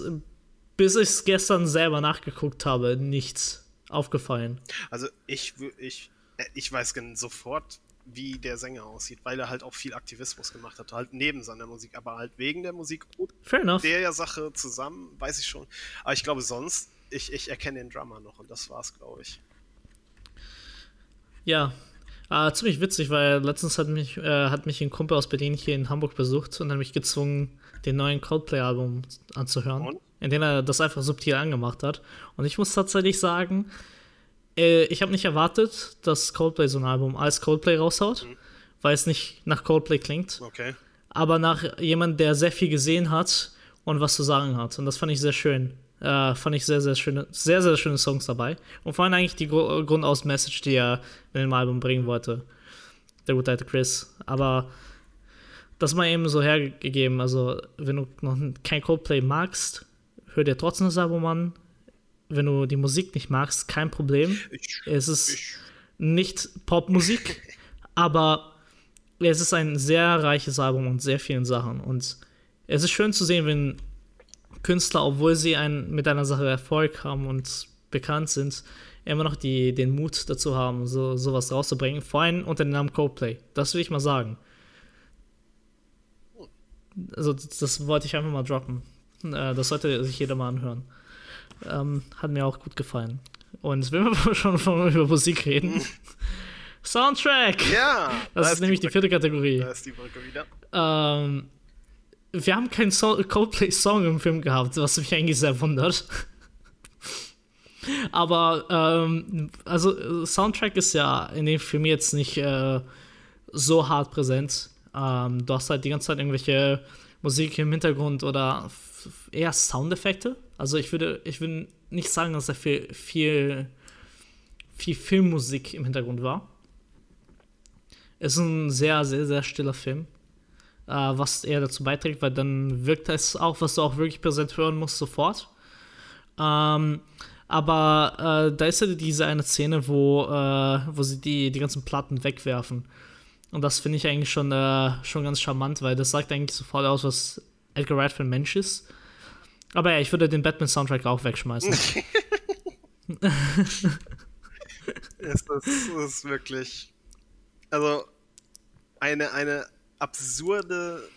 S1: bis ich es gestern selber nachgeguckt habe, nichts aufgefallen.
S2: Also ich, ich, äh, ich weiß sofort, wie der Sänger aussieht, weil er halt auch viel Aktivismus gemacht hat, halt neben seiner Musik, aber halt wegen der Musik und
S1: Fair enough.
S2: der Sache zusammen, weiß ich schon. Aber ich glaube sonst, ich, ich erkenne den Drummer noch und das war's, glaube ich.
S1: Ja, äh, ziemlich witzig, weil letztens hat mich, äh, hat mich ein Kumpel aus Berlin hier in Hamburg besucht und hat mich gezwungen, den neuen Coldplay-Album anzuhören, und? in dem er das einfach subtil angemacht hat. Und ich muss tatsächlich sagen, äh, ich habe nicht erwartet, dass Coldplay so ein Album als Coldplay raushaut, mhm. weil es nicht nach Coldplay klingt.
S2: Okay.
S1: Aber nach jemand, der sehr viel gesehen hat und was zu sagen hat. Und das fand ich sehr schön. Äh, fand ich sehr, sehr schöne, sehr, sehr schöne Songs dabei. Und vor allem eigentlich die Gr Grundaus-Message, die er in dem Album bringen wollte. Der gute alte Chris. Aber das mal eben so hergegeben. Also, wenn du noch kein Coldplay magst, hör dir trotzdem das Album an wenn du die Musik nicht magst, kein Problem. Es ist ich. nicht Popmusik, (laughs) aber es ist ein sehr reiches Album und sehr vielen Sachen. Und es ist schön zu sehen, wenn Künstler, obwohl sie ein, mit einer Sache Erfolg haben und bekannt sind, immer noch die, den Mut dazu haben, so, sowas rauszubringen. Vor allem unter dem Namen Coldplay. Das will ich mal sagen. Also, das, das wollte ich einfach mal droppen. Äh, das sollte sich jeder mal anhören. Ähm, hat mir auch gut gefallen. Und wenn wir (laughs) schon von, über Musik reden. Soundtrack!
S2: Ja!
S1: Das da ist, nämlich die, die vierte Kategorie.
S2: Da ist die Brücke wieder.
S1: Ähm, wir haben keinen so Coldplay-Song im Film gehabt, was mich eigentlich sehr wundert. (laughs) Aber, ähm, also, Soundtrack ist ja in dem Film jetzt nicht äh, so hart präsent. Ähm, du hast halt die ganze Zeit irgendwelche Musik im Hintergrund oder eher Soundeffekte. Also ich würde, ich würde nicht sagen, dass da viel, viel, viel Filmmusik im Hintergrund war. Es ist ein sehr, sehr, sehr stiller Film, äh, was eher dazu beiträgt, weil dann wirkt es auch, was du auch wirklich präsent hören musst, sofort. Ähm, aber äh, da ist ja diese eine Szene, wo, äh, wo sie die, die ganzen Platten wegwerfen. Und das finde ich eigentlich schon, äh, schon ganz charmant, weil das sagt eigentlich sofort aus, was Edgar Wright für ein Mensch ist. Aber ja, ich würde den Batman-Soundtrack auch wegschmeißen. (laughs) (laughs)
S2: es ist, ist wirklich. Also, eine, eine absurde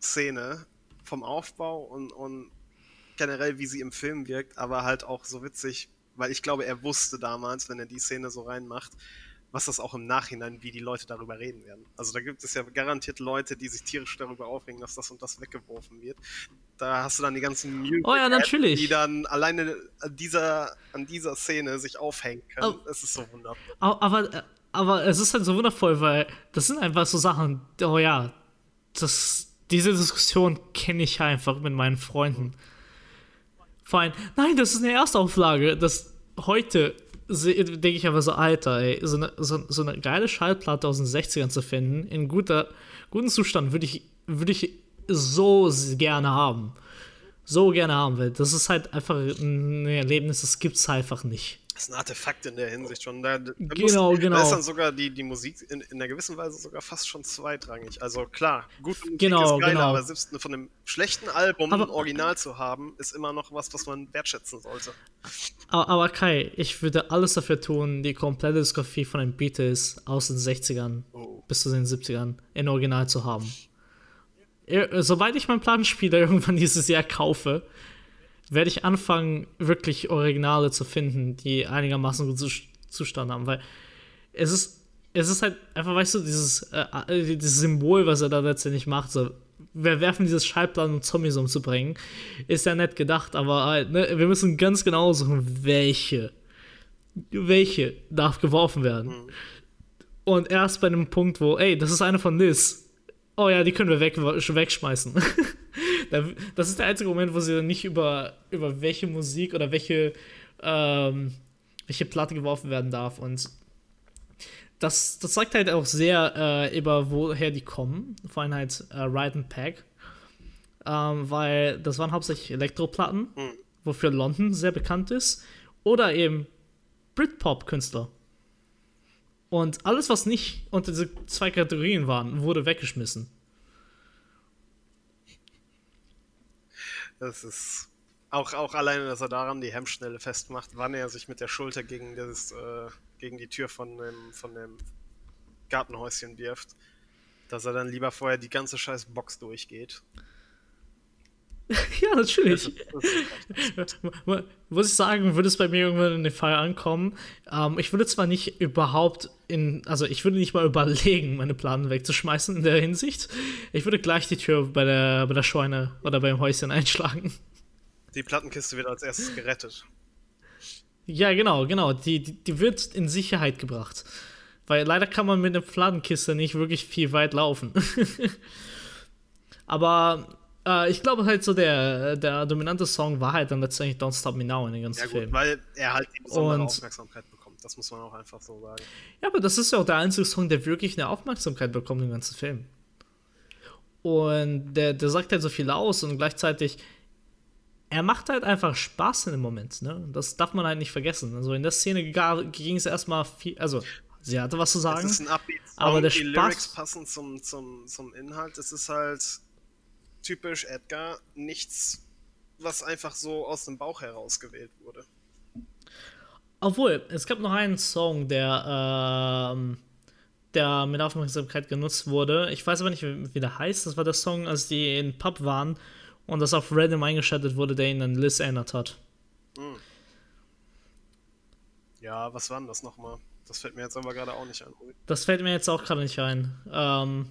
S2: Szene vom Aufbau und, und generell, wie sie im Film wirkt, aber halt auch so witzig, weil ich glaube, er wusste damals, wenn er die Szene so reinmacht, was das auch im Nachhinein, wie die Leute darüber reden werden. Also da gibt es ja garantiert Leute, die sich tierisch darüber aufregen, dass das und das weggeworfen wird. Da hast du dann die ganzen
S1: Music oh ja, natürlich.
S2: die dann alleine an dieser, an dieser Szene sich aufhängen können. Oh, es ist so wundervoll.
S1: Aber, aber es ist halt so wundervoll, weil das sind einfach so Sachen, oh ja, das, diese Diskussion kenne ich einfach mit meinen Freunden. Vor allem, nein, das ist eine Erstauflage. Das heute denke ich einfach so, Alter, ey, so eine, so, so eine geile Schallplatte aus den 60ern zu finden, in guter, guten Zustand, würde ich, würde ich so gerne haben. So gerne haben will. Das ist halt einfach ein Erlebnis, das gibt es einfach nicht.
S2: Das ist ein Artefakt in der Hinsicht schon. Da, da
S1: genau,
S2: muss,
S1: genau.
S2: Da ist dann sogar die, die Musik in, in einer gewissen Weise sogar fast schon zweitrangig. Also klar, gute Musik
S1: genau,
S2: ist geil,
S1: genau.
S2: aber selbst von einem schlechten Album
S1: aber,
S2: ein Original zu haben, ist immer noch was, was man wertschätzen sollte.
S1: Aber, aber Kai, ich würde alles dafür tun, die komplette Diskografie von den Beatles aus den 60ern oh. bis zu den 70ern in Original zu haben. Sobald ich meinen Plattenspieler (laughs) irgendwann dieses Jahr kaufe, werde ich anfangen, wirklich Originale zu finden, die einigermaßen gut Zustand haben, weil es ist, es ist halt einfach, weißt du, dieses, äh, dieses Symbol, was er da letztendlich macht, so, wir werfen dieses Schallplatten, um Zombies umzubringen, ist ja nett gedacht, aber halt, ne, wir müssen ganz genau suchen, welche, welche darf geworfen werden. Mhm. Und erst bei einem Punkt, wo, ey, das ist eine von Liz, oh ja, die können wir weg, wegschmeißen. (laughs) das ist der einzige Moment, wo sie dann nicht über, über welche Musik oder welche, ähm, welche Platte geworfen werden darf. Und das, das zeigt halt auch sehr äh, über woher die kommen. Vor allem halt äh, Ride and Pack. Ähm, weil das waren hauptsächlich Elektroplatten, mhm. wofür London sehr bekannt ist. Oder eben Britpop-Künstler. Und alles, was nicht unter diese zwei Kategorien waren, wurde weggeschmissen.
S2: Das ist auch, auch alleine, dass er daran die Hemmschnelle festmacht, wann er sich mit der Schulter gegen, das, äh, gegen die Tür von dem, von dem Gartenhäuschen wirft. Dass er dann lieber vorher die ganze scheiß Box durchgeht. (laughs)
S1: ja, natürlich. (laughs) Muss ich sagen, würde es bei mir irgendwann in den Fall ankommen. Ähm, ich würde zwar nicht überhaupt in, also ich würde nicht mal überlegen, meine Planen wegzuschmeißen in der Hinsicht. Ich würde gleich die Tür bei der, bei der Scheune oder beim Häuschen (laughs) einschlagen.
S2: Die Plattenkiste wird als erstes gerettet.
S1: Ja, genau, genau. Die, die, die wird in Sicherheit gebracht. Weil leider kann man mit einer Plattenkiste nicht wirklich viel weit laufen. Aber äh, ich glaube halt so, der, der dominante Song war halt dann letztendlich Don't Stop Me Now in den ganzen ja, gut, Film.
S2: Weil er halt die besondere Und, Aufmerksamkeit bekommt. Das muss man auch einfach so sagen.
S1: Ja, aber das ist ja auch der einzige Song, der wirklich eine Aufmerksamkeit bekommt im ganzen Film. Und der, der sagt halt so viel aus und gleichzeitig, er macht halt einfach Spaß in dem Moment, ne? Das darf man halt nicht vergessen. Also in der Szene ging es erstmal viel, also sie hatte was zu sagen. Es
S2: ist ein Upbeat aber der die Spaß Lyrics passen zum, zum, zum Inhalt. Es ist halt typisch Edgar, nichts, was einfach so aus dem Bauch herausgewählt wurde.
S1: Obwohl, es gab noch einen Song, der, ähm, der mit Aufmerksamkeit genutzt wurde. Ich weiß aber nicht, wie der heißt. Das war der Song, als die in Pub waren und das auf Random eingeschaltet wurde, der ihn an Liz erinnert hat. Hm.
S2: Ja, was war denn das nochmal? Das fällt mir jetzt aber gerade auch nicht ein.
S1: Das fällt mir jetzt auch gerade nicht ein. Ähm,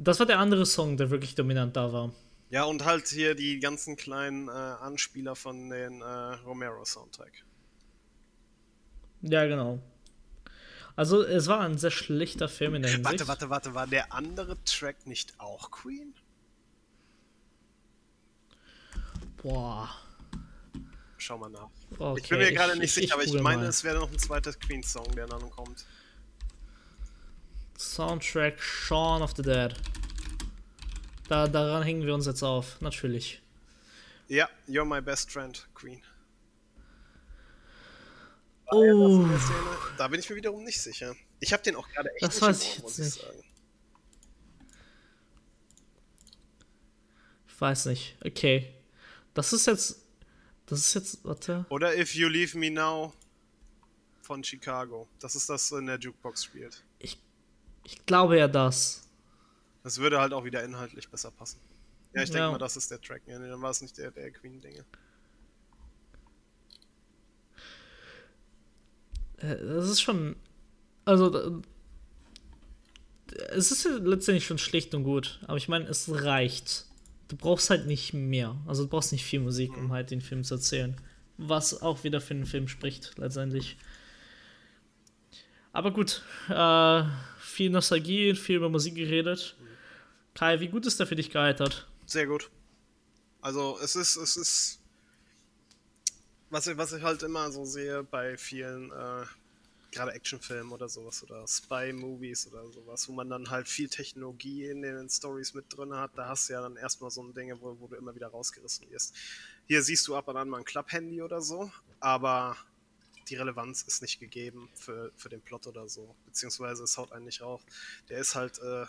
S1: das war der andere Song, der wirklich dominant da war.
S2: Ja, und halt hier die ganzen kleinen äh, Anspieler von den äh, Romero-Soundtrack.
S1: Ja, genau. Also, es war ein sehr schlichter Film in der Hinsicht.
S2: Warte, warte, warte, war der andere Track nicht auch Queen?
S1: Boah.
S2: Schau mal nach. Okay, ich bin mir gerade nicht ich, sicher, ich aber ich meine, mal. es wäre noch ein zweiter Queen-Song, der dann kommt.
S1: Soundtrack Shaun of the Dead. Da, daran hängen wir uns jetzt auf, natürlich.
S2: Ja, You're My Best Friend, Queen.
S1: Oh.
S2: Da bin ich mir wiederum nicht sicher. Ich habe den auch gerade echt
S1: das nicht weiß ich jetzt nicht. sagen. Ich weiß nicht. Okay. Das ist jetzt. Das ist jetzt. Warte.
S2: Oder If You Leave Me Now von Chicago. Das ist das, in der Jukebox spielt.
S1: Ich glaube ja das.
S2: Das würde halt auch wieder inhaltlich besser passen. Ja, ich denke ja. mal, das ist der Track. Ja, nee, dann war es nicht der, der Queen-Dinge.
S1: Äh, das ist schon. Also. Es ist letztendlich schon schlicht und gut. Aber ich meine, es reicht. Du brauchst halt nicht mehr. Also, du brauchst nicht viel Musik, um mhm. halt den Film zu erzählen. Was auch wieder für den Film spricht, letztendlich. Aber gut, äh, viel Nostalgie, viel über Musik geredet. Kai, wie gut ist der für dich gealtert?
S2: Sehr gut. Also es ist, es ist, was ich, was ich halt immer so sehe bei vielen, äh, gerade Actionfilmen oder sowas oder Spy-Movies oder sowas, wo man dann halt viel Technologie in den Stories mit drin hat, da hast du ja dann erstmal so ein Ding, wo, wo du immer wieder rausgerissen wirst. Hier siehst du ab und an mal ein Klapp-Handy oder so, aber die Relevanz ist nicht gegeben für, für den Plot oder so, beziehungsweise es haut einen nicht rauf. Der ist halt äh,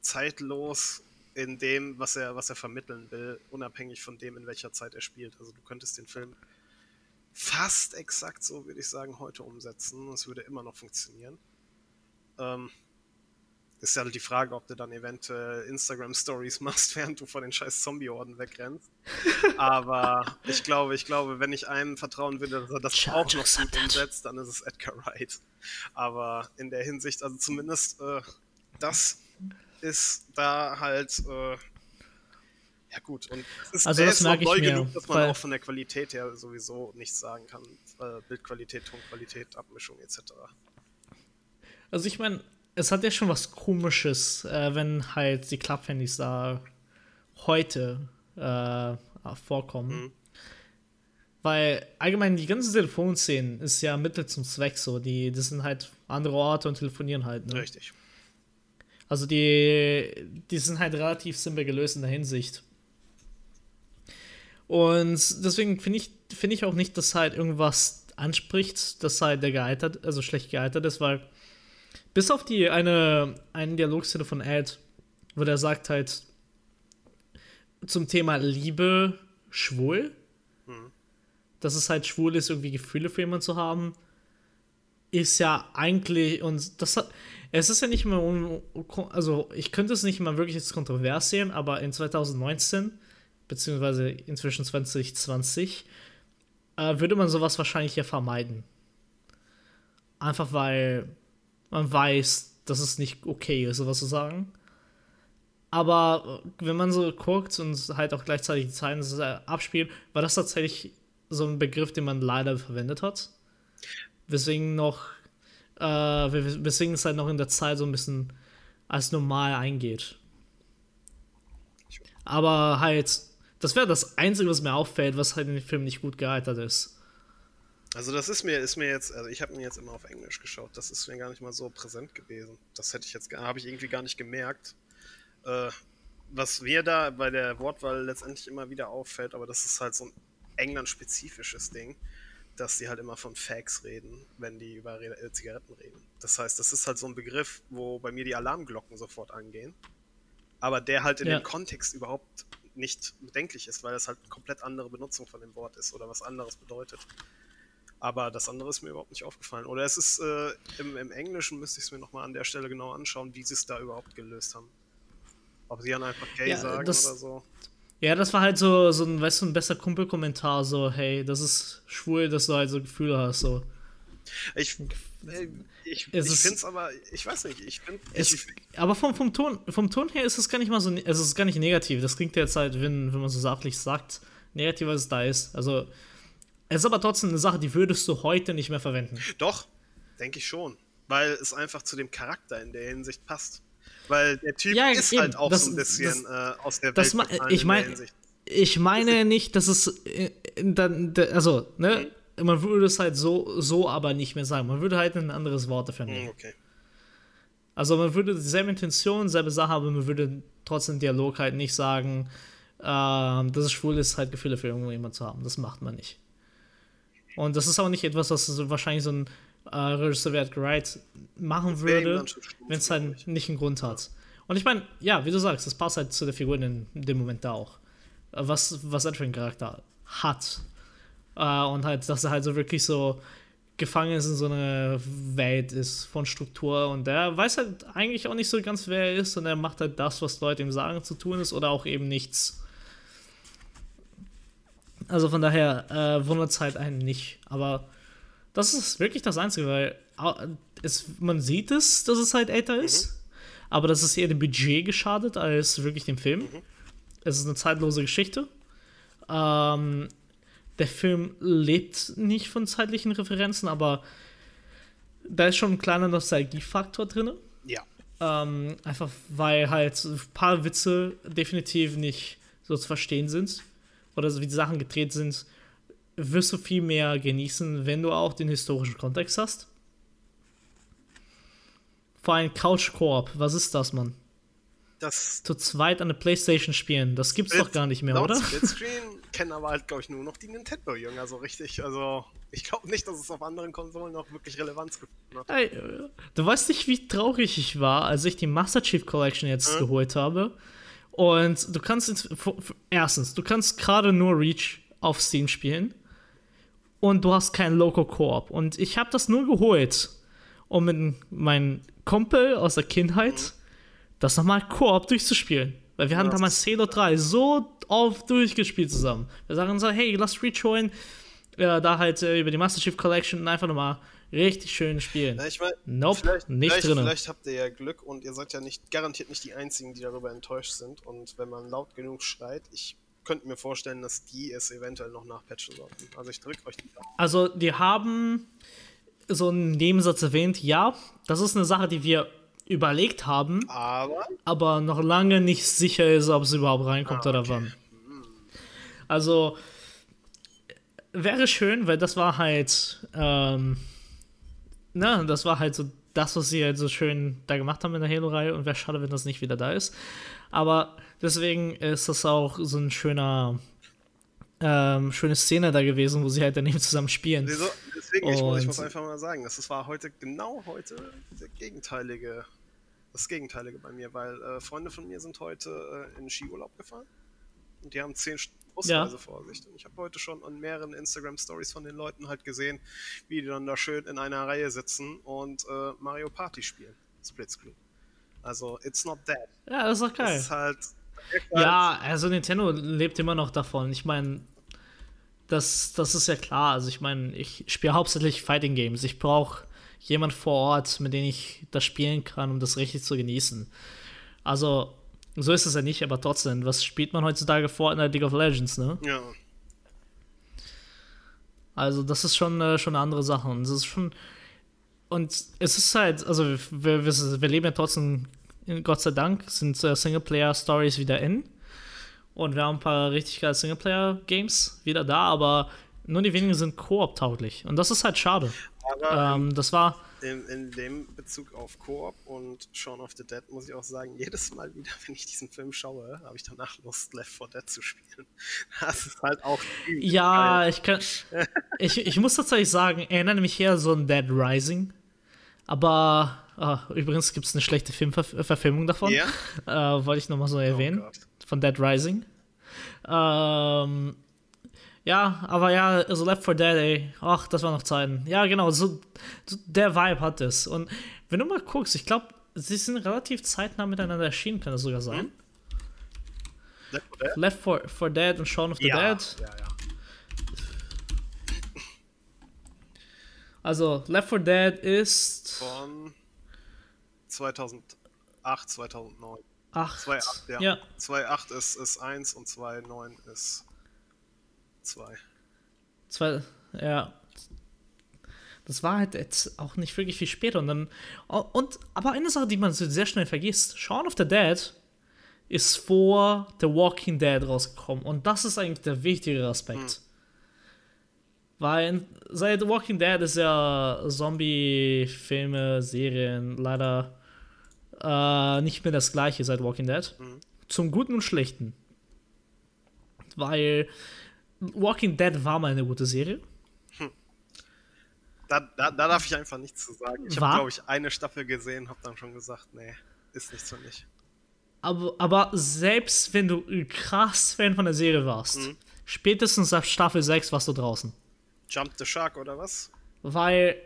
S2: zeitlos in dem, was er, was er vermitteln will, unabhängig von dem, in welcher Zeit er spielt. Also du könntest den Film fast exakt so, würde ich sagen, heute umsetzen. Es würde immer noch funktionieren. Ähm, ist ja halt die Frage, ob du dann eventuell Instagram-Stories (laughs) machst, während du vor den scheiß Zombie-Orden wegrennst. Aber ich glaube, ich glaube, wenn ich einem vertrauen würde, dass er das Charge auch noch gut umsetzt, dann ist es Edgar Wright. Aber in der Hinsicht, also zumindest äh, das ist da halt äh, ja gut, und
S1: es ist, also das ist merke neu
S2: genug, dass man auch von der Qualität her sowieso nichts sagen kann. Äh, Bildqualität, Tonqualität, Abmischung etc.
S1: Also ich meine, es hat ja schon was komisches, äh, wenn halt die Klapphandys da heute äh, vorkommen. Mhm. Weil allgemein die ganzen Telefonszenen ist ja Mittel zum Zweck so. Die, das sind halt andere Orte und telefonieren halt. Ne?
S2: Richtig.
S1: Also die, die sind halt relativ simpel gelöst in der Hinsicht. Und deswegen finde ich, find ich auch nicht, dass halt irgendwas anspricht, dass halt der gealtert, also schlecht gealtert ist, weil bis auf die eine, eine Dialogszene von Ed, wo der sagt halt zum Thema Liebe schwul, mhm. dass es halt schwul ist, irgendwie Gefühle für jemanden zu haben, ist ja eigentlich, und das hat, es ist ja nicht mehr, also ich könnte es nicht mal wirklich als kontrovers sehen, aber in 2019 beziehungsweise inzwischen 2020, äh, würde man sowas wahrscheinlich ja vermeiden. Einfach weil man weiß, dass es nicht okay ist, sowas zu sagen. Aber äh, wenn man so guckt und halt auch gleichzeitig die Zeiten abspielt, war das tatsächlich so ein Begriff, den man leider verwendet hat. Weswegen noch, äh, weswegen es halt noch in der Zeit so ein bisschen als normal eingeht. Aber halt das wäre das Einzige, was mir auffällt, was halt in dem Film nicht gut gealtert ist.
S2: Also das ist mir, ist mir jetzt, also ich habe ihn jetzt immer auf Englisch geschaut, das ist mir gar nicht mal so präsent gewesen. Das hätte ich jetzt, habe ich irgendwie gar nicht gemerkt. Äh, was mir da bei der Wortwahl letztendlich immer wieder auffällt, aber das ist halt so ein England-spezifisches Ding, dass die halt immer von Fags reden, wenn die über Re äh, Zigaretten reden. Das heißt, das ist halt so ein Begriff, wo bei mir die Alarmglocken sofort angehen, aber der halt in ja. dem Kontext überhaupt nicht bedenklich ist, weil das halt eine komplett andere Benutzung von dem Wort ist oder was anderes bedeutet. Aber das andere ist mir überhaupt nicht aufgefallen. Oder es ist äh, im, im, Englischen, müsste ich es mir nochmal an der Stelle genau anschauen, wie sie es da überhaupt gelöst haben. Ob sie dann einfach gay ja, sagen das, oder so.
S1: Ja, das war halt so, so ein, weißt du, ein besser Kumpelkommentar, so, hey, das ist schwul, dass du halt so Gefühle hast, so.
S2: Ich, äh, ich, ich finde es aber, ich weiß nicht, ich finde.
S1: Aber vom, vom, Ton, vom Ton her ist es gar nicht mal so, es ist gar nicht negativ. Das klingt jetzt halt, wenn, wenn man so sachlich sagt, negativ, als es da ist. Also, es ist aber trotzdem eine Sache, die würdest du heute nicht mehr verwenden.
S2: Doch, denke ich schon. Weil es einfach zu dem Charakter in der Hinsicht passt. Weil der Typ ja, ist eben, halt auch das, so ein bisschen das, äh, aus der
S1: Welt. Ma ich meine, ich meine nicht, dass es äh, dann, also, ne, man würde es halt so, so aber nicht mehr sagen. Man würde halt ein anderes Wort dafür nehmen.
S2: Hm, okay.
S1: Also man würde dieselbe Intention, selbe Sache, aber man würde trotzdem Dialog halt nicht sagen, äh, dass es schwul ist, halt Gefühle für irgendjemand zu haben. Das macht man nicht. Und das ist auch nicht etwas, was so wahrscheinlich so ein äh, Regisseur wie Edgar Wright machen würde, wenn es halt nicht einen Grund hat. Und ich meine, ja, wie du sagst, das passt halt zu der Figur in, dem Moment da auch. Was, was er für einen Charakter hat. Äh, und halt, dass er halt so wirklich so gefangen ist in so einer Welt ist von Struktur und der weiß halt eigentlich auch nicht so ganz, wer er ist und er macht halt das, was Leute ihm sagen zu tun ist oder auch eben nichts. Also von daher äh, wundert es halt einen nicht. Aber das ist wirklich das Einzige, weil es, man sieht es, dass es halt älter ist, mhm. aber das ist eher dem Budget geschadet als wirklich dem Film. Mhm. Es ist eine zeitlose Geschichte. Ähm, der Film lebt nicht von zeitlichen Referenzen, aber da ist schon ein kleiner Nostalgiefaktor drin.
S2: Ja.
S1: Ähm, einfach weil halt ein paar Witze definitiv nicht so zu verstehen sind. Oder so wie die Sachen gedreht sind, wirst du viel mehr genießen, wenn du auch den historischen Kontext hast. Vor allem Couch Koop, was ist das, Mann?
S2: Das
S1: Zu zweit an der Playstation spielen, das gibt's doch gar nicht mehr, oder?
S2: Splitscreen (laughs) kennen aber halt, glaube ich, nur noch die Nintendo-Jünger so richtig. Also, ich glaube nicht, dass es auf anderen Konsolen noch wirklich Relevanz gefunden hat.
S1: Ey, äh, du weißt nicht, wie traurig ich war, als ich die Master Chief Collection jetzt
S2: Mhm.
S1: geholt habe. Und du kannst jetzt, erstens, du kannst gerade nur Reach auf Steam spielen. Und du hast keinen Local Koop. Und ich habe das nur geholt, um mit meinem Kumpel aus der Kindheit das nochmal Koop durchzuspielen. Weil wir hatten.
S2: Ja,
S1: damals Halo 3 so oft durchgespielt zusammen. Wir sagen uns so, hey, lass Reach holen. Ja, da halt äh, über die Master Chief Collection einfach nochmal richtig schön spielen.
S2: Ja, ich meine,
S1: Nope,
S2: vielleicht,
S1: nicht
S2: vielleicht,
S1: drinne.
S2: vielleicht habt ihr ja Glück und ihr seid ja nicht garantiert nicht die Einzigen, die darüber enttäuscht sind. Und wenn man laut genug schreit, ich könnte mir vorstellen, dass die es eventuell noch nachpatchen sollten. Also ich drücke euch die Daumen.
S1: Also, die haben so einen Nebensatz erwähnt, ja, das ist eine Sache, die wir überlegt haben,
S2: Aber
S1: aber noch lange nicht sicher ist, ob es überhaupt reinkommt
S2: Ah,
S1: oder
S2: okay.
S1: wann. Also, wäre schön, weil das war halt, ähm, na, das war halt so das, was sie halt so schön da gemacht haben in der Halo-Reihe und wäre schade, wenn das nicht wieder da ist. Aber deswegen ist das auch so ein schöner, ähm, schöne Szene da gewesen, wo sie halt daneben zusammen spielen.
S2: wieso, deswegen, ich, muss- ich muss einfach mal sagen, das war heute, genau heute, der gegenteilige, das Gegenteilige bei mir, weil äh, Freunde von mir sind heute äh, in Skiurlaub gefahren und die haben zehn Stunden Busreise
S1: Ja.
S2: vor sich. Und ich habe heute schon an mehreren Instagram-Stories von den Leuten halt gesehen, wie die dann da schön in einer Reihe sitzen und äh, Mario Party spielen. Splitscreen. Also, it's not dead.
S1: Ja, das ist doch
S2: Das
S1: geil.
S2: ist halt.
S1: Ja, also Nintendo lebt immer noch davon. Ich meine, das, das ist ja klar. Also ich meine, ich spiele hauptsächlich Fighting Games. Ich brauche jemand vor Ort, mit dem ich das spielen kann, um das richtig zu genießen. Also, so ist es ja nicht, aber trotzdem, was spielt man heutzutage vor in der League of Legends, ne?
S2: Ja.
S1: Also, das ist schon, äh, schon eine andere Sache. Und es ist schon. Und es ist halt, also wir, wir, wir leben ja trotzdem, Gott sei Dank, sind äh, Singleplayer-Stories wieder in. Und wir haben ein paar richtig geile Singleplayer-Games wieder da, aber nur die wenigen sind koop-tauglich. Und das ist halt schade.
S2: Aber
S1: Ähm, das war.
S2: In, in dem Bezug auf Koop und Shaun of the Dead muss ich auch sagen, jedes Mal wieder, wenn ich diesen Film schaue, habe ich danach Lust, Left 4 Dead zu spielen. (laughs) Das ist halt auch.
S1: Ja,
S2: geil.
S1: ich kann. Ich, ich muss tatsächlich sagen, erinnere mich eher so an Dead Rising. Aber ah, übrigens gibt es eine schlechte Filmverfilmung davon.
S2: Ja?
S1: Äh, wollte ich nochmal so erwähnen.
S2: Oh
S1: von Dead Rising. Ähm, ja, aber ja, also Left 4 Dead, ey, ach, das war noch Zeiten. Ja, genau, so, so der Vibe hat es. Und wenn du mal guckst, ich glaube, sie sind relativ zeitnah miteinander erschienen, kann das sogar sein.
S2: Left 4 Dead?
S1: Left 4, 4 Dead und Shaun of the
S2: Ja,
S1: Dead.
S2: ja, ja.
S1: Also, Left 4 Dead ist
S2: Von 2008, 2009.
S1: 8.
S2: 2.8, ja.
S1: ja.
S2: 2.8 ist, ist 1 und 2.9 ist 2.
S1: Zwei, ja. Das war halt jetzt auch nicht wirklich viel später. Und dann. Und, aber eine Sache, die man sehr schnell vergisst: Shaun of the Dead ist vor The Walking Dead rausgekommen. Und das ist eigentlich der wichtigere Aspekt. Weil seit The Walking Dead ist ja Zombie-Filme, Serien leider äh, nicht mehr das gleiche seit Walking Dead. Zum Guten und Schlechten. Weil Walking Dead war mal eine gute Serie.
S2: Da, da, da darf ich einfach nichts zu sagen. Ich habe, glaube ich, eine Staffel gesehen, habe dann schon gesagt, nee, ist nichts für mich.
S1: Aber, aber selbst wenn du krass Fan von der Serie warst,
S2: Mhm.
S1: spätestens ab Staffel 6 warst du draußen.
S2: Jump the Shark oder was?
S1: Weil,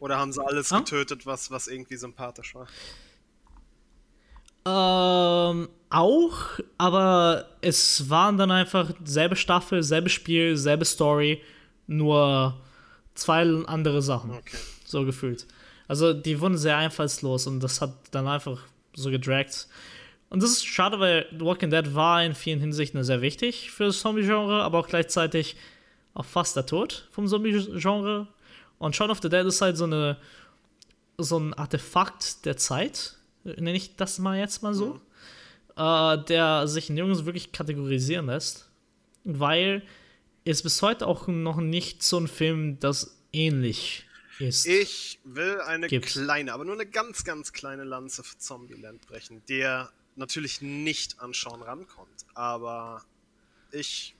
S2: Oder haben sie alles
S1: Ah?
S2: getötet, was, was irgendwie sympathisch war?
S1: Ähm, auch, aber es waren dann einfach selbe Staffel, selbe Spiel, selbe Story, nur zwei andere Sachen.
S2: Okay.
S1: So gefühlt. Also die wurden sehr einfallslos und das hat dann einfach so gedragt. Und das ist schade, weil The Walking Dead war in vielen Hinsichten sehr wichtig für das Zombie-Genre, aber auch gleichzeitig auch fast der Tod vom Zombie-Genre. Und Shaun of the Dead ist halt so eine so ein Artefakt der Zeit, nenne ich das mal jetzt mal so, mhm. äh, der sich nirgends wirklich kategorisieren lässt, weil es bis heute auch noch nicht so ein Film, das ähnlich ist.
S2: Ich will eine gibt. kleine, aber nur eine ganz, ganz kleine Lanze für Zombieland brechen, der natürlich nicht an Sean rankommt, aber ich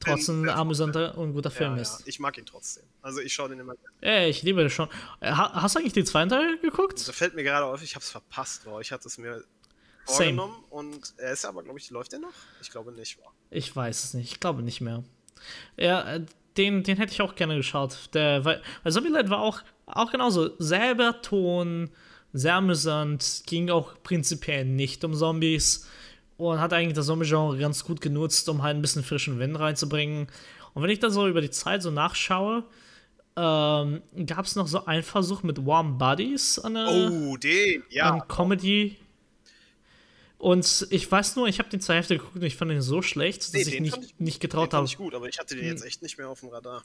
S1: trotzdem ein amüsanter und guter Film
S2: ja,
S1: ist.
S2: Ja. Ich mag ihn trotzdem. Also ich schaue den immer
S1: gerne. Ja, ich liebe den schon. Äh, hast du eigentlich den zweiten Teil geguckt?
S2: Da fällt mir gerade auf, ich habe es verpasst. Boah. Ich hatte es mir vorgenommen Same. und er ist aber, glaube ich, läuft der noch? Ich glaube nicht. Boah.
S1: Ich weiß es nicht. Ich glaube nicht mehr. Ja, äh, den, den hätte ich auch gerne geschaut. Der, weil, weil Zombieland war auch, auch genauso. Selber Ton, sehr amüsant, ging auch prinzipiell nicht um Zombies und hat eigentlich das Zombie-Genre ganz gut genutzt, um halt ein bisschen frischen Wind reinzubringen. Und wenn ich da so über die Zeit so nachschaue, ähm, gab es noch so einen Versuch mit Warm Buddies an der
S2: oh, den, ja.
S1: Comedy. Und ich weiß nur, ich habe den zwei Hälfte geguckt und ich fand den so schlecht, dass nee, ich nicht, ich nicht getraut habe.
S2: Ich gut, aber ich hatte den jetzt hm. echt nicht mehr auf dem Radar.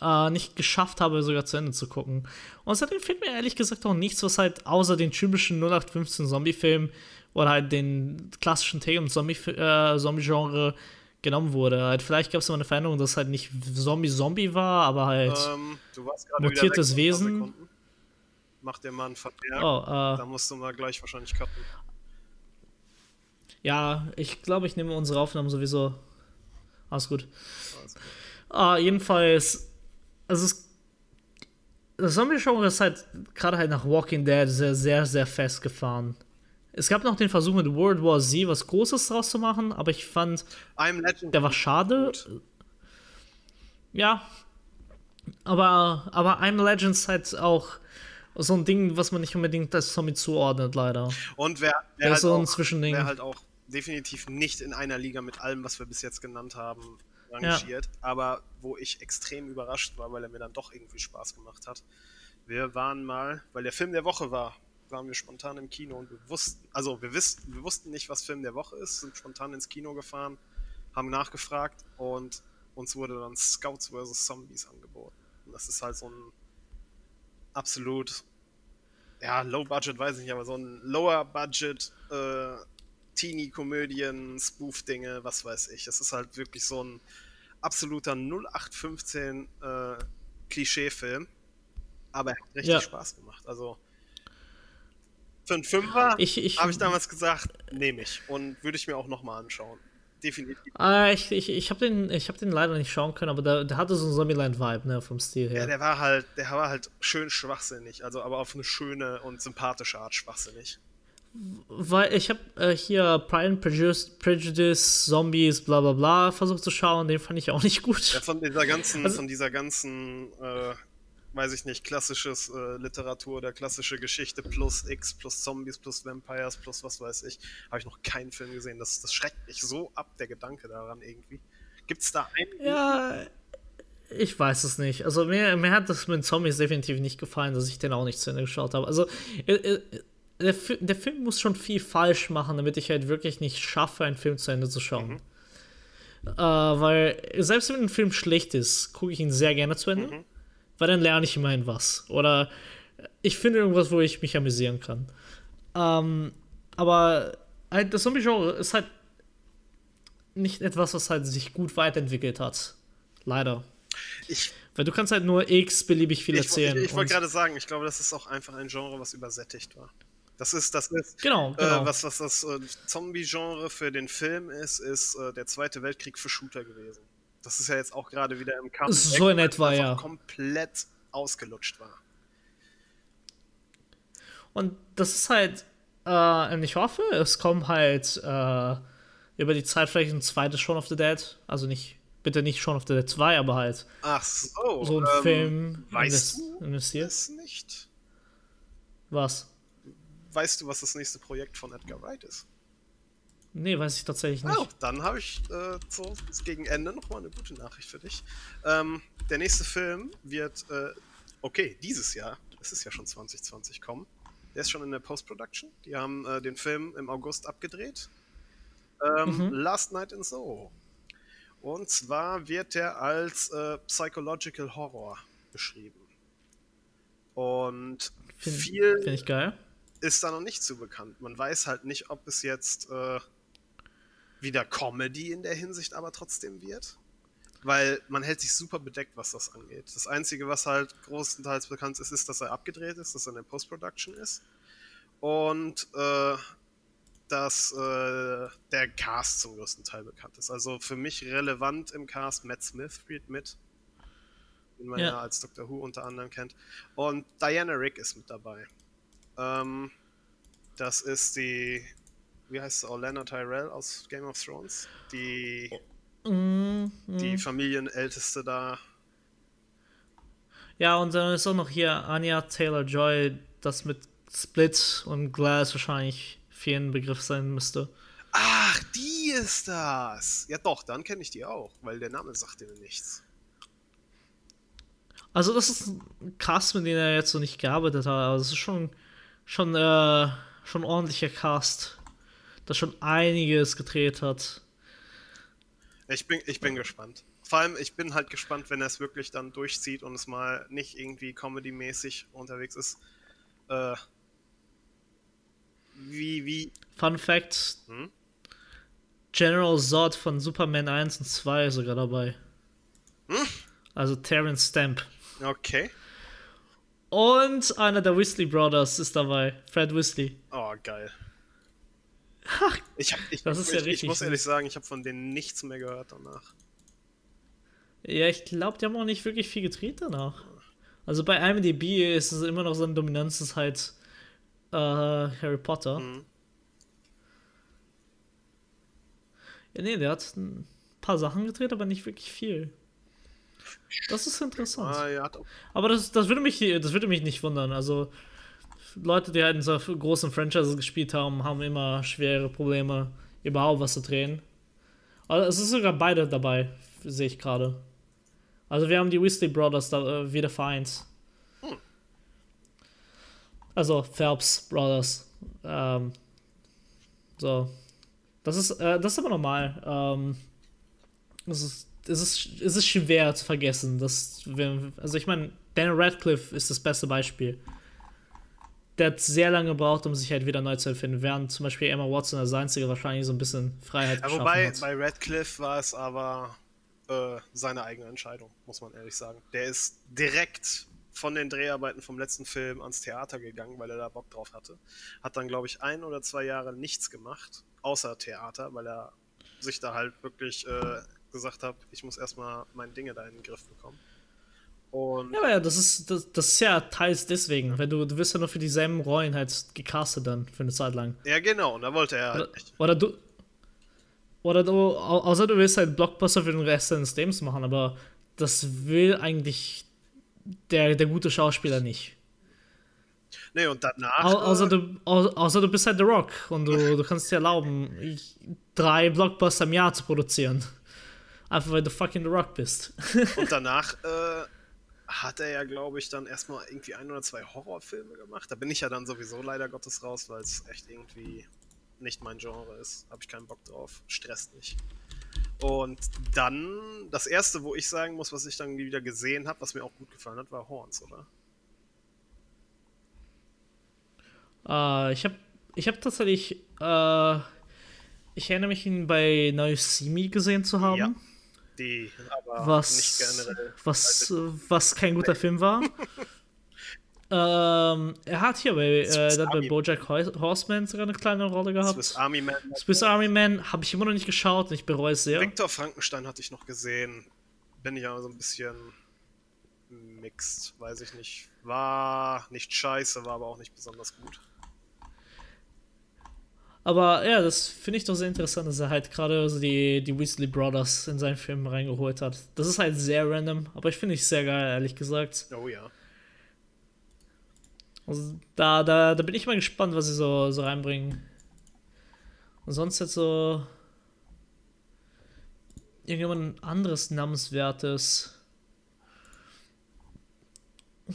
S1: Äh, nicht geschafft habe, sogar zu Ende zu gucken. Und seitdem fehlt mir ehrlich gesagt auch nichts, was halt außer den typischen 0815 Zombie-Film oder halt den klassischen Take- und Zombie-Genre äh, Zombie genommen wurde. Halt, vielleicht gab es mal eine Veränderung, dass es halt nicht Zombie-Zombie war, aber halt
S2: ähm,
S1: mutiertes Wesen.
S2: Mach dir mal einen Vermerk. Oh, äh, da musst du mal gleich wahrscheinlich cutten.
S1: Ja, ich glaube, ich nehme unsere Aufnahmen sowieso. Alles gut. Alles gut. Uh, jedenfalls, also es, das Zombie-Genre ist halt gerade halt nach Walking Dead sehr, sehr, sehr festgefahren. Es gab noch den Versuch mit World War Z was Großes draus zu machen, aber ich fand, der war schade. Ja, aber, aber I'm Legend ist halt auch so ein Ding, was man nicht unbedingt als Zombie zuordnet, leider.
S2: Und wer, wer, halt, so auch, wer halt auch definitiv nicht in einer Liga mit allem, was wir bis jetzt genannt haben, rangiert, ja. aber wo ich extrem überrascht war, weil er mir dann doch irgendwie Spaß gemacht hat. Wir waren mal, weil der Film der Woche war, waren wir spontan im Kino und wir wussten, also wir, wussten, wir wussten nicht, was Film der Woche ist, sind spontan ins Kino gefahren, haben nachgefragt und uns wurde dann Scouts vs. Zombies angeboten. Und das ist halt so ein absolut, ja, Low Budget weiß ich nicht, aber so ein Lower Budget äh, Teenie-Komödien, Spoof-Dinge, was weiß ich. Es ist halt wirklich so ein absoluter 0815 äh, Klischee-Film. Aber er hat richtig ja. Spaß gemacht. Also für einen Fünfer habe ich damals gesagt, nehme ich. Und würde ich mir auch nochmal anschauen. Definitiv.
S1: Ah, ich ich, ich habe den, hab den leider nicht schauen können, aber der, der hatte so einen Zombieland-Vibe, ne, vom Stil her.
S2: Ja, der war halt, der war halt schön schwachsinnig, also aber auf eine schöne und sympathische Art schwachsinnig.
S1: Weil ich habe äh, hier Pride and Prejudice, Prejudice, Zombies, bla bla bla versucht zu schauen, den fand ich auch nicht gut.
S2: Ja, von dieser ganzen, also, von dieser ganzen, äh, weiß ich nicht, klassisches äh, Literatur oder klassische Geschichte plus X, plus Zombies, plus Vampires, plus was weiß ich, habe ich noch keinen Film gesehen. Das, das schreckt mich so ab, der Gedanke daran irgendwie. Gibt es da einen?
S1: Ja, ich weiß es nicht. Also mir, mir hat das mit Zombies definitiv nicht gefallen, dass ich den auch nicht zu Ende geschaut habe. Also äh, äh, der, der, Film muss schon viel falsch machen, damit ich halt wirklich nicht schaffe, einen Film zu Ende zu schauen. Mhm. Äh, weil selbst wenn ein Film schlecht ist, gucke ich ihn sehr gerne zu Ende, mhm. Weil dann lerne ich immerhin was. Oder ich finde irgendwas, wo ich mich amüsieren kann. Ähm, aber halt, das Zombie-Genre ist halt nicht etwas, was halt sich gut weiterentwickelt hat. Leider. Ich, Weil du kannst halt nur x beliebig viel erzählen.
S2: Ich, ich, ich wollte gerade sagen, ich glaube, das ist auch einfach ein Genre, was übersättigt war. Das ist, das ist
S1: genau, genau.
S2: Äh, was, was das äh, Zombie-Genre für den Film ist, ist äh, der Zweite Weltkrieg für Shooter gewesen. Das ist ja jetzt auch gerade wieder im Kampf.
S1: So in etwa, ja.
S2: komplett ausgelutscht war.
S1: Und das ist halt, äh, ich hoffe, es kommt halt äh, über die Zeit vielleicht ein zweites Shaun of the Dead. Also nicht, bitte nicht Shaun of the Dead 2, aber halt.
S2: Ach so.
S1: So ein ähm, Film
S2: weißt investiert. Du nicht?
S1: Was?
S2: weißt du, was das nächste Projekt von Edgar Wright ist?
S1: Nee, weiß ich tatsächlich nicht. Oh,
S2: dann habe ich äh, so gegen Ende nochmal eine gute Nachricht für dich. Ähm, der nächste Film wird, äh, okay, dieses Jahr, es ist ja schon 2020 kommen. Der ist schon in der Post-Production. Die haben äh, den Film im August abgedreht. Ähm, mhm. Last Night in Soho. Und zwar wird der als äh, Psychological Horror beschrieben. Und
S1: Find-
S2: viel
S1: Finde ich geil.
S2: ist da noch nicht so bekannt. Man weiß halt nicht, ob es jetzt äh, wieder Comedy in der Hinsicht aber trotzdem wird. Weil man hält sich super bedeckt, was das angeht. Das Einzige, was halt großenteils bekannt ist, ist, dass er abgedreht ist, dass er in der Post-Production ist. Und äh, dass äh, der Cast zum größten Teil bekannt ist. Also für mich relevant im Cast Matt Smith spielt mit, den man ja,
S1: Ja.
S2: als Doctor Who unter anderem kennt. Und Diana Rick ist mit dabei. Ähm, das ist die, wie heißt sie, Orlana Tyrell aus Game of Thrones, die,
S1: Mm,
S2: die
S1: mm.
S2: Familienälteste da.
S1: Ja, und dann ist auch noch hier Anya Taylor-Joy, das mit Split und Glass wahrscheinlich vielen Begriff sein müsste.
S2: Ach, die ist das! Ja doch, dann kenne ich die auch, weil der Name sagte mir nichts.
S1: Also das ist ein Cast, mit dem er jetzt so nicht gearbeitet hat, aber es ist schon, schon, äh, schon ein ordentlicher Cast, der schon einiges gedreht hat.
S2: Ich bin, ich bin gespannt. Vor allem, ich bin halt gespannt, wenn er es wirklich dann durchzieht und es mal nicht irgendwie comedy-mäßig unterwegs ist. Äh, wie, wie,
S1: Fun Fact:
S2: Hm?
S1: General Zod von Superman 1 und 2 ist sogar dabei.
S2: Hm?
S1: Also Terrence Stamp.
S2: okay.
S1: Und einer der Weasley Brothers ist dabei, Fred Weasley.
S2: Oh, geil. Ich, hab, ich,
S1: Das ist
S2: ich,
S1: ja
S2: ich
S1: richtig
S2: muss ehrlich sagen, ich habe von denen nichts mehr gehört danach.
S1: Ja, ich glaube, die haben auch nicht wirklich viel gedreht danach. Also bei IMDb ist es immer noch seine Dominanz ist halt äh, Harry Potter.
S2: Mhm.
S1: Ja, nee, der hat ein paar Sachen gedreht, aber nicht wirklich viel. Das ist interessant.
S2: Ah, ja,
S1: Aber das, das, würde mich, das würde mich nicht wundern. Also, Leute, die halt in so großen Franchises gespielt haben, haben immer schwere Probleme, überhaupt was zu drehen. Also, es ist sogar beide dabei, sehe ich gerade. Also, wir haben die Weasley Brothers da, äh, wieder vereint. Also, Phelps Brothers. Ähm, so. Das ist, äh, das ist aber normal. Ähm, es ist, es ist, es ist schwer zu vergessen. Dass wir, also ich meine, Daniel Radcliffe ist das beste Beispiel. Der hat sehr lange gebraucht, um sich halt wieder neu zu erfinden, während zum Beispiel Emma Watson als einzige wahrscheinlich so ein bisschen Freiheit
S2: ja, wobei,
S1: hat.
S2: bei Radcliffe war es aber äh, seine eigene Entscheidung, muss man ehrlich sagen. Der ist direkt von den Dreharbeiten vom letzten Film ans Theater gegangen, weil er da Bock drauf hatte. Hat dann, glaube ich, ein oder zwei Jahre nichts gemacht, außer Theater, weil er sich da halt wirklich äh, gesagt hat, ich muss erstmal meine Dinge da in den Griff bekommen. Und
S1: Ja, aber ja, das ist, das, das ist ja teils deswegen, weil du, du wirst ja nur für dieselben Rollen halt gecastet dann für eine Zeit lang.
S2: ja, genau, und da wollte er
S1: Oder,
S2: halt nicht.
S1: oder du. Oder du, au- außer du willst halt Blockbuster für den Rest deines Lebens machen, aber das will eigentlich der, der gute Schauspieler nicht.
S2: Nee, und danach.
S1: Au, außer,
S2: äh,
S1: du, au, außer du bist halt The Rock und du, du kannst dir erlauben, ich- drei Blockbuster im Jahr zu produzieren. Einfach weil du fucking The Rock bist.
S2: Und danach äh, hat er ja, glaube ich, dann erstmal irgendwie ein oder zwei Horrorfilme gemacht. Da bin ich ja dann sowieso leider Gottes raus, weil es echt irgendwie nicht mein Genre ist. Habe ich keinen Bock drauf. Stresst mich. Und dann, das erste, wo ich sagen muss, was ich dann wieder gesehen habe, was mir auch gut gefallen hat, war Horns, oder?
S1: Äh, ich habe ich hab tatsächlich, äh, ich erinnere mich, ihn bei Me gesehen zu haben.
S2: Ja. Die aber
S1: was,
S2: nicht generell.
S1: was, äh, was kein guter Film war. (laughs) ähm, er hat hier bei, äh, der hat bei. Bojack Hor- Horseman sogar eine kleine Rolle gehabt.
S2: Swiss Army Man.
S1: Swiss Army Man habe ich immer noch nicht geschaut und ich bereue es sehr.
S2: Victor Frankenstein hatte ich noch gesehen. Bin ich aber so ein bisschen mixed, weiß ich nicht. War nicht scheiße, war aber auch nicht besonders gut.
S1: Aber ja, das finde ich doch sehr interessant, dass er halt gerade so die, die Weasley Brothers in seinen Film reingeholt hat. Das ist halt sehr random, aber ich finde ich sehr geil, ehrlich gesagt.
S2: Oh ja.
S1: Also da, da, da bin ich mal gespannt, was sie so, so reinbringen. Und sonst jetzt so irgendjemand anderes Namenswertes.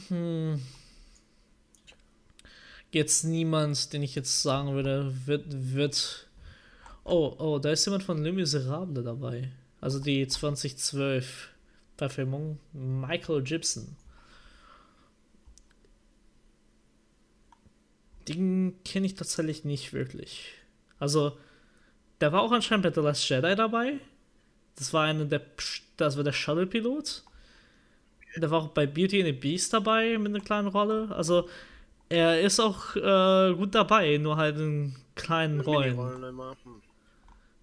S1: Hm. Jetzt niemand, den ich jetzt sagen würde, wird, wird. Oh, oh, da ist jemand von Le Miserable dabei. Also die 2012 Verfilmung. Michael Gibson. Den kenne ich tatsächlich nicht wirklich. Also, der war auch anscheinend bei The Last Jedi dabei. Das war einer der, das war der Shuttle-Pilot. Der war auch bei Beauty and the Beast dabei mit einer kleinen Rolle. Also, er ist auch äh, gut dabei, nur halt in kleinen Rollen. Hm.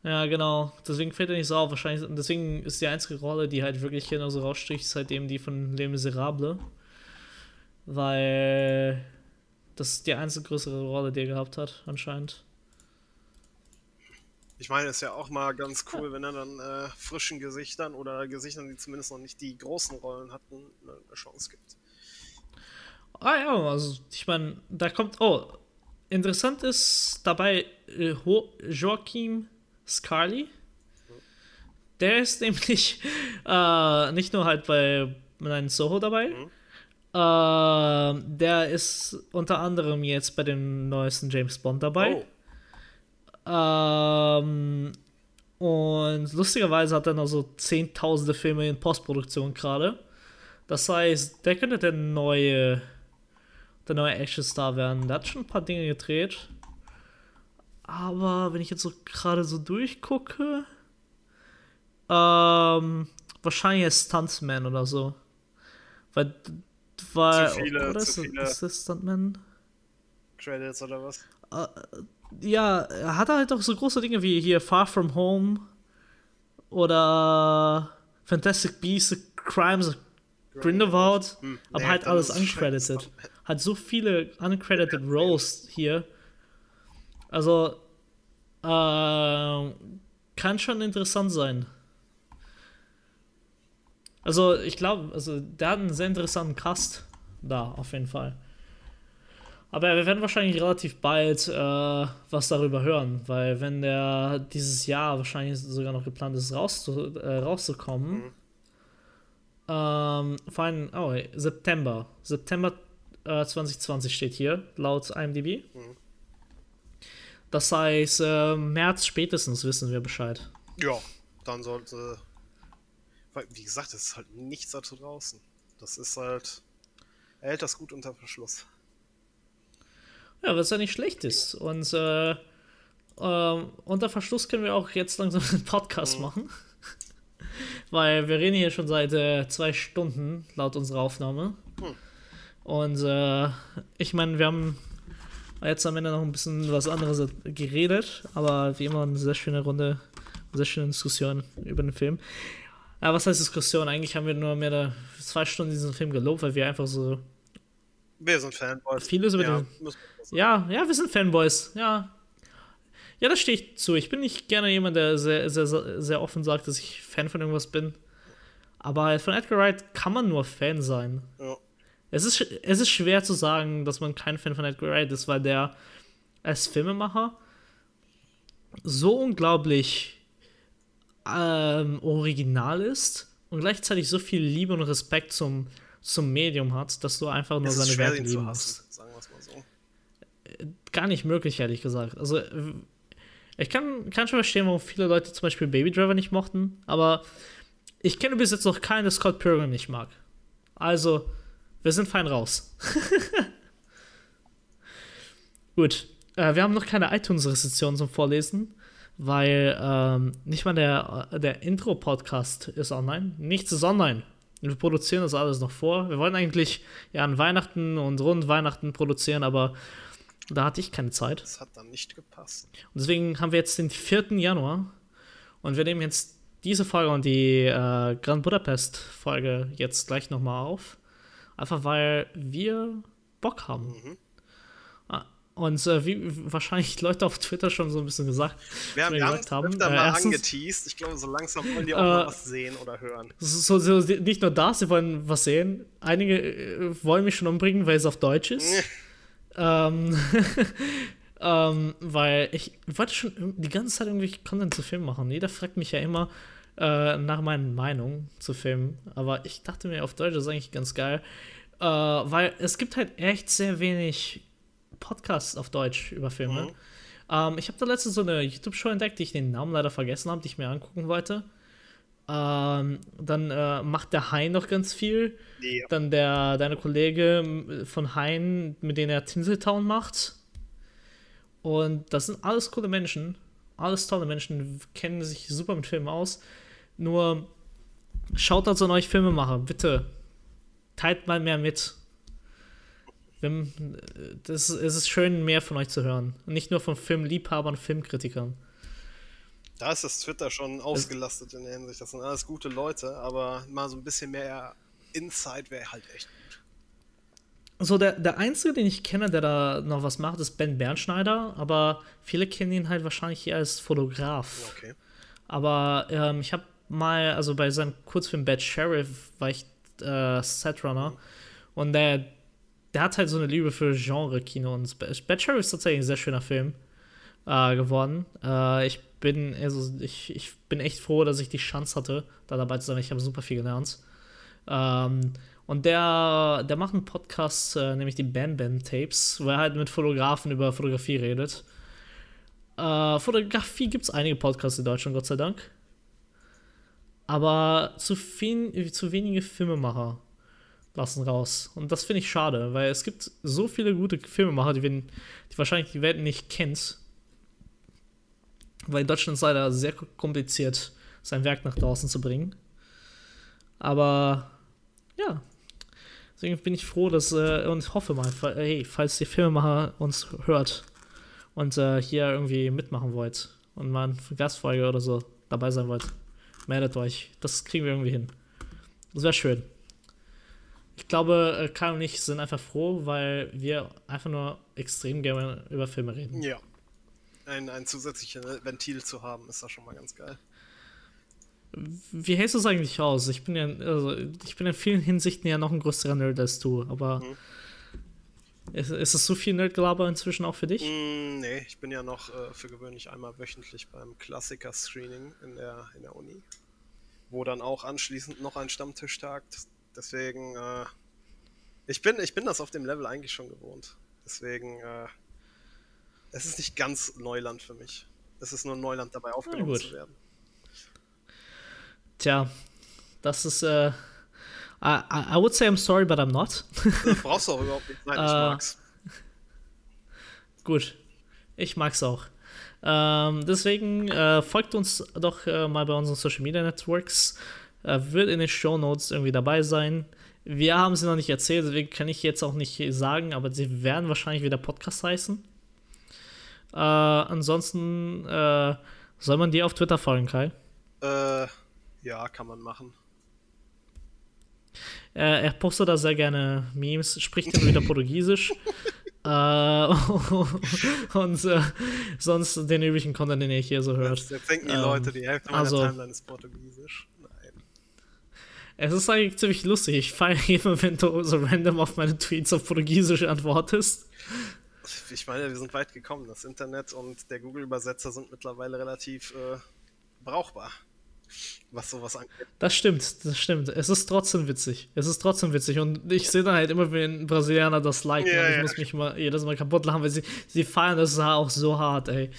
S1: Ja, genau. Deswegen fällt er nicht so auf. Wahrscheinlich, deswegen ist die einzige Rolle, die halt wirklich hier noch so rausstricht, seitdem die von Les Miserables. Weil das ist die einzige größere Rolle, die er gehabt hat, anscheinend.
S2: Ich meine, es ist ja auch mal ganz cool, wenn er dann äh, frischen Gesichtern oder Gesichtern, die zumindest noch nicht die großen Rollen hatten, eine Chance gibt.
S1: Ah ja, also ich meine, da kommt. Oh, interessant ist dabei äh, Joachim Scarly. Der ist (laughs) nämlich äh, nicht nur halt bei Nein Soho dabei. Mhm. Äh, der ist unter anderem jetzt bei dem neuesten James Bond dabei. Oh. Ähm, und lustigerweise hat er noch so zehntausende Filme in Postproduktion gerade. Das heißt, der könnte der neue, der neue Action-Star werden. Der hat schon ein paar Dinge gedreht. Aber wenn ich jetzt so gerade so durchgucke, ähm, wahrscheinlich ein Stuntman oder so. Weil weil,
S2: zu viele, oder zu viele
S1: Assistantman?
S2: Credits oder was?
S1: Uh, ja, er hat halt auch so große Dinge wie hier Far From Home oder Fantastic Beasts, Crimes of Grindelwald, hm. aber nee, halt alles uncredited. (laughs) Hat so viele uncredited Roles hier. Also, äh, kann schon interessant sein. Also ich glaube, also der hat einen sehr interessanten Cast da, auf jeden Fall. Aber wir werden wahrscheinlich relativ bald äh, was darüber hören, weil wenn der dieses Jahr wahrscheinlich sogar noch geplant ist, rauszu, äh, rauszukommen, mhm. ähm, vor allem, oh, September, September äh, 2020 steht hier, laut IMDb. Mhm. Das heißt, äh, März spätestens wissen wir Bescheid.
S2: Ja, dann sollte weil, wie gesagt, es ist halt nichts dazu draußen. Das ist halt. Er hält das gut unter Verschluss.
S1: Ja, was ja nicht schlecht ist. Und äh, äh, unter Verschluss können wir auch jetzt langsam (laughs) einen Podcast mhm. machen. (laughs) Weil wir reden hier schon seit äh, zwei Stunden laut unserer Aufnahme. Mhm. Und äh, ich meine, wir haben jetzt am Ende noch ein bisschen was anderes geredet, aber wie immer eine sehr schöne Runde, eine sehr schöne Diskussion über den Film. Ja, was heißt Diskussion? Eigentlich haben wir nur mehr da zwei Stunden diesen Film gelobt, weil wir einfach so.
S2: Wir sind Fanboys.
S1: Vieles über ja, den. Ja, ja, wir sind Fanboys. Ja. Ja, das stehe ich zu. Ich bin nicht gerne jemand, der sehr, sehr, sehr offen sagt, dass ich Fan von irgendwas bin. Aber von Edgar Wright kann man nur Fan sein. Ja. Es ist, es ist schwer zu sagen, dass man kein Fan von Edgar Wright ist, weil der als Filmemacher so unglaublich ähm, original ist und gleichzeitig so viel Liebe und Respekt zum, zum Medium hat, dass du einfach nur seine Werke lieben musst. Sagen wir es mal so. Äh, gar nicht möglich, ehrlich gesagt. Also, ich kann, kann schon verstehen, warum viele Leute zum Beispiel Baby Driver nicht mochten, aber ich kenne bis jetzt noch keinen, der Scott Pilgrim nicht mag. Also, wir sind fein raus. (laughs) Gut. Äh, wir haben noch keine iTunes-Rezension zum Vorlesen weil ähm, nicht mal der, der Intro-Podcast ist online. Nichts ist online. Wir produzieren das alles noch vor. Wir wollen eigentlich ja an Weihnachten und rund Weihnachten produzieren, aber da hatte ich keine Zeit.
S2: Das hat dann nicht gepasst.
S1: Und deswegen haben wir jetzt den 4. Januar und wir nehmen jetzt diese Folge und die äh, Grand Budapest-Folge jetzt gleich nochmal auf. Einfach weil wir Bock haben. Mhm. Und äh, wie wahrscheinlich (laughs) Leute auf Twitter schon so ein bisschen gesagt,
S2: wir haben, gesagt haben. Öfter äh, mal erstens, angeteased. Ich glaube, so langsam wollen die auch äh, was sehen oder hören.
S1: So, so, nicht nur das, sie wollen was sehen. Einige äh, wollen mich schon umbringen, weil es auf Deutsch ist. ähm, (laughs) ähm, weil ich wollte schon die ganze Zeit irgendwie Content zu Film machen. Jeder fragt mich ja immer äh, nach meiner Meinung zu Filmen. Aber ich dachte mir, auf Deutsch ist eigentlich ganz geil. Äh, weil es gibt halt echt sehr wenig Podcasts auf Deutsch über Filme. Mhm. Ähm, ich habe da letztens so eine YouTube-Show entdeckt, die ich den Namen leider vergessen habe, die ich mir angucken wollte. Ähm, dann äh, macht der Hein noch ganz viel. Ja. Dann der deine Kollege von Hein, mit dem er Tinseltown macht. Und das sind alles coole Menschen, alles tolle Menschen, kennen sich super mit Filmen aus. Nur schaut also an euch Filmemacher, bitte. Teilt mal mehr mit. Das, es ist schön, mehr von euch zu hören. nicht nur von Filmliebhabern, Filmkritikern.
S2: Da ist das Twitter schon ausgelastet in der Hinsicht. Das sind alles gute Leute, aber mal so ein bisschen mehr Insight wäre halt echt gut.
S1: So, der, der Einzige, den ich kenne, der da noch was macht, ist Ben Bernschneider, aber viele kennen ihn halt wahrscheinlich hier als Fotograf.
S2: Okay.
S1: Aber ähm, ich habe mal, also bei seinem Kurzfilm Bad Sheriff war ich äh, Setrunner und der, der hat halt so eine Liebe für Genre-Kino und Bad Sheriff ist tatsächlich ein sehr schöner Film äh, geworden. Äh, ich bin, also ich, ich bin echt froh, dass ich die Chance hatte, da dabei zu sein. Ich habe super viel gelernt. Ähm, und der, der macht einen Podcast, äh, nämlich die Bam Bam Tapes, wo er halt mit Fotografen über Fotografie redet. Äh, Fotografie gibt es einige Podcasts in Deutschland, Gott sei Dank. Aber zu, viel, zu wenige Filmemacher lassen raus. Und das finde ich schade, weil es gibt so viele gute Filmemacher, die, wir, die wahrscheinlich die Welt nicht kennt. Weil in Deutschland ist leider sehr kompliziert, sein Werk nach draußen zu bringen. Aber ja, deswegen bin ich froh, dass äh, und ich hoffe mal, hey, falls die Filmemacher uns hört und äh, hier irgendwie mitmachen wollt und mal eine Gastfolge oder so dabei sein wollt, meldet euch. Das kriegen wir irgendwie hin. Das wäre schön. Ich glaube, äh, Kai und ich sind einfach froh, weil wir einfach nur extrem gerne über Filme reden.
S2: Ja. Ein, ein zusätzliches Ventil zu haben, ist da schon mal ganz geil.
S1: Wie hältst du es eigentlich aus? Ich bin ja, also ich bin in vielen Hinsichten ja noch ein größerer Nerd als du, aber mhm. Ist, ist es so viel Nerdgelaber inzwischen auch für dich?
S2: Mm, nee, ich bin ja noch äh, für gewöhnlich einmal wöchentlich beim Klassiker-Screening in der, in der Uni, wo dann auch anschließend noch ein Stammtisch tagt. Deswegen, äh, ich, bin, ich bin das auf dem Level eigentlich schon gewohnt. Deswegen, äh, es ist nicht ganz Neuland für mich. Es ist nur Neuland dabei aufgenommen zu werden.
S1: Tja, das ist. Äh, I, I would say I'm sorry, but I'm not.
S2: das (laughs) brauchst du auch überhaupt nicht sein, ich äh, mag's.
S1: Gut, ich mag's auch. Ähm, deswegen äh, folgt uns doch äh, mal bei unseren Social Media Networks. Äh, wird in den Show Notes irgendwie dabei sein. Wir haben sie noch nicht erzählt, deswegen kann ich jetzt auch nicht sagen, aber sie werden wahrscheinlich wieder Podcast heißen. Äh, ansonsten äh, soll man dir auf Twitter folgen, Kai?
S2: Äh, ja, kann man machen.
S1: Äh, er postet da sehr gerne Memes, spricht dann wieder Portugiesisch. (laughs) äh, (laughs) und äh, sonst den üblichen Content, den ihr hier so hört.
S2: Jetzt, jetzt denken die ähm, Leute, die Hälfte meiner also, Timeline ist Portugiesisch. Nein.
S1: Es ist eigentlich ziemlich lustig. Ich feiere (laughs) immer, wenn du so random auf meine Tweets auf Portugiesisch antwortest.
S2: Ich meine, wir sind weit gekommen. Das Internet und der Google-Übersetzer sind mittlerweile relativ äh, brauchbar was sowas angeht.
S1: Das stimmt, das stimmt. Es ist trotzdem witzig. Es ist trotzdem witzig. Und ich sehe dann halt immer, wenn Brasilianer das liken. Und ich ja. muss mich mal jedes Mal kaputt lachen, weil sie, sie feiern das auch so hart, ey.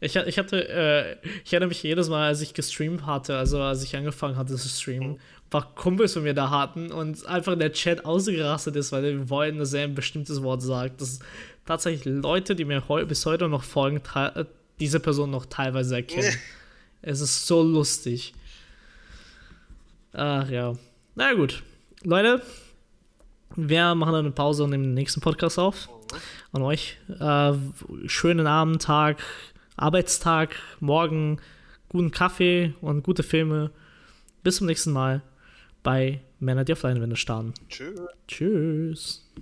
S1: Ich, ich hatte, äh, ich erinnere mich jedes Mal, als ich gestreamt hatte, also als ich angefangen hatte zu streamen, mhm. war Kumpels von mir da hatten und einfach der Chat ausgerastet ist, weil wir wollen, dass er ein bestimmtes Wort sagt. Das ist tatsächlich Leute, die mir heu bis heute noch folgen, diese Person noch teilweise erkennen. (laughs) Es ist so lustig. Ach ja. Na gut. Leute, wir machen dann eine Pause und nehmen den nächsten Podcast auf. An euch. Äh, schönen Abend, Tag, Arbeitstag, morgen, guten Kaffee und gute Filme. Bis zum nächsten Mal bei Männer, die auf Leinwände starren.
S2: Tschüss.
S1: Tschüss.